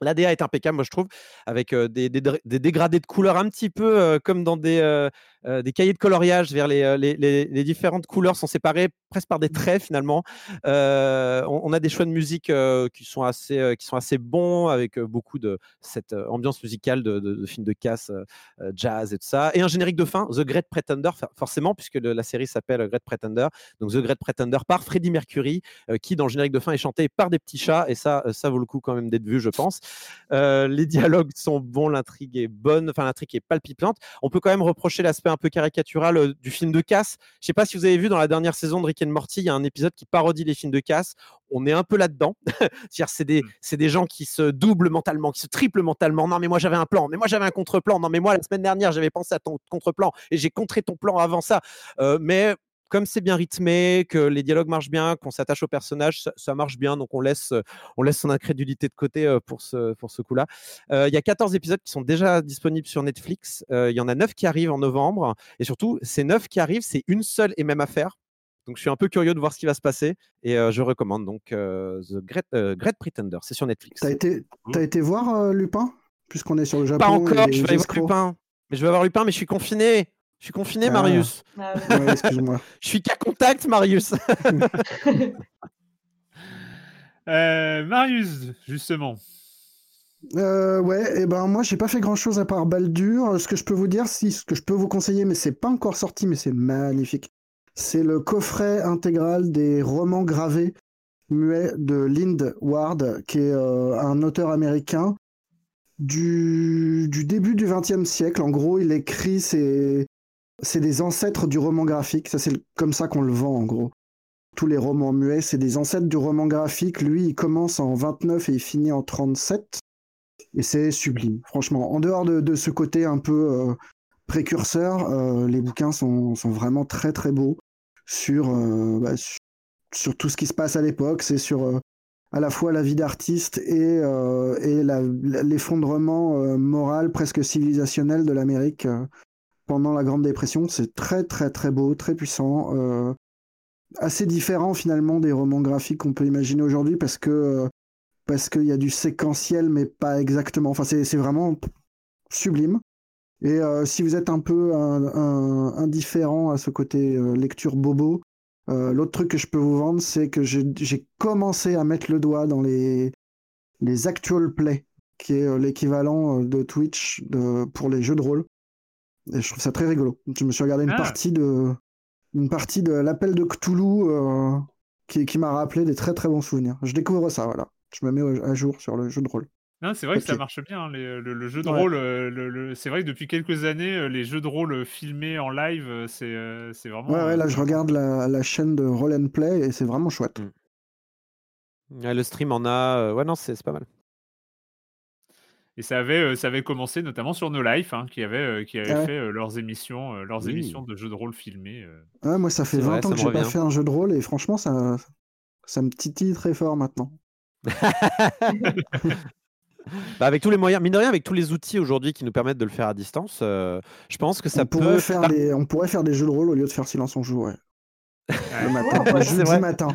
B: L'ADA est impeccable, moi je trouve, avec euh, des, dégradés de couleurs un petit peu euh, comme dans des, euh, euh, des cahiers de coloriage vers les, euh, les, les- les différentes couleurs sont séparées presque par des traits finalement. Euh, on, on a des choix de musique euh, qui, sont assez, qui sont assez bons avec beaucoup de cette ambiance musicale de, de, de films de casse, jazz et tout ça. Et un générique de fin, The Great Pretender, for- forcément, puisque le- la série s'appelle Great Pretender. Donc The Great Pretender par Freddie Mercury, qui dans le générique de fin est chanté par des petits chats. Et ça, ça vaut le coup quand même d'être vu, je pense. Les dialogues sont bons, l'intrigue est bonne, enfin l'intrigue est palpitante. On peut quand même reprocher l'aspect un peu caricatural euh, du film de casse. Je sais pas si vous avez vu dans la dernière saison de Rick and Morty, il y a un épisode qui parodie les films de casse. On est un peu là-dedans. C'est-à-dire, c'est des,
A: Mmh.
B: c'est des gens qui se doublent mentalement, qui se triplent mentalement. Non, mais moi j'avais un plan, mais moi j'avais un contre-plan. Non, mais moi la semaine dernière j'avais pensé à ton contre-plan et j'ai contré ton plan avant ça. Euh, mais comme c'est bien rythmé, que les dialogues marchent bien, qu'on s'attache au personnage, ça, ça marche bien. Donc on laisse, euh, on laisse son incrédulité de côté euh, pour ce, pour ce coup-là. Euh, Il y a 14 épisodes qui sont déjà disponibles sur Netflix. Euh, Il y en a 9 qui arrivent en novembre. Et surtout, ces 9 qui arrivent, c'est une seule et même affaire. Donc je suis un peu curieux de voir ce qui va se passer. Et euh, je recommande donc The Great, Great Pretender. C'est sur Netflix.
D: T'as été, t'as été voir Lupin? Puisqu'on est sur le Japon.
B: Pas encore, je vais voir. Lupin. Mais je vais avoir Lupin, mais je suis confiné. Je suis confiné,
D: Ah.
B: Marius.
C: Ah oui.
D: Ouais, excuse-moi.
B: Je suis qu'à contact, Marius.
A: Euh, Marius, justement.
D: Euh, ouais, et ben moi j'ai pas fait grand chose à part Baldur. Ce que je peux vous dire, si ce que je peux vous conseiller, mais c'est pas encore sorti, mais c'est magnifique. C'est le coffret intégral des romans gravés muets de Lind Ward, qui est euh, un auteur américain du, du début du XXe siècle. En gros, il écrit ses, c'est des ancêtres du roman graphique. Ça, c'est comme ça qu'on le vend, en gros. Tous les romans muets, c'est des ancêtres du roman graphique. Lui, il commence en 29 et il finit en 37. Et c'est sublime, franchement. En dehors de, ce côté un peu euh, précurseur, euh, les bouquins sont, vraiment très très beaux sur, euh, bah, sur, tout ce qui se passe à l'époque. C'est sur à la fois la vie d'artiste et, l'effondrement moral, presque civilisationnel de l'Amérique pendant la Grande Dépression. C'est très très très beau, très puissant. euh, assez différent finalement des romans graphiques qu'on peut imaginer aujourd'hui parce que euh, parce qu'il y a du séquentiel mais pas exactement. Enfin c'est vraiment sublime. Et euh, si vous êtes un peu indifférent à ce côté lecture bobo, l'autre truc que je peux vous vendre, c'est que j'ai commencé à mettre le doigt dans les, les actual play, qui est l'équivalent de Twitch pour les jeux de rôle. Et je trouve ça très rigolo. Je me suis regardé une
A: Ah.
D: partie de une partie de l'appel de Cthulhu euh, qui, qui m'a rappelé des très très bons souvenirs. Je découvre ça, voilà. Je me mets à jour sur le jeu de rôle.
A: Non, c'est vrai que ça marche bien. hein, les- le, le jeu de
D: Ouais.
A: rôle, euh, le- le- c'est vrai que depuis quelques années, euh, les jeux de rôle filmés en live, c'est c'est vraiment.
D: Ouais, ouais, là je regarde la, la chaîne de Roll and Play et c'est vraiment chouette.
B: Ouais, le stream en a. Ouais, non, c'est c'est pas mal.
A: Et ça avait, euh, ça avait commencé notamment sur No Life, hein, qui avait, euh, qui avait
D: Ah ouais.
A: fait euh, leurs émissions, leurs
B: Oui.
A: émissions de jeux de rôle filmés.
D: Ouais, moi ça fait
B: C'est
D: 20
B: vrai,
D: ans que
B: me
D: j'ai pas fait un jeu de rôle et franchement ça, ça me titille très fort maintenant.
B: Bah, avec tous les moyens, mine de rien, avec tous les outils aujourd'hui qui nous permettent de le faire à distance, euh, je pense que ça
D: on,
B: peut.
D: pourrait faire
B: Bah,
D: des, on pourrait faire des jeux de rôle au lieu de faire silence on joue, ouais. Le matin,
C: Ouais,
D: le jeudi matin.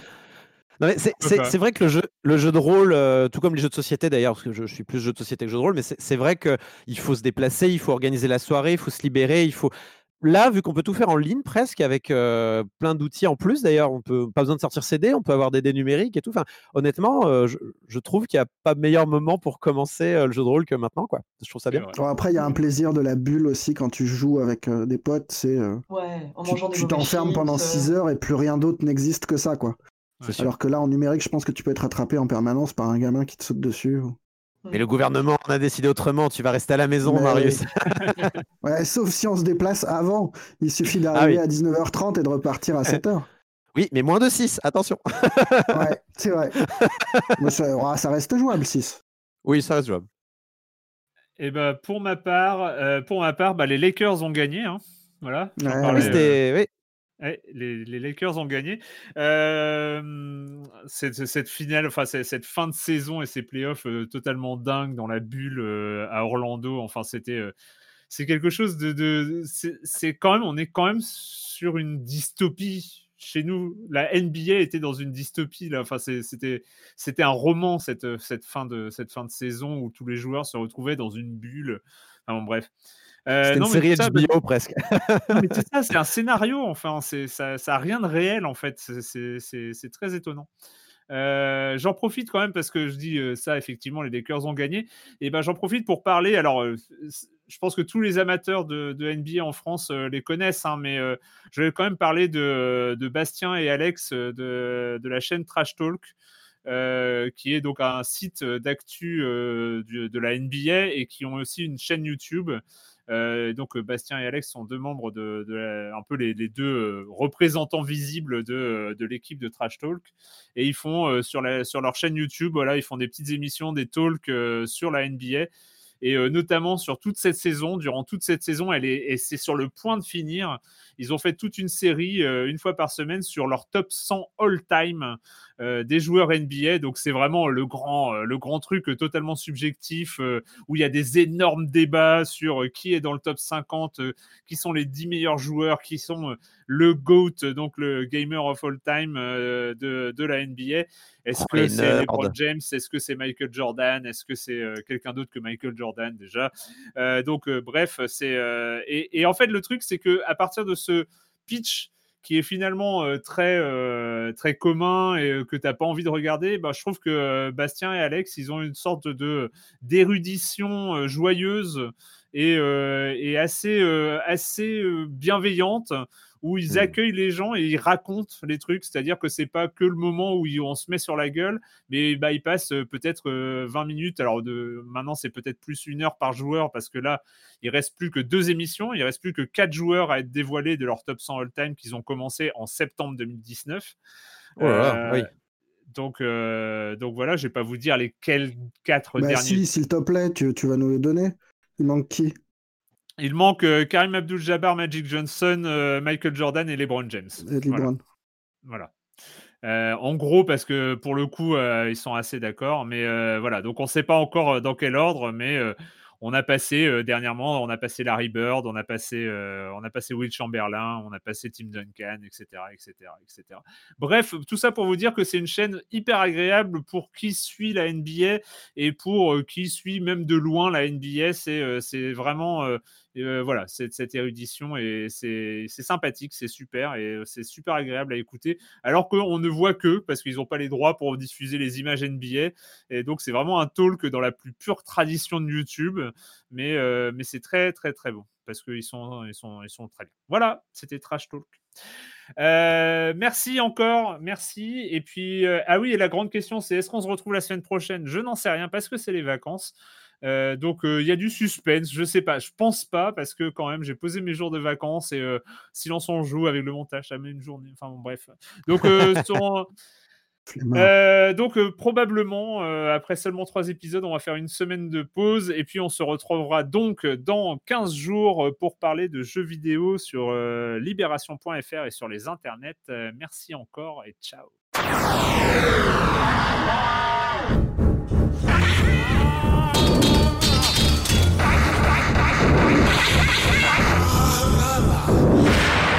B: Non, mais c'est- vrai que le jeu, le jeu de rôle, euh, tout comme les jeux de société d'ailleurs, parce que je, je suis plus jeu de société que jeu de rôle, mais c'est vrai qu'il faut se déplacer, il faut organiser la soirée, il faut se libérer, il faut. Là, vu qu'on peut tout faire en ligne presque avec euh, plein d'outils en plus, d'ailleurs, on peut pas besoin de sortir CD, on peut avoir des dés numériques et tout. Enfin, honnêtement, euh, je, je trouve qu'il n'y a pas meilleur moment pour commencer euh, le jeu de rôle que maintenant, quoi. Je trouve ça bien.
D: après il y a un plaisir de la bulle aussi quand tu joues avec euh, des potes, c'est euh,
C: Ouais, en
D: tu
C: des
D: t'enfermes pendant
C: chips,
D: 6
C: euh,
D: heures et plus rien d'autre n'existe que ça quoi.
B: C'est sûr.
D: Alors que là en numérique, je pense que tu peux être attrapé en permanence par un gamin qui te saute dessus. ou-
B: Mais le gouvernement en a décidé autrement. Tu vas rester à la maison,
D: Mais
B: Marius.
D: Ouais, sauf si on se déplace avant. Il suffit
B: Ah
D: d'arriver
B: oui.
D: à 19h30 et de repartir à 7h.
B: Oui, mais moins de 6, attention.
D: Ouais, c'est vrai. Mais ça, ça reste jouable 6.
B: Oui, ça reste jouable.
A: Et ben pour ma part, euh, pour ma part, bah, les Lakers ont gagné. hein. Voilà. j'en
D: Ouais,
A: parlais,
B: oui,
A: euh.
B: Oui.
A: Ouais, les, Lakers ont gagné. Cette, finale, enfin cette fin de saison et ces playoffs euh, totalement dingues dans la bulle euh, à Orlando. Enfin, c'était, euh, c'est quelque chose de, c'est quand même, on est quand même sur une dystopie. Chez nous, la NBA était dans une dystopie là. Enfin, c'était, c'était un roman cette, cette fin de cette fin de saison où tous les joueurs se retrouvaient dans une bulle. Enfin, bref. Euh,
B: une
A: non, mais
B: série
A: bah,
B: HBO presque.
A: non, mais c'est ça, c'est un scénario, enfin, c'est, ça, ça a rien de réel, en fait, c'est, très étonnant. Euh, j'en profite quand même parce que je dis euh, ça, effectivement, les Lakers ont gagné. Et ben, j'en profite pour parler. Alors, euh, je pense que tous les amateurs de, de NBA en France les connaissent, hein, mais je vais quand même parler de, de Bastien et Alex de, de la chaîne Trash Talk. qui est donc un site d'actu de la NBA et qui ont aussi une chaîne YouTube Euh, donc Bastien et Alex sont deux membres de, un peu les, deux euh, représentants visibles de, de l'équipe de Trash Talk. Et ils font euh, sur, la, sur leur chaîne YouTube, voilà, ils font des petites émissions, des talks euh, sur la NBA. Et euh, notamment sur toute cette saison, durant toute cette saison, elle est, et c'est sur le point de finir. Ils ont fait toute une série, euh, une fois par semaine, sur leur top 100 all-time euh, des joueurs NBA. Donc c'est vraiment le grand, euh, le grand truc totalement subjectif où il y a des énormes débats sur qui est dans le top 50, euh, qui sont les 10 meilleurs joueurs, qui sont le GOAT, donc le Gamer of All Time de, de la NBA. Est-ce que c'est. LeBron James? Est-ce que c'est Michael Jordan? Est-ce que c'est quelqu'un d'autre que Michael Jordan déjà? Euh, Donc euh, bref, c'est euh, et, et en fait le truc c'est que à partir de ce pitch qui est finalement euh, très euh, très commun et euh, que tu n'as pas envie de regarder, bah, je trouve que Bastien et Alex, ils ont une sorte de d'érudition joyeuse et, et assez assez bienveillante où ils accueillent les gens et ils racontent les trucs, c'est-à-dire que c'est pas que le moment où on se met sur la gueule, mais bah, ils passent euh, peut-être euh, 20 minutes. Alors de, maintenant, c'est peut-être plus une heure par joueur parce que là, il reste plus que deux émissions, il reste plus que quatre joueurs à être dévoilés de leur top 100 all-time qu'ils ont commencé en septembre 2019.
B: Oh là là, oui.
A: Donc, euh, donc voilà, je vais pas vous dire lesquels quatre
D: Bah
A: derniers.
D: si, s'il te plaît, tu, tu vas nous les donner. Il manque qui?
A: Il manque euh, Karim Abdul-Jabbar, Magic Johnson, euh, Michael Jordan et LeBron James.
D: Et
A: Voilà.
D: LeBron.
A: Voilà. Euh, en gros, parce que pour le coup, ils sont assez d'accord. Mais voilà, donc on ne sait pas encore dans quel ordre, mais on a passé euh, dernièrement, on a passé Larry Bird, on a passé, euh, on a passé Will Chamberlain, on a passé Tim Duncan, etc., etc., etc. Bref, tout ça pour vous dire que c'est une chaîne hyper agréable pour qui suit la NBA et pour euh, qui suit même de loin la NBA. C'est c'est vraiment voilà, cette érudition et c'est sympathique, c'est super et c'est super agréable à écouter. Alors qu'on ne voit que parce qu'ils n'ont pas les droits pour diffuser les images NBA et donc c'est vraiment un talk dans la plus pure tradition de YouTube, mais c'est très très très bon parce qu'ils sont ils sont très bien. Voilà, c'était Trash Talk. Merci encore, merci. Et puis, ah oui, et la grande question, c'est est-ce qu'on se retrouve la semaine prochaine? Je n'en sais rien parce que c'est les vacances. Euh, donc, euh, il y a du suspense. Je sais pas, je pense pas parce que quand même, j'ai posé mes jours de vacances et euh, silence on joue avec le montage, ça met une journée. Enfin, bon, bref. Donc, euh, sur- donc probablement après seulement trois épisodes, on va faire une semaine de pause et puis on se retrouvera donc dans 15 jours pour parler de jeux vidéo sur libération.fr et sur les internets. Merci encore et ciao.
M: 啊啊啊啊